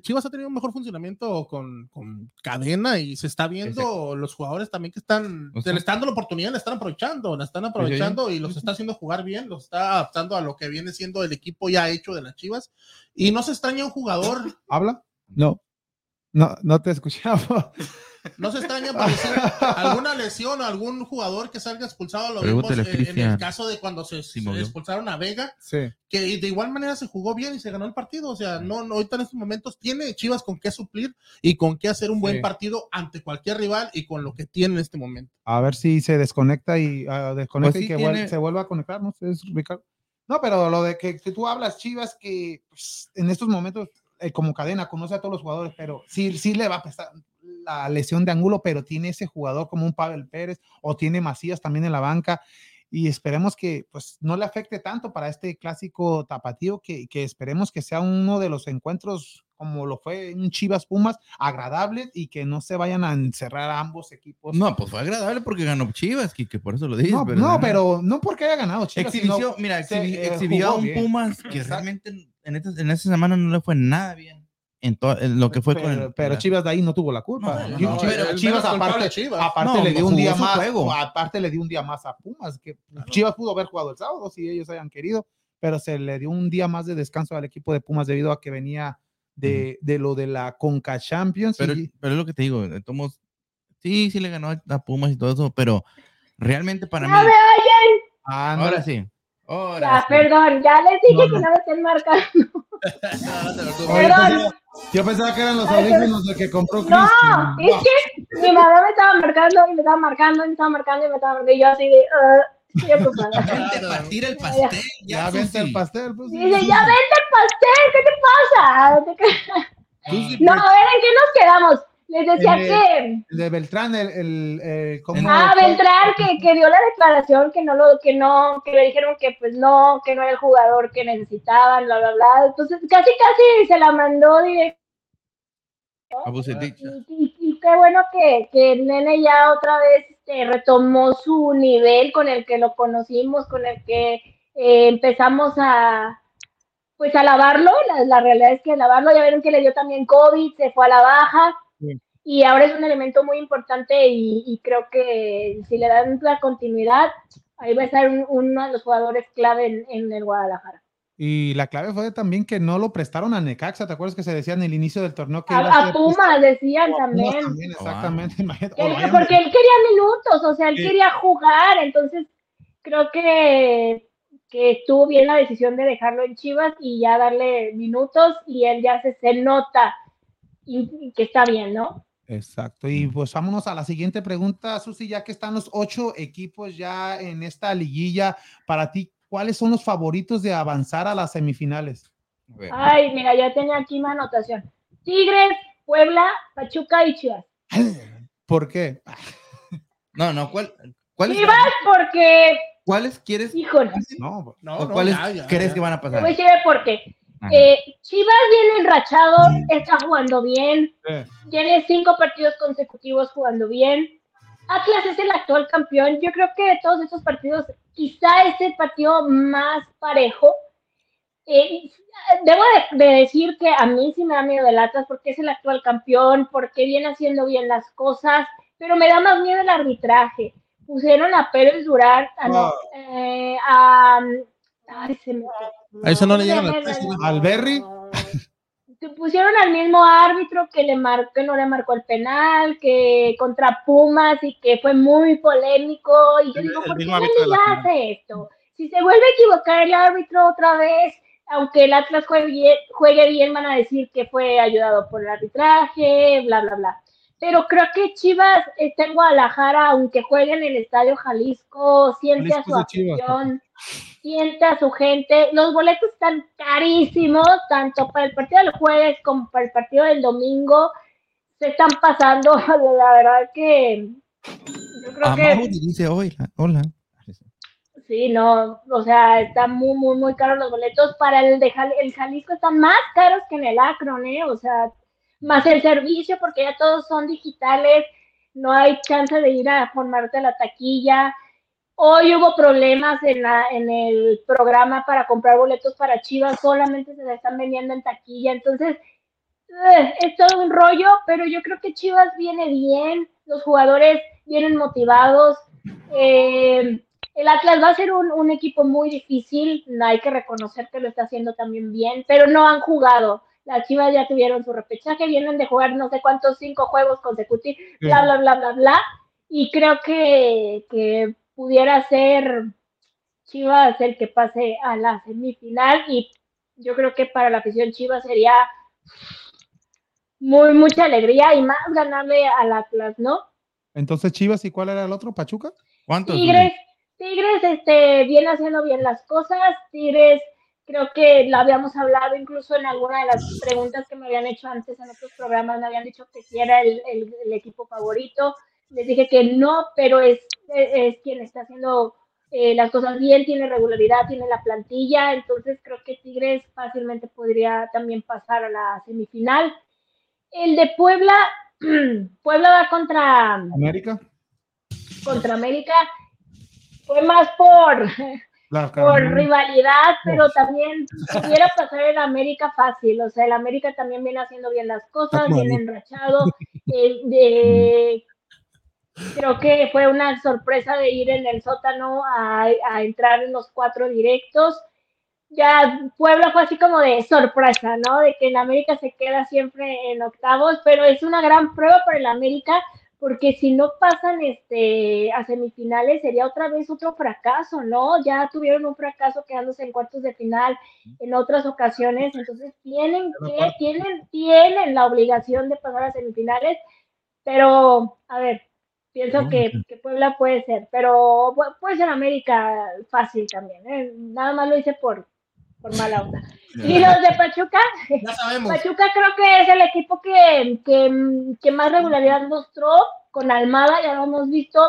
Chivas ha tenido un mejor funcionamiento con, con cadena y se está viendo los jugadores también que están, O se sea- le están dando la oportunidad, le están aprovechando, la están aprovechando y los está haciendo jugar bien, los está adaptando a lo que viene siendo el equipo ya hecho de las Chivas. Y no se extraña un jugador, ¿Habla? No. No, no te escuchamos. No se extraña por decir alguna lesión o algún jugador que salga expulsado. Lo vimos eh, en el caso de cuando se, Sí, se movió. expulsaron a Vega, Sí. que de igual manera se jugó bien y se ganó el partido. O sea, no, no ahorita en estos momentos tiene Chivas con qué suplir y con qué hacer un buen Sí. partido ante cualquier rival y con lo que tiene en este momento. A ver si se desconecta y ah, desconecta Pues y sí que tiene- vuel- se vuelva a conectar, ¿no? Es Ricardo. No, pero lo de que, que tú hablas, Chivas, que pues, en estos momentos, eh, como cadena, conoce a todos los jugadores, pero sí, sí le va a pesar la lesión de ángulo, pero tiene ese jugador como un Pavel Pérez o tiene Macías también en la banca y esperemos que pues no le afecte tanto para este clásico tapatío, que, que esperemos que sea uno de los encuentros como lo fue un Chivas Pumas agradables y que no se vayan a encerrar a ambos equipos. No, pues fue agradable porque ganó Chivas, que por eso lo dices. No, no, pero no porque haya ganado Chivas, mira, se, eh, exhibió a jugó un bien. Pumas que Exacto. realmente en esta, en esta semana no le fue nada bien. En, to- en lo que fue pero, con el- pero Chivas de ahí no tuvo la culpa. No, no, Chivas- pero Chivas aparte, Chivas. aparte No, le dio un día más, juego. aparte le dio un día más a Pumas, que Chivas pudo haber jugado el sábado si ellos hayan querido, pero se le dio un día más de descanso al equipo de Pumas debido a que venía de, de lo de la Conca Champions. Pero, y- pero es lo que te digo, modos, sí, sí le ganó a Pumas y todo eso, pero realmente para No mí, me oyen. Ahora sí, ahora Ya, sí. perdón, ya les dije No, que no. no me estén marcando. Oye, pensaba- yo pensaba que eran los audífonos de que compró No, Cristian. es que mi mamá me estaba marcando y me estaba marcando y me estaba marcando y me estaba marcando y yo así de, uh. Vente a partir el pastel, Ya ya, vente el pastel. Pues, Dice, ya vente el pastel, ¿qué te pasa? ¿Qué te- Susi, No, a ver, ¿en qué nos quedamos? Les decía Eh, que... El de Beltrán, el, el, el- ¿cómo- Ah, Beltrán, que, que dio la declaración, que no lo, que no, que le dijeron que pues no, que no era el jugador que necesitaban, bla, bla, bla. Entonces, casi, casi se la mandó directo. A. Y, y- y qué bueno que, que el nene ya otra vez este, retomó su nivel con el que lo conocimos, con el que eh, empezamos a pues a alabarlo, la, la realidad es que alabarlo, ya vieron que le dio también COVID, se fue a la baja. Y ahora es un elemento muy importante y, y creo que si le dan la continuidad, ahí va a estar un- uno de los jugadores clave en, en el Guadalajara. Y la clave fue también que no lo prestaron a Necaxa, ¿te acuerdas que se decía en el inicio del torneo que A, a Pumas decían o a Pumas también. también, exactamente. Bayern porque él quería minutos, o sea, él Sí. quería jugar, entonces creo que, que estuvo bien la decisión de dejarlo en Chivas y ya darle minutos y él ya se, se nota y, y que está bien, ¿no? Exacto. Y pues vámonos a la siguiente pregunta, Susi, ya que están los ocho equipos ya en esta liguilla, para ti, ¿cuáles son los favoritos de avanzar a las semifinales? Ay, mira, ya tenía aquí mi anotación. Tigres, Puebla, Pachuca y Chivas. ¿Por qué? No, no, ¿cuál, cuáles, Chivas porque, ¿cuáles quieres híjole, No, No, no, cuáles ya, ya, crees ya. que van a te pasar? voy a decir por qué. Eh, Chivas viene enrachado, está jugando bien, tiene cinco partidos consecutivos jugando bien. Atlas es el actual campeón. Yo creo que de todos estos partidos, quizá es el partido más parejo. Eh, debo de, de decir que a mí sí me da miedo el Atlas porque es el actual campeón, porque viene haciendo bien las cosas, pero me da más miedo el arbitraje. Pusieron a Pérez Durán, a, no, eh, a, ay, se me- A eso no le ¿cómo se llegan al. ¿Al Berry? que pusieron al mismo árbitro que le marcó, que no le marcó el penal, que contra Pumas y que fue muy polémico. Y yo El- digo, el ¿por qué la liga hace esto? Si se vuelve a equivocar el árbitro otra vez, aunque el Atlas juegue bien, juegue bien, van a decir que fue ayudado por el arbitraje, bla, bla, bla. Pero creo que Chivas está en Guadalajara, aunque juegue en el Estadio Jalisco, siente a su afición, siente a su gente. Los boletos están carísimos, tanto para el partido del jueves como para el partido del domingo. Se están pasando, la verdad que yo creo A que dice, hola, hola. sí, no, o sea, están muy, muy, muy caros los boletos. Para el de Jal- el Jalisco están más caros que en el Akron, ¿eh? O sea, más el servicio, porque ya todos son digitales, no hay chance de ir a formarte la taquilla. Hoy hubo problemas en, la, en el programa para comprar boletos para Chivas, solamente se están vendiendo en taquilla, entonces eh, es todo un rollo, pero yo creo que Chivas viene bien, los jugadores vienen motivados. eh, el Atlas va a ser un, un equipo muy difícil, hay que reconocer que lo está haciendo también bien, pero no han jugado. Las Chivas ya tuvieron su repechaje, vienen de jugar no sé cuántos cinco juegos consecutivos, bla, bla, bla, bla, bla, y creo que, que pudiera ser Chivas el que pase a la semifinal y yo creo que para la afición Chivas sería muy mucha alegría y más ganarle al Atlas, ¿no? Entonces Chivas y cuál era el otro, Pachuca. ¿Cuántos? Tigres, Tigres, este, viene haciendo bien las cosas. Tigres, creo que lo habíamos hablado incluso en alguna de las preguntas que me habían hecho antes en otros programas, me habían dicho que sí era el, el- el equipo favorito. Les dije que no, pero es, es, quien está haciendo eh, las cosas bien, tiene regularidad, tiene la plantilla, entonces creo que Tigres fácilmente podría también pasar a la semifinal. El de Puebla, Puebla va contra América. contra América fue más por, La por rivalidad, pero también pudiera pasar el América fácil. O sea, el América también viene haciendo bien las cosas, viene enrachado. eh, de- creo que fue una sorpresa de ir en el sótano a, a entrar en los cuatro directos. Ya Puebla fue así como de sorpresa, ¿no? De que el América se queda siempre en octavos, pero es una gran prueba para el América porque si no pasan este a semifinales sería otra vez otro fracaso, ¿no? Ya tuvieron un fracaso quedándose en cuartos de final en otras ocasiones, entonces tienen que tienen tienen la obligación de pasar a semifinales, pero a ver, pienso que, que Puebla puede ser, pero pu- puede ser América fácil también, ¿eh? Nada más lo hice por por mala onda. Y los de Pachuca, Ya sabemos. Pachuca creo que es el equipo que, que, que más regularidad mostró con Almada, ya lo hemos visto,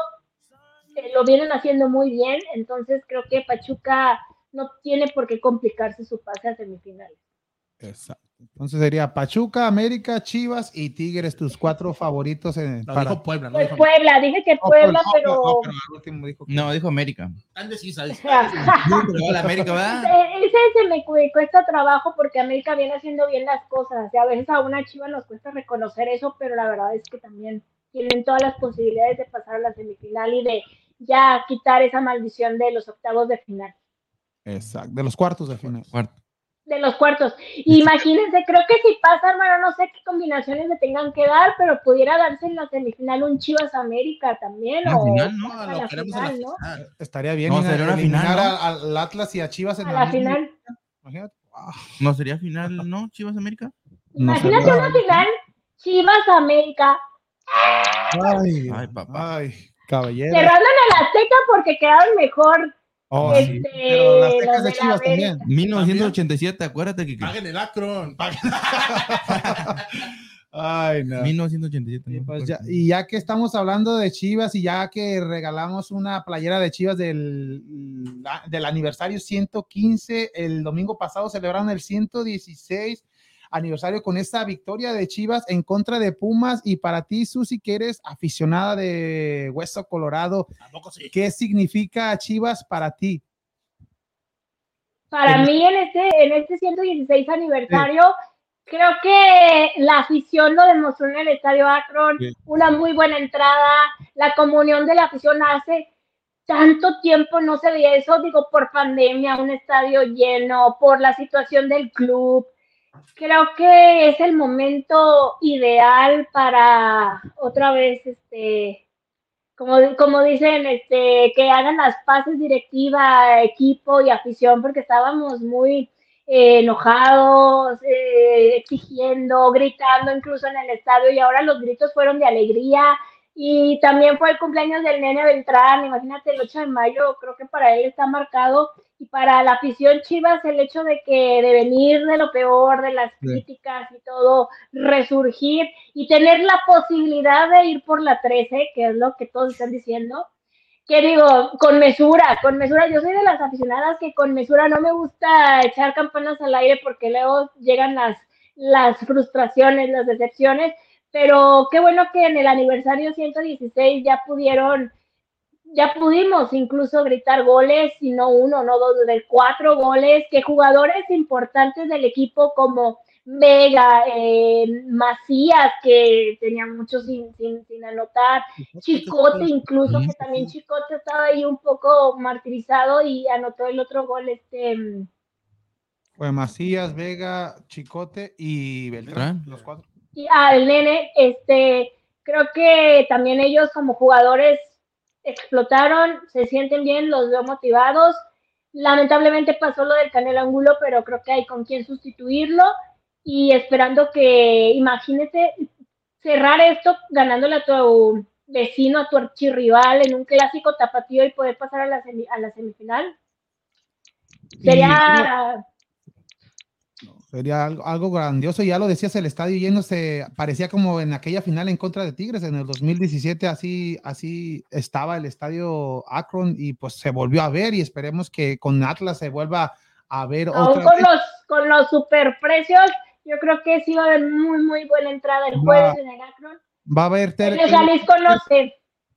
eh, lo vienen haciendo muy bien, entonces creo que Pachuca no tiene por qué complicarse su pase a semifinales. Exacto. Entonces sería Pachuca, América, Chivas y Tigres, tus cuatro favoritos en para- dijo Puebla, no Pues dijo Puebla, dije que No, Puebla, no, pero... no, pero al último dijo que- No, dijo América. No. Ese ese se me cu- cuesta trabajo porque América viene haciendo bien las cosas. Y a veces a una chiva nos cuesta reconocer eso, pero la verdad es que también tienen todas las posibilidades de pasar a la semifinal y de ya quitar esa maldición de los octavos de final. Exacto, de los cuartos de final. Cuarto. De los cuartos. Imagínense, creo que si pasa, hermano, no sé qué combinaciones le tengan que dar, pero pudiera darse en la semifinal un Chivas América también. La o final, ¿no? No, a lo la queremos en la final, ¿no? final. Estaría bien No, sería una final, al Atlas y a Chivas en A la misma- final. Imagínate. Wow. ¿No sería final, no? Chivas América. No Imagínate sería- una final Chivas América, Ay, Ay, papá. Ay, caballero. cerrando en el Azteca porque quedaron mejor. Oh, este, sí. Pero las tecas de Chivas también. América. 1987, acuérdate que. Paguen el Akron. paguen- Ay, no. 1987. Y, ¿no? pues ya, y ya que estamos hablando de Chivas y ya que regalamos una playera de Chivas del, del aniversario 115, el domingo pasado celebraron el 116 aniversario con esta victoria de Chivas en contra de Pumas. Y para ti, Susi, que eres aficionada de Hueso Colorado, sí. ¿qué significa Chivas para ti? Para En- mí en este, en este 116 aniversario, creo que la afición lo demostró en el Estadio Akron, Sí. una muy buena entrada, la comunión de la afición hace tanto tiempo no se veía eso, digo, por pandemia, un estadio lleno, por la situación del club. Creo que es el momento ideal para otra vez, este, como, como dicen, este, que hagan las paces directiva, equipo y afición, porque estábamos muy eh, enojados, eh, exigiendo, gritando incluso en el estadio, y ahora los gritos fueron de alegría. Y también fue el cumpleaños del nene Beltrán, imagínate el 8 de mayo, creo que para él está marcado. Y para la afición Chivas, el hecho de que de venir de lo peor, de las Sí. críticas y todo, resurgir y tener la posibilidad de ir por la 13, que es lo que todos están diciendo, que digo, con mesura, con mesura. Yo soy de las aficionadas que con mesura no me gusta echar campanas al aire porque luego llegan las, las frustraciones, las decepciones, pero qué bueno que en el aniversario 116 ya pudieron, ya pudimos incluso gritar goles, y no uno, no dos, de cuatro goles, que jugadores importantes del equipo como Vega, eh, Macías, que tenía mucho sin, sin, sin anotar, Chicote incluso, que también Chicote estaba ahí un poco martirizado y anotó el otro gol, este, mm, Fue Macías, Vega, Chicote y Beltrán. Beltrán. Los cuatro. Y al nene, este, creo que también ellos como jugadores explotaron, se sienten bien, los veo motivados. Lamentablemente pasó lo del Canelo Angulo, pero creo que hay con quién sustituirlo y esperando que, imagínate, cerrar esto ganándole a tu vecino, a tu archirrival en un clásico tapatío y poder pasar a la, semi- a la semifinal. Sería, Sería algo, algo grandioso, ya lo decías, el estadio lleno se parecía como en aquella final en contra de Tigres en el 2017, así, así estaba el estadio Akron y pues se volvió a ver y esperemos que con Atlas se vuelva a ver aún otra con vez. los, con los superprecios, yo creo que sí va a haber muy, muy buena entrada el Va. jueves en el Akron. ¿Va a haber tele-.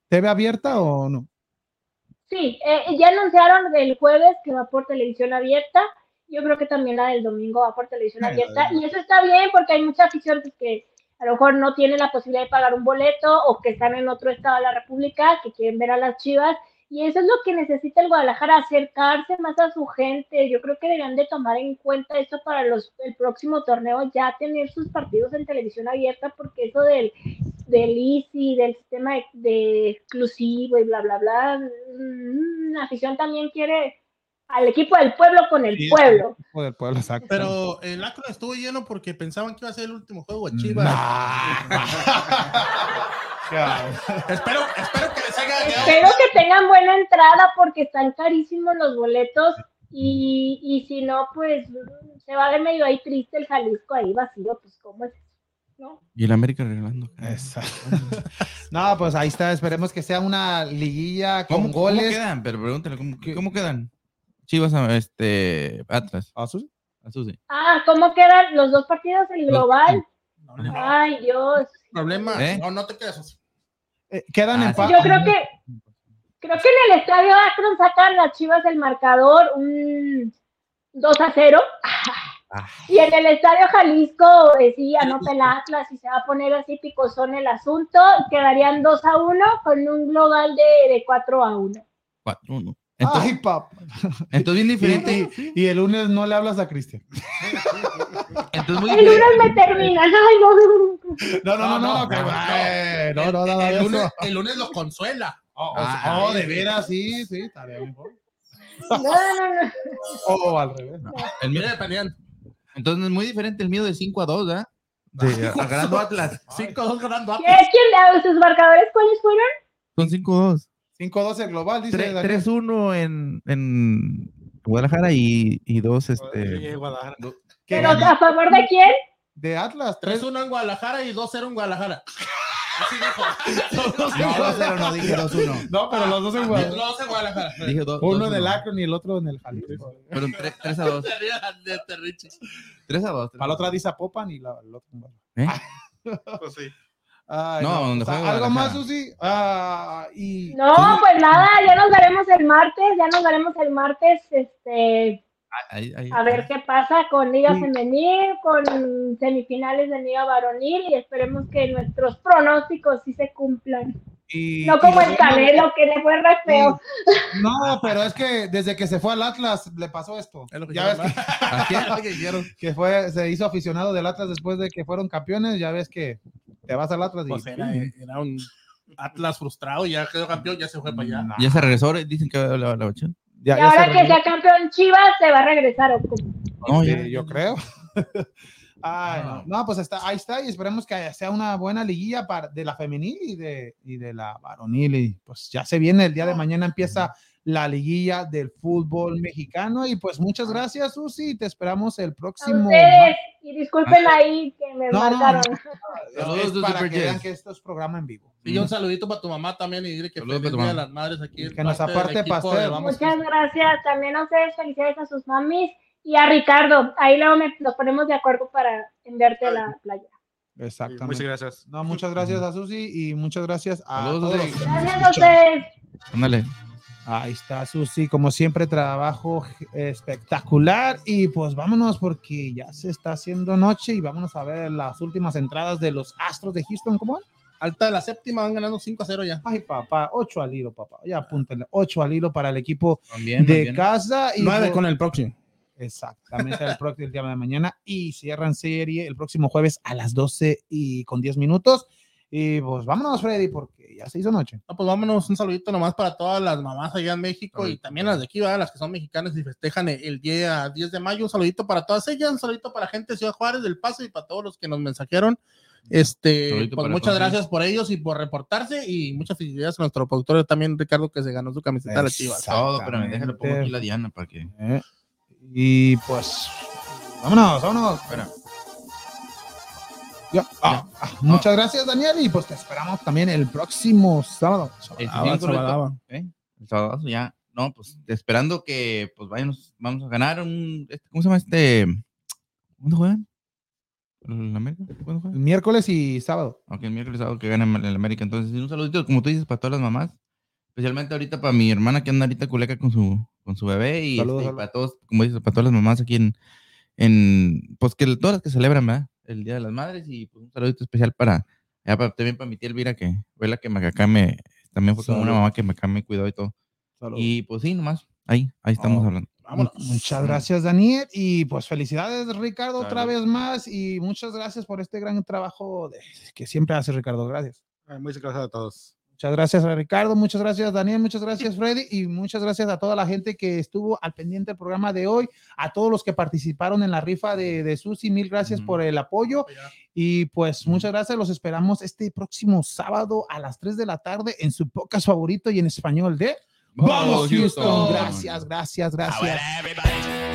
TV abierta o no? Sí, eh, ya anunciaron del jueves que va por televisión abierta. Yo creo que también la del domingo va por televisión abierta. Y eso está bien porque hay mucha afición pues, que a lo mejor no tiene la posibilidad de pagar un boleto o que están en otro estado de la República, que quieren ver a las chivas. Y eso es lo que necesita el Guadalajara, acercarse más a su gente. Yo creo que deberían de tomar en cuenta eso para los, el próximo torneo, ya tener sus partidos en televisión abierta, porque eso del, del Easy, del sistema de, de exclusivo y bla, bla, bla, mm, la afición también quiere al equipo del pueblo con el Sí, pueblo. O del pueblo, exacto. Pero el Akron estuvo lleno porque pensaban que iba a ser el último juego de Chivas. espero, espero que les haya quedado. Espero que tengan buena entrada porque están carísimos los boletos y, y si no, pues se va a ver medio ahí triste el Jalisco ahí vacío, pues cómo es, ¿no? Y el América regalando. Exacto. no, pues ahí está. Esperemos que sea una liguilla con ¿Cómo, ¿Cómo goles. quedan? Pero pregúntale, ¿cómo, cómo quedan? Chivas, a- este, Atlas. ¿Ah, Susi? A Susi. Ah, ¿cómo quedan los dos partidos, Los- global? No, no. Ay, Dios. Problema. ¿Eh? No, no te quedas. Eh, quedan Ah, en sí. paz. Yo creo que creo que en el estadio Akron sacan las Chivas el marcador un 2 a 0. Ah. Y en el estadio Jalisco, eh, sí, anota el Atlas y se va a poner así picosón el asunto. Quedarían 2 a 1 con un global de, de 4 a 1. 4-1. Entonces, Ay, papá. entonces bien diferente. y- y el lunes no le hablas a Cristian. Entonces muy El diferente. lunes me terminan. Ay, no, no, no. No, no, no, no. no, no, eh, no, no, no, el, lunes, el lunes lo consuela. Oh, Ah, oh, de veras, sí, sí, estaría mejor. No, no, no. O al revés. El mío- dependían. entonces es muy diferente el mío de 5 a 2, ¿verdad? De, a- ganando Atlas. 5-2 ganando ¿Qué, quién, sus marcadores cuáles fueron? Son 5-2. 5-12 global, dice. Tre- Daniel. 3-1 en, en Guadalajara y, y 2 este, ¿Qué ¿Pero a favor de quién? De Atlas, 3 3-1 en Guadalajara y 2-0 en Guadalajara. Así dijo. No, 2-0 no, dije 2-1. No, pero los dos en Guadalajara. 2 en Guadalajara. Dije do- Uno 2-1. en el Akron y el otro en el Jalisco. Fueron 3 a 2. Se ríe de- de Richie. 3 a 2. Para la otra dice Popan y la, el otro. en Guadalajara. ¿Eh? Pues sí. Ay, No, donde O sea, juega ¿Algo más. Susi? Ah, y No, pues nada, ya nos daremos el martes, ya nos daremos el martes, este, Ahí- ahí- a ver qué pasa con Liga Sí. Femenil, con semifinales de Liga Varonil y esperemos que nuestros pronósticos sí se cumplan. y- No como y el lo- Canelo, que le fue re feo. No, pero es que desde que se fue al Atlas le pasó esto. Es lo que Ya ves que, que fue, se hizo aficionado del Atlas después de que fueron campeones. Ya ves que te vas al Atlas y Pues era, era un Atlas frustrado y ya quedó campeón, ya se fue para allá. Ya se regresó, dicen que la, la bachán. ya- Y ya ahora se que sea campeón Chivas, se va a regresar. No, Sí, ya. yo creo. Ay, no. No, pues está, ahí está y esperemos que sea una buena liguilla para, de la femenil y de, y de la varonil. Y pues ya se viene el día de mañana, empieza la liguilla del fútbol mexicano. Y pues muchas gracias, Susi. Te esperamos el A próximo. ustedes, y disculpen ahí que me No, no, marcaron. Saludos para que vean que esto es programa en vivo. Y un saludito para tu mamá también y dile que feliz día mamá. las madres aquí. Que nos aparte pastel. Vamos Muchas gracias. También a ustedes, felicidades a sus mamis. Y a Ricardo, ahí luego me- nos ponemos de acuerdo para enviarte a la playa. Exactamente. Muchas gracias. No, muchas gracias a Susi y muchas gracias a Saludos, todos. Gracias a ustedes. Ándale. Ahí está Susi, como siempre, trabajo espectacular. Y pues vámonos porque ya se está haciendo noche y vámonos a ver las últimas entradas de los Astros de Houston. ¿Cómo van? Alta de la séptima, van ganando 5 a 0 ya. Ay, papá, 8 al hilo, papá. Ya apúntenle, 8 al hilo para el equipo También, de también. casa. Y 9 pues- con el próximo. Exactamente, el próximo día de mañana y cierran serie el próximo jueves a las 12 y con 10 minutos. Y pues vámonos, Freddy, porque ya se hizo noche. No, pues vámonos, un saludito nomás para todas las mamás allá en México y también las de aquí, ¿verdad? las que son mexicanas y festejan el, el día 10 de mayo. Un saludito para todas ellas, un saludito para gente de Ciudad Juárez, del Paso y para todos los que nos mensajearon. Este, pues muchas todos gracias por ellos y por reportarse y muchas felicidades a nuestro productor también, Ricardo, que se ganó su camiseta de las Chivas. Todo, pero me déjalo pongo aquí la Diana para que. Eh, Y pues vámonos, vámonos. Espera. Ya. Ah, ah, muchas gracias, Daniel, y pues te esperamos también el próximo sábado. El Ah, Sabadaba. ¿eh? El sábado ya. No, pues esperando que pues vayamos, vamos a ganar un. este, ¿Cómo se llama este? ¿Dónde juegan? ¿El América? ¿Cuándo El juegan? miércoles y sábado. Aunque el miércoles sábado que gana el América. Entonces, un saludito, como tú dices, para todas las mamás. Especialmente ahorita para mi hermana que anda ahorita culeca con su, con su bebé. Y, Saludos, este, y para todos, como dices, para todas las mamás aquí en. en pues que todas las que celebran, ¿verdad? El Día de las Madres. Y pues un saludito especial para. ya para- también para mi tía Elvira, que fue la que me acá me. También fue como una mamá que me, acá me cuidó y todo. Y pues sí, nomás. Ahí, ahí estamos Oh. hablando. Vámonos. Muchas gracias, Daniel. Y pues felicidades, Ricardo, otra vez más. Y muchas gracias por este gran trabajo de- que siempre hace Ricardo. Gracias. Muchas gracias a todos. Muchas gracias a Ricardo, muchas gracias Daniel, muchas gracias Freddy y muchas gracias a toda la gente que estuvo al pendiente del programa de hoy, a todos los que participaron en la rifa de, de Susi, mil gracias Ujú. por el apoyo y pues muchas gracias, los esperamos este próximo sábado a las 3 de la tarde en su podcast favorito y en español de Vamos Houston, gracias, gracias, gracias. everybody.